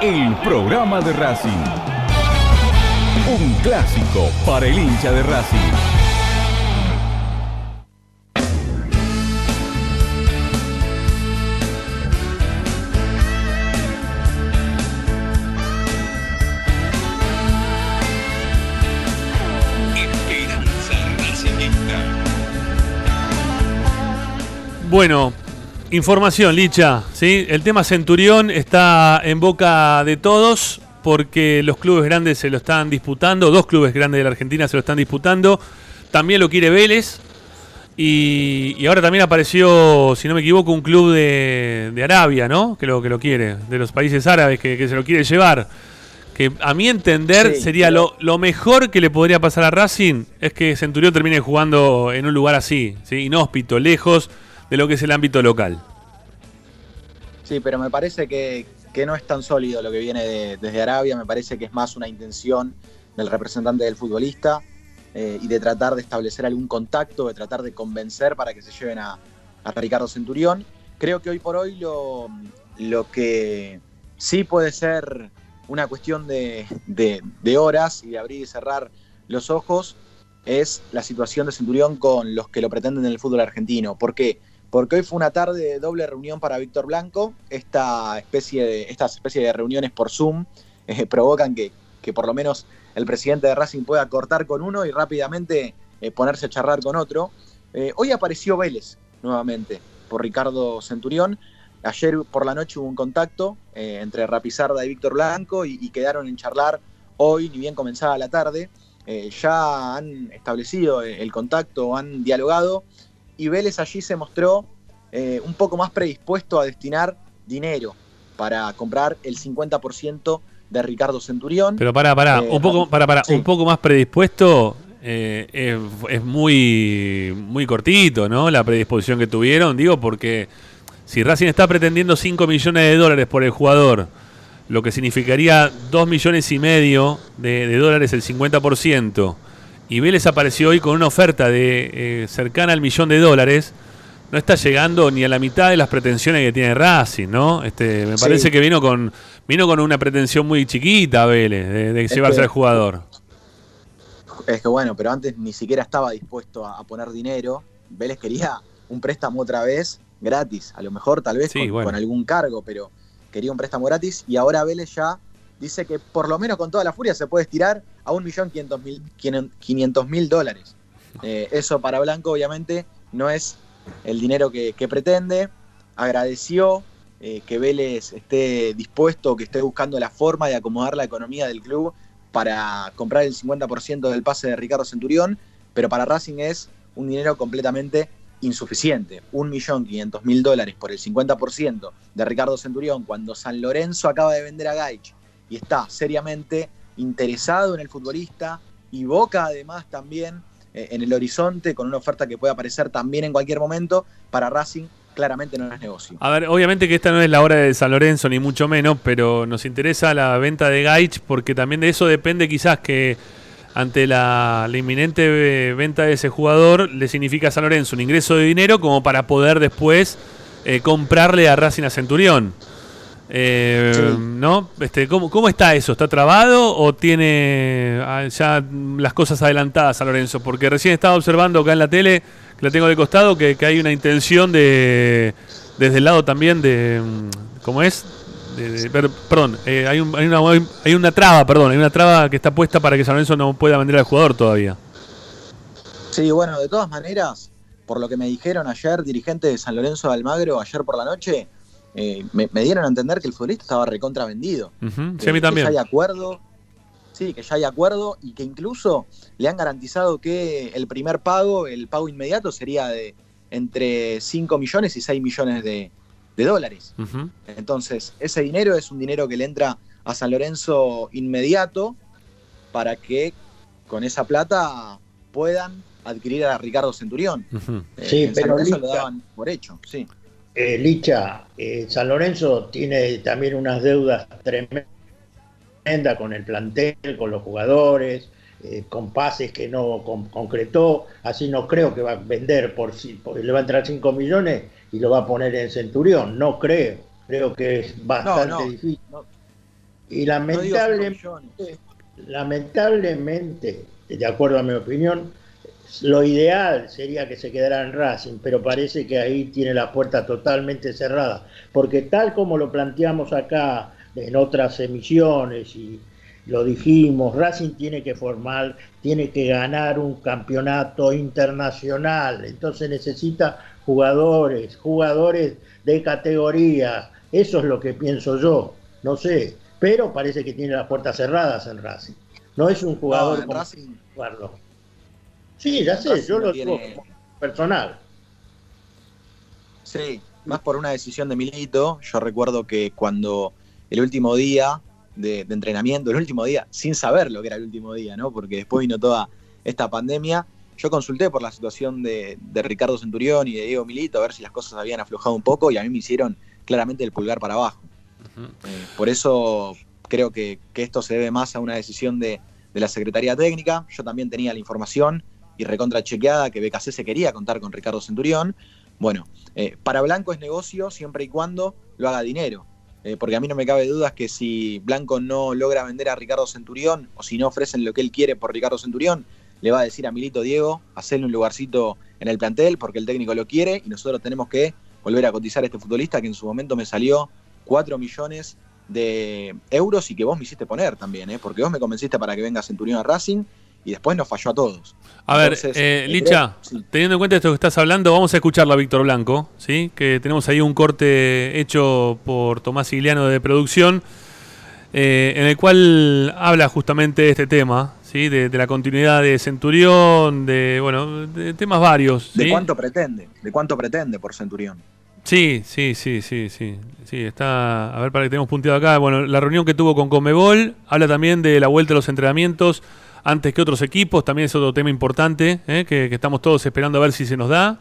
el programa de Racing. Un clásico para el hincha de Racing. Bueno, información, Licha. ¿sí? El tema Centurión está en boca de todos porque los clubes grandes se lo están disputando, dos clubes grandes de la Argentina se lo están disputando. También lo quiere Vélez. Y, ahora también apareció, si no me equivoco, un club de, Arabia, ¿no? Que lo, que lo quiere, de los países árabes, que, se lo quiere llevar. Que a mi entender sería lo, lo, mejor que le podría pasar a Racing es que Centurión termine jugando en un lugar así, ¿sí? inhóspito, lejos de lo que es el ámbito local. Sí, pero me parece que, no es tan sólido lo que viene desde Arabia, me parece que es más una intención del representante del futbolista eh, y de tratar de establecer algún contacto, de tratar de convencer para que se lleven a, Ricardo Centurión. Creo que hoy por hoy lo, lo que sí puede ser una cuestión de, de, horas y de abrir y cerrar los ojos es la situación de Centurión con los que lo pretenden en el fútbol argentino. ¿Por qué? porque hoy fue una tarde de doble reunión para Víctor Blanco. Esta especie de, estas especies de reuniones por Zoom eh, provocan que, por lo menos el presidente de Racing pueda cortar con uno y rápidamente eh, ponerse a charlar con otro. Eh, hoy apareció Vélez nuevamente por Ricardo Centurión. Ayer por la noche hubo un contacto entre Rapizarda y Víctor Blanco y, quedaron en charlar hoy, ni bien comenzaba la tarde. ya han establecido el contacto, han dialogado y Vélez allí se mostró eh, un poco más predispuesto a destinar dinero para comprar el 50% de Ricardo Centurión. Pero para, para, eh, un poco, para, para, un poco más predispuesto eh, es, muy, muy cortito, ¿no? La predisposición que tuvieron, digo, porque si Racing está pretendiendo 5 millones de dólares por el jugador, lo que significaría 2 millones y medio de, de dólares el 50%, y Vélez apareció hoy con una oferta de eh, cercana al millón de dólares, no está llegando ni a la mitad de las pretensiones que tiene Racing, ¿no? Este, me parece que vino con vino con una pretensión muy chiquita Vélez de, llevarse al jugador. Es que bueno, pero antes ni siquiera estaba dispuesto a, poner dinero. Vélez quería un préstamo otra vez gratis, a lo mejor tal vez con algún cargo, pero quería un préstamo gratis y ahora Vélez ya dice que por lo menos con toda la furia se puede estirar a 1.500.000 dólares. Eh, eso para Blanco obviamente no es el dinero que, pretende. Agradeció eh, que Vélez esté dispuesto, que esté buscando la forma de acomodar la economía del club para comprar el 50% del pase de Ricardo Centurión, pero para Racing es un dinero completamente insuficiente. 1.500.000 dólares por el 50% de Ricardo Centurión cuando San Lorenzo acaba de vender a Gaich y está seriamente interesado en el futbolista y Boca además también eh, en el horizonte con una oferta que puede aparecer también en cualquier momento para Racing claramente no es negocio. A ver, obviamente que esta no es la hora de San Lorenzo, ni mucho menos, pero nos interesa la venta de Gaich, porque también de eso depende quizás que ante la, inminente venta de ese jugador le significa a San Lorenzo un ingreso de dinero como para poder después eh, comprarle a Racing a Centurión. Eh, ¿No? Este, ¿cómo, ¿Cómo está eso? ¿Está trabado o tiene ah, ya las cosas adelantadas a Lorenzo? Porque recién estaba observando acá en la tele, que la tengo de costado, que, hay una intención de desde el lado también de. ¿Cómo es? perdón, eh, hay, hay, una, hay una traba, perdón, hay una traba que está puesta para que San Lorenzo no pueda vender al jugador todavía. Sí, bueno, de todas maneras, por lo que me dijeron ayer, dirigente de San Lorenzo de Almagro, ayer por la noche, eh, me, dieron a entender que el futbolista estaba recontra vendido. Sí, a mí también. Que ya hay acuerdo, sí, que ya hay acuerdo y que incluso le han garantizado que el primer pago, el pago inmediato, sería de entre 5 millones y 6 millones de, dólares. Entonces, ese dinero es un dinero que le entra a San Lorenzo inmediato para que con esa plata puedan adquirir a Ricardo Centurión. Eh, sí, pero San lo daban por hecho, sí. Eh, Licha, eh, San Lorenzo tiene también unas deudas tremendas con el plantel, con los jugadores, con pases que no concretó, así no creo que va a vender por si le va a entrar 5 millones y lo va a poner en Centurión, no creo, creo que es bastante difícil. y lamentablemente, lamentablemente, de acuerdo a mi opinión, lo ideal sería que se quedara en Racing, pero parece que ahí tiene la puerta totalmente cerrada, porque tal como lo planteamos acá en otras emisiones y lo dijimos, Racing tiene que formar, tiene que ganar un campeonato internacional, entonces necesita jugadores, jugadores de categoría, eso es lo que pienso yo, no sé, pero parece que tiene las puertas cerradas en Racing. No es un jugador Racing. Sí, ya sé, yo lo digo personal. Sí, más por una decisión de Milito. Yo recuerdo que cuando el último día de, entrenamiento, el último día, sin saber lo que era el último día, ¿no? Porque después vino toda esta pandemia. Yo consulté por la situación de, Ricardo Centurión y de Diego Milito a ver si las cosas habían aflojado un poco y a mí me hicieron claramente el pulgar para abajo. Eh, por eso creo que, esto se debe más a una decisión de, de la Secretaría Técnica. Yo también tenía la información y recontra chequeada que BKC se quería contar con Ricardo Centurión. Bueno, eh, para Blanco es negocio siempre y cuando lo haga dinero. Eh, porque a mí no me cabe dudas que si Blanco no logra vender a Ricardo Centurión o si no ofrecen lo que él quiere por Ricardo Centurión, le va a decir a Milito Diego, hacerle un lugarcito en el plantel porque el técnico lo quiere y nosotros tenemos que volver a cotizar a este futbolista que en su momento me salió 4 millones de euros y que vos me hiciste poner también, ¿eh? porque vos me convenciste para que venga Centurión a Racing y después nos falló a todos. A ver, eh, Licha, teniendo en cuenta esto que estás hablando, vamos a escucharlo a Víctor Blanco, ¿sí? que tenemos ahí un corte hecho por Tomás Iliano de producción, eh, en el cual habla justamente de este tema, ¿sí? De, la continuidad de Centurión, de, bueno, de temas varios. ¿De cuánto pretende? ¿De cuánto pretende por Centurión? Sí, sí, sí, sí, sí. Sí, está. A ver, para que tenemos punteado acá. Bueno, la reunión que tuvo con Comebol habla también de la vuelta a los entrenamientos antes que otros equipos, también es otro tema importante, ¿eh? que, estamos todos esperando a ver si se nos da.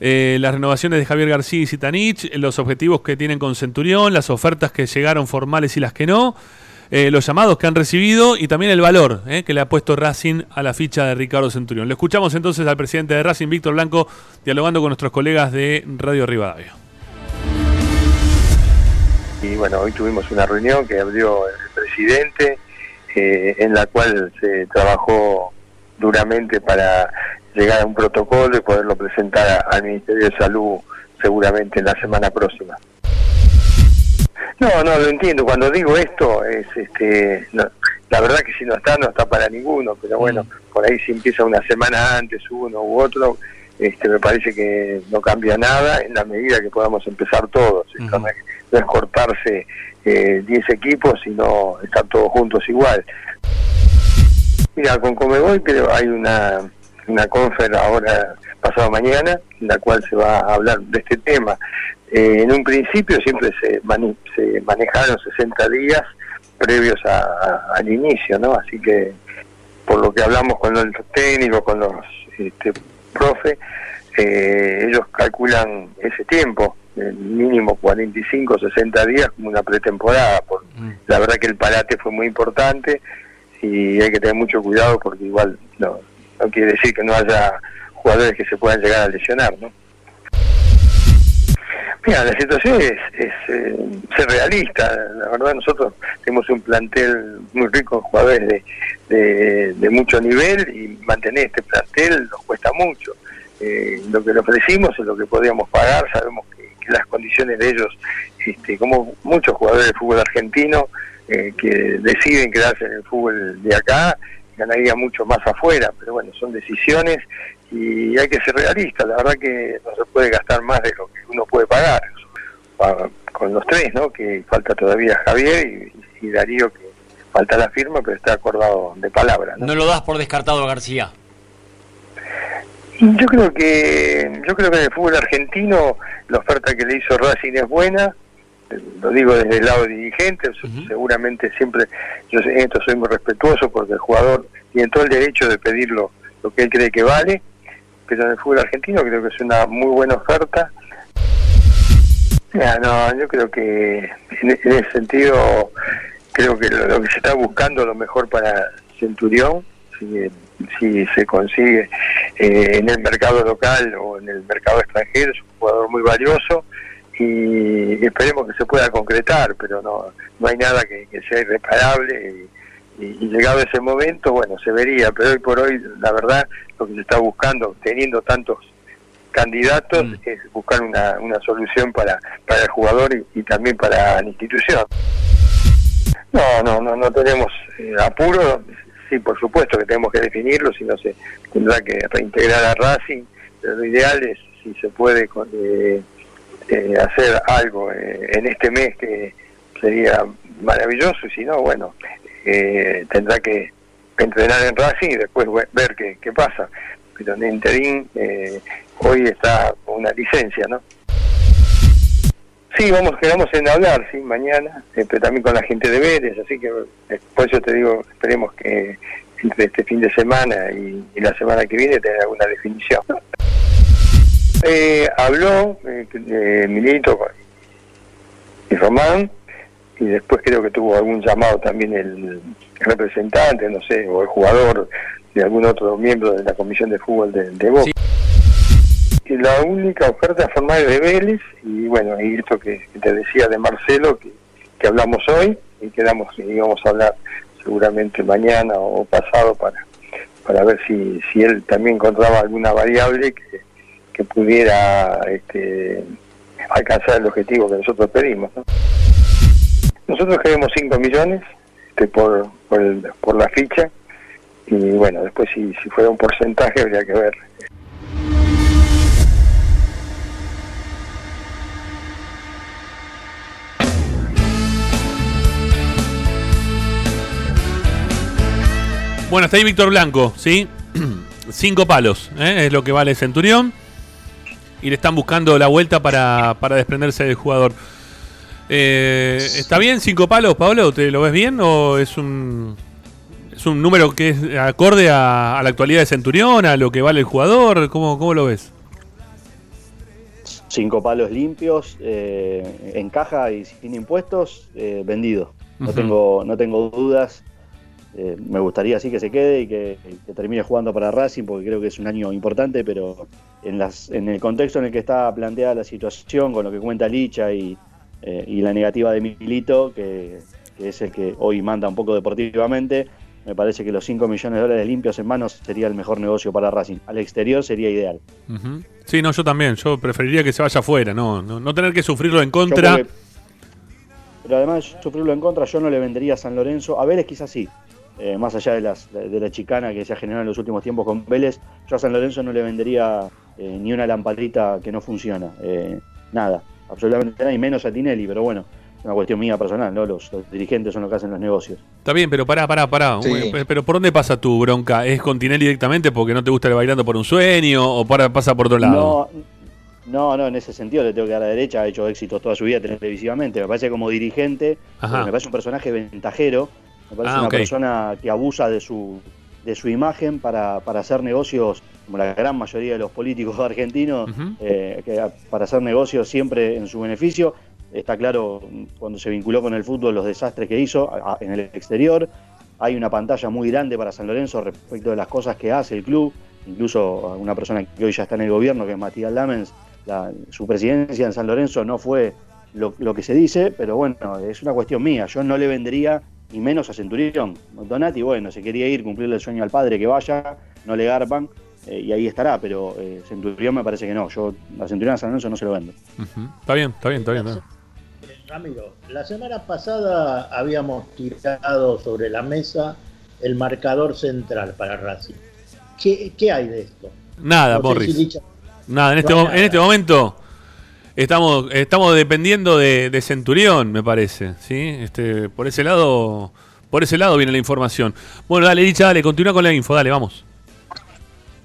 Eh, las renovaciones de Javier García y Zitanich, los objetivos que tienen con Centurión, las ofertas que llegaron formales y las que no, eh, los llamados que han recibido y también el valor que le ha puesto Racing a la ficha de Ricardo Centurión. Le escuchamos entonces al presidente de Racing, Víctor Blanco, dialogando con nuestros colegas de Radio Rivadavia. Y bueno, hoy tuvimos una reunión que abrió el presidente eh, en la cual se trabajó duramente para llegar a un protocolo y poderlo presentar al Ministerio de Salud seguramente en la semana próxima. No, no, lo entiendo. Cuando digo esto, es este, la verdad que si no está, no está para ninguno, pero bueno, mm. por ahí si empieza una semana antes uno u otro, este, me parece que no cambia nada en la medida que podamos empezar todos. no, es, cortarse 10 eh, equipos, sino estar todos juntos igual. Mira, con Comebol pero hay una, una confer ahora, pasado mañana, en la cual se va a hablar de este tema. Eh, en un principio siempre se, se manejaron 60 días previos al inicio, ¿no? Así que por lo que hablamos con los técnicos, con los este, profe, eh, ellos calculan ese tiempo mínimo 45, 60 días como una pretemporada. Por, mm. La verdad que el parate fue muy importante y hay que tener mucho cuidado porque igual no, no quiere decir que no haya jugadores que se puedan llegar a lesionar, ¿no? Mira, la situación es, eh, ser realista. La verdad, nosotros tenemos un plantel muy rico en jugadores de, de, mucho nivel y mantener este plantel nos cuesta mucho. Eh, lo que le ofrecimos es lo que podíamos pagar. Sabemos que las condiciones de ellos, este, como muchos jugadores de fútbol argentino eh, que deciden quedarse en el fútbol de acá, ganaría mucho más afuera, pero bueno, son decisiones y hay que ser realista, la verdad que no se puede gastar más de lo que uno puede pagar, con los tres, ¿no? que falta todavía Javier y, y Darío que falta la firma, pero está acordado de palabra. ¿no? no lo das por descartado García. Yo creo que yo creo que en el fútbol argentino la oferta que le hizo Racing es buena lo digo desde el lado dirigente, seguramente siempre, yo en esto soy muy respetuoso porque el jugador tiene todo el derecho de pedir lo, que él cree que vale, pero en el fútbol argentino creo que es una muy buena oferta. no, yo creo que en, ese sentido, creo que lo, que se está buscando lo mejor para Centurión, si, se consigue eh, en el mercado local o en el mercado extranjero, es un jugador muy valioso y esperemos que se pueda concretar, pero no, no hay nada que, sea irreparable y, llegado ese momento, bueno, se vería, pero hoy por hoy, la verdad, lo que se está buscando, teniendo tantos candidatos, mm. es buscar una, una solución para, para el jugador y, también para la institución. No, no, no, no tenemos eh, apuro, sí, por supuesto que tenemos que definirlo, si no se tendrá que reintegrar a Racing, pero lo ideal es si se puede eh, eh, hacer algo eh, en este mes que sería maravilloso y si no, bueno, eh, tendrá que entrenar en Racing y después ver qué, qué pasa. Pero en interín hoy está una licencia, ¿no? Sí, vamos, quedamos en hablar, sí, mañana, pero también con la gente de Vélez, así que por eso te digo, esperemos que entre este fin de semana y, la semana que viene tener alguna definición. Eh, habló eh, Milito y Román, y después creo que tuvo algún llamado también el representante, no sé, o el jugador de algún otro miembro de la comisión de fútbol de, de Boca. Y la única oferta formal de Vélez, y bueno, y esto que, te decía de Marcelo, que, que hablamos hoy, y quedamos, y íbamos a hablar seguramente mañana o pasado para, para ver si, si él también encontraba alguna variable que que pudiera este, alcanzar el objetivo que nosotros pedimos. Nosotros queremos 5 millones este, por, por, la ficha y bueno, después si, si fuera un porcentaje habría que ver Bueno, está ahí Víctor Blanco, ¿sí? Cinco palos, ¿eh? es lo que vale Centurión y le están buscando la vuelta para, para desprenderse del jugador. Eh, ¿Está bien cinco palos, Pablo? ¿Te lo ves bien o es un, es un número que es acorde a, la actualidad de Centurión, a lo que vale el jugador? ¿Cómo, cómo lo ves? Cinco palos limpios, eh, en caja y sin impuestos, eh, vendido. No, tengo, no tengo dudas. me gustaría sí que se quede y que, que, termine jugando para Racing porque creo que es un año importante, pero en, las, en el contexto en el que está planteada la situación, con lo que cuenta Licha y, eh, la negativa de Milito, que, es el que hoy manda un poco deportivamente, me parece que los 5 millones de dólares limpios en manos sería el mejor negocio para Racing. Al exterior sería ideal. Sí, no, yo también. Yo preferiría que se vaya afuera, no, no, tener que sufrirlo en contra. pero además, sufrirlo en contra, yo no le vendería a San Lorenzo. A Vélez quizás sí. Eh, más allá de, las, de, la chicana que se ha generado en los últimos tiempos con Vélez, yo a San Lorenzo no le vendería eh, ni una lampadita que no funciona. Eh, nada, absolutamente nada, y menos a Tinelli, pero bueno, es una cuestión mía personal, ¿no? Los, dirigentes son los que hacen los negocios. Está bien, pero pará, pará, pará. Pero ¿por dónde pasa tu bronca? ¿Es con Tinelli directamente porque no te gusta el bailando por un sueño o para, pasa por otro lado? No, no, en ese sentido le tengo que dar a la derecha, ha hecho éxitos toda su vida televisivamente. Me parece como dirigente, me parece un personaje ventajero, me parece ah, una persona que abusa de su, de su imagen para, para hacer negocios como la gran mayoría de los políticos argentinos, eh, para hacer negocios siempre en su beneficio. Está claro cuando se vinculó con el fútbol los desastres que hizo en el exterior. Hay una pantalla muy grande para San Lorenzo respecto de las cosas que hace el club. Incluso una persona que hoy ya está en el gobierno, que es Matías Lamens, su presidencia en San Lorenzo no fue lo, lo, que se dice, pero bueno, es una cuestión mía. Yo no le vendería ni menos a Centurión. Donati, bueno, se quería ir, cumplirle el sueño al padre que vaya, no le garpan. Eh, y ahí estará, pero eh, Centurión me parece que no. Yo a Centurión a San Lorenzo no se lo vendo. Está bien, está bien, está bien. Ramiro, la semana pasada habíamos tirado sobre la mesa el marcador central para Racing. ¿Qué, hay de esto? Nada, Morris. Nada, en este, en este momento estamos, estamos dependiendo de, Centurión, me parece. ¿sí? Este, por ese lado, por ese lado viene la información. Bueno, dale, dicha, dale, continúa con la info, dale, vamos.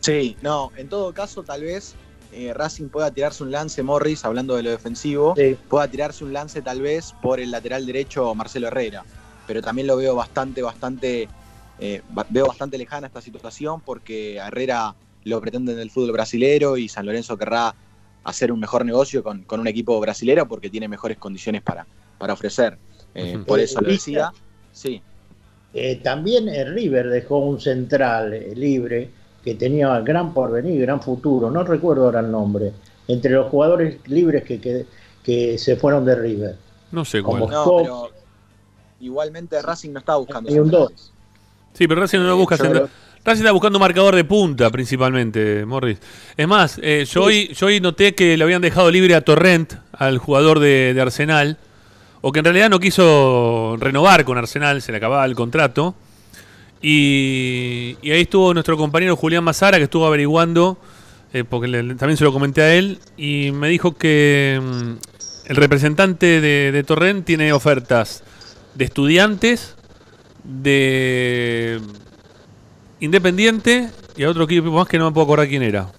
Sí, no, en todo caso, tal vez eh, Racing pueda tirarse un lance, Morris, hablando de lo defensivo, pueda tirarse un lance tal vez por el lateral derecho Marcelo Herrera. Pero también lo veo bastante, bastante, eh, veo bastante lejana esta situación porque Herrera lo pretende en el fútbol brasilero y San Lorenzo querrá hacer un mejor negocio con, un equipo brasilero porque tiene mejores condiciones para, para ofrecer. Eh, por eso lo decía. Sí. también el River dejó un central libre que tenía gran porvenir, gran futuro, no recuerdo ahora el nombre, entre los jugadores libres que, que, se fueron de River. No sé cuál. pero igualmente Racing no está buscando. un dos. Sí, pero Racing no lo busca. Racing está buscando marcador de punta principalmente, Morris. Es más, eh, yo, hoy, yo hoy noté que le habían dejado libre a Torrent, al jugador de, de Arsenal, o que en realidad no quiso renovar con Arsenal, se le acababa el contrato. Y, ahí estuvo nuestro compañero Julián Mazara, que estuvo averiguando, eh, porque también se lo comenté a él, y me dijo que mm, el representante de, de Torrent tiene ofertas de estudiantes, de Independiente y a otro equipo más que no me puedo acordar quién era.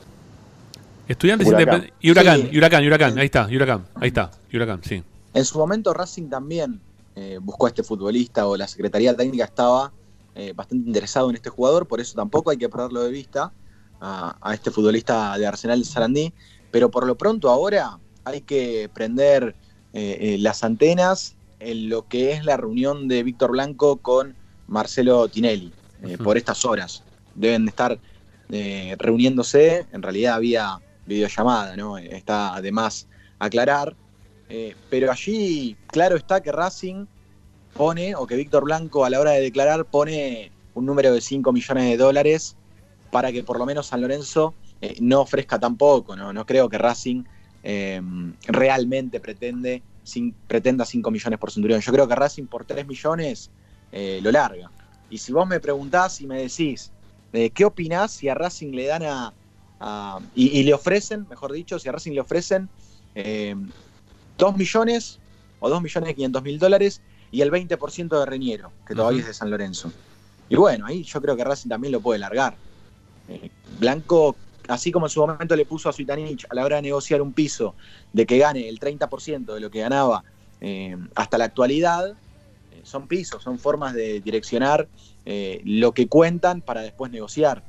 Estudiantes Independientes y Huracán, y Huracán, Huracán, ahí está, Huracán, ahí está, Huracán, sí. En su momento Racing también eh, buscó a este futbolista o la Secretaría Técnica estaba eh, bastante interesado en este jugador, por eso tampoco hay que perderlo de vista a, este futbolista de Arsenal de Sarandí, pero por lo pronto ahora hay que prender eh, eh, las antenas en lo que es la reunión de Víctor Blanco con Marcelo Tinelli por estas horas. Deben estar reuniéndose, en realidad había videollamada, ¿no? Está además aclarar, pero allí claro está que Racing pone, o que Víctor Blanco a la hora de declarar pone un número de 5 millones de dólares para que por lo menos San Lorenzo eh, no ofrezca tampoco, ¿no? No creo que Racing eh, realmente pretende, pretenda 5 millones por Centurión. Yo creo que Racing por 3 millones eh, lo larga. Y si vos me preguntás y me decís, ¿qué opinás si a Racing le dan a... y, le ofrecen, mejor dicho, si a Racing le ofrecen 2 millones o 2 millones 500 mil dólares y el 20% de Reñero, que todavía es de San Lorenzo. Y bueno, ahí yo creo que Racing también lo puede largar. Eh, Blanco, así como en su momento le puso a Suitanich a la hora de negociar un piso de que gane el 30% de lo que ganaba eh, hasta la actualidad, eh, son pisos, son formas de direccionar lo que cuentan para después negociar.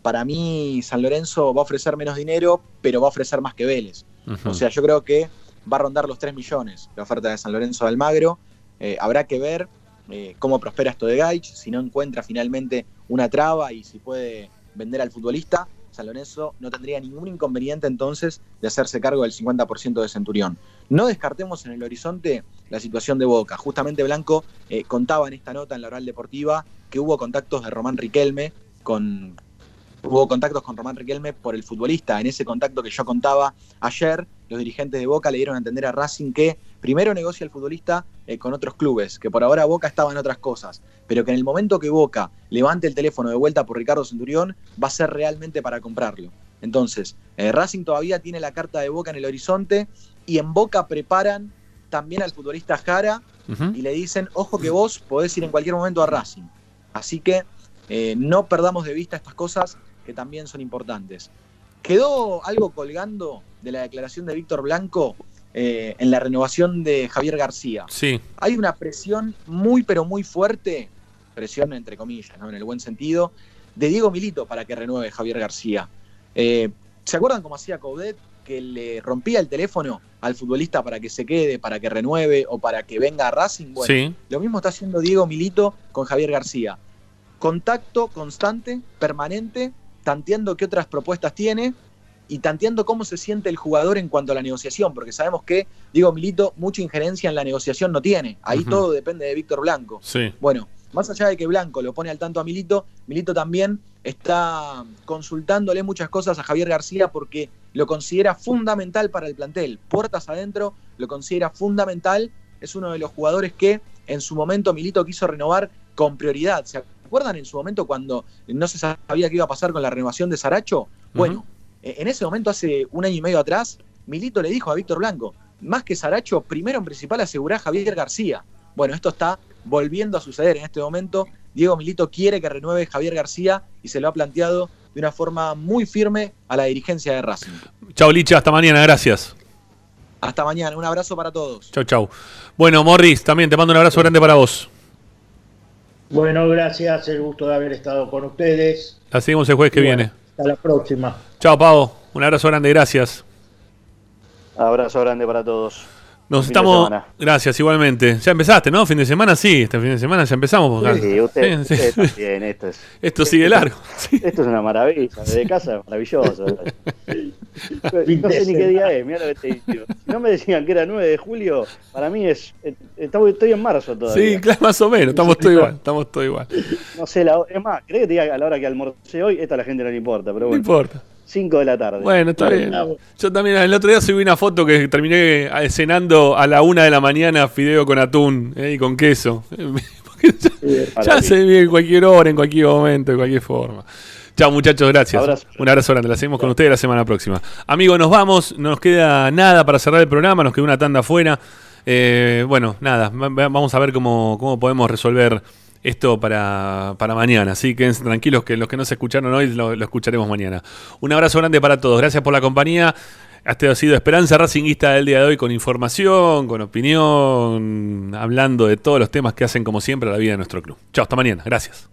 para mí, San Lorenzo va a ofrecer menos dinero, pero va a ofrecer más que Vélez. O sea, yo creo que va a rondar los 3 millones la oferta de San Lorenzo de Almagro eh, habrá que ver eh, cómo prospera esto de Gaich, si no encuentra finalmente una traba y si puede vender al futbolista. San Lorenzo no tendría ningún inconveniente entonces de hacerse cargo del 50% de Centurión. No descartemos en el horizonte la situación de Boca. Justamente Blanco eh, contaba en esta nota en la oral deportiva que hubo contactos de Román Riquelme con, hubo contactos con Román Riquelme por el futbolista. En ese contacto que yo contaba ayer, los dirigentes de Boca le dieron a entender a Racing que primero negocia el futbolista eh, con otros clubes, que por ahora Boca estaba en otras cosas, pero que en el momento que Boca levante el teléfono de vuelta por Ricardo Centurión, va a ser realmente para comprarlo. Entonces, eh, Racing todavía tiene la carta de Boca en el horizonte y en Boca preparan también al futbolista Jara y le dicen, ojo que vos podés ir en cualquier momento a Racing. Así que eh, no perdamos de vista estas cosas que también son importantes. Quedó algo colgando de la declaración de Víctor Blanco eh, en la renovación de Javier García. Sí. Hay una presión muy, pero muy fuerte, presión entre comillas, ¿no? en el buen sentido, de Diego Milito para que renueve Javier García. Eh, ¿Se acuerdan cómo hacía Coudet? Que le rompía el teléfono al futbolista para que se quede, para que renueve o para que venga a Racing. Bueno, lo mismo está haciendo Diego Milito con Javier García. Contacto constante, permanente, tanteando qué otras propuestas tiene y tanteando cómo se siente el jugador en cuanto a la negociación, porque sabemos que Diego Milito mucha injerencia en la negociación no tiene. Ahí todo depende de Víctor Blanco. Sí. Bueno, más allá de que Blanco lo pone al tanto a Milito, Milito también está consultándole muchas cosas a Javier García porque lo considera fundamental para el plantel. Puertas adentro, lo considera fundamental. Es uno de los jugadores que en su momento Milito quiso renovar con prioridad. ¿Se acuerdan en su momento cuando no se sabía qué iba a pasar con la renovación de Saracho? Bueno, en ese momento, hace un año y medio atrás, Milito le dijo a Víctor Blanco, más que Saracho, primero en principal asegurá a Javier García. Bueno, esto está volviendo a suceder en este momento. Diego Milito quiere que renueve Javier García y se lo ha planteado de una forma muy firme a la dirigencia de Racing. Chao Licha, hasta mañana, gracias. Hasta mañana, un abrazo para todos. Chau, chau. Bueno, Morris, también te mando un abrazo grande para vos. Bueno, gracias, el gusto de haber estado con ustedes. La seguimos el jueves que viene. Hasta la próxima. Chao, Pavo. Un abrazo grande, gracias. Abrazo grande para todos. Nos estamos. Gracias, igualmente. Ya empezaste, ¿no? Fin de semana, sí. Este fin de semana ya empezamos. Sí, usted, sí, sí. Bien, esto, es, esto sigue largo. Esto es una maravilla. Desde casa es maravilloso. no sé ni qué día es. Mira lo que te digo. Si no me decían que era 9 de julio, para mí es. Eh, estoy en marzo todavía. Sí, claro, más o menos. Estamos todos igual. Estamos todos igual. No sé, la, es más, ¿crees que te diga a la hora que almorcé hoy? Esta a la gente no le importa, pero bueno. No importa. 5 de la tarde. Bueno, está bien. Yo también el otro día subí una foto que terminé cenando a la una de la mañana fideo con atún eh, y con queso. ya, se ve en cualquier hora, en cualquier momento, de cualquier forma. Chao muchachos, gracias. Un abrazo grande. La seguimos con ustedes la semana próxima. Amigos, nos vamos. No nos queda nada para cerrar el programa. Nos queda una tanda afuera. Eh, bueno, nada. Vamos a ver cómo, cómo podemos resolver esto para, para mañana. Así que tranquilos que los que no se escucharon hoy lo, escucharemos mañana. Un abrazo grande para todos. Gracias por la compañía. Este ha sido Esperanza Racinguista del día de hoy con información, con opinión, hablando de todos los temas que hacen como siempre la vida de nuestro club. Chao, hasta mañana. Gracias.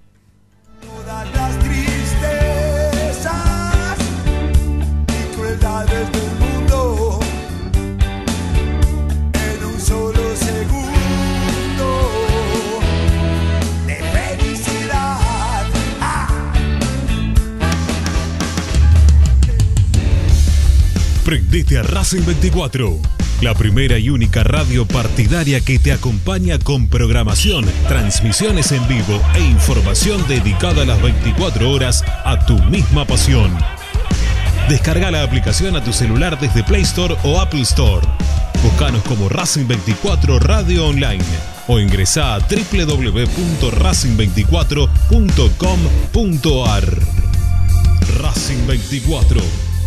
Prendete a Racing 24, la primera y única radio partidaria que te acompaña con programación, transmisiones en vivo e información dedicada las 24 horas a tu misma pasión. Descarga la aplicación a tu celular desde Play Store o Apple Store. Búscanos como Racing 24 Radio Online o ingresa a www.racing24.com.ar. Racing 24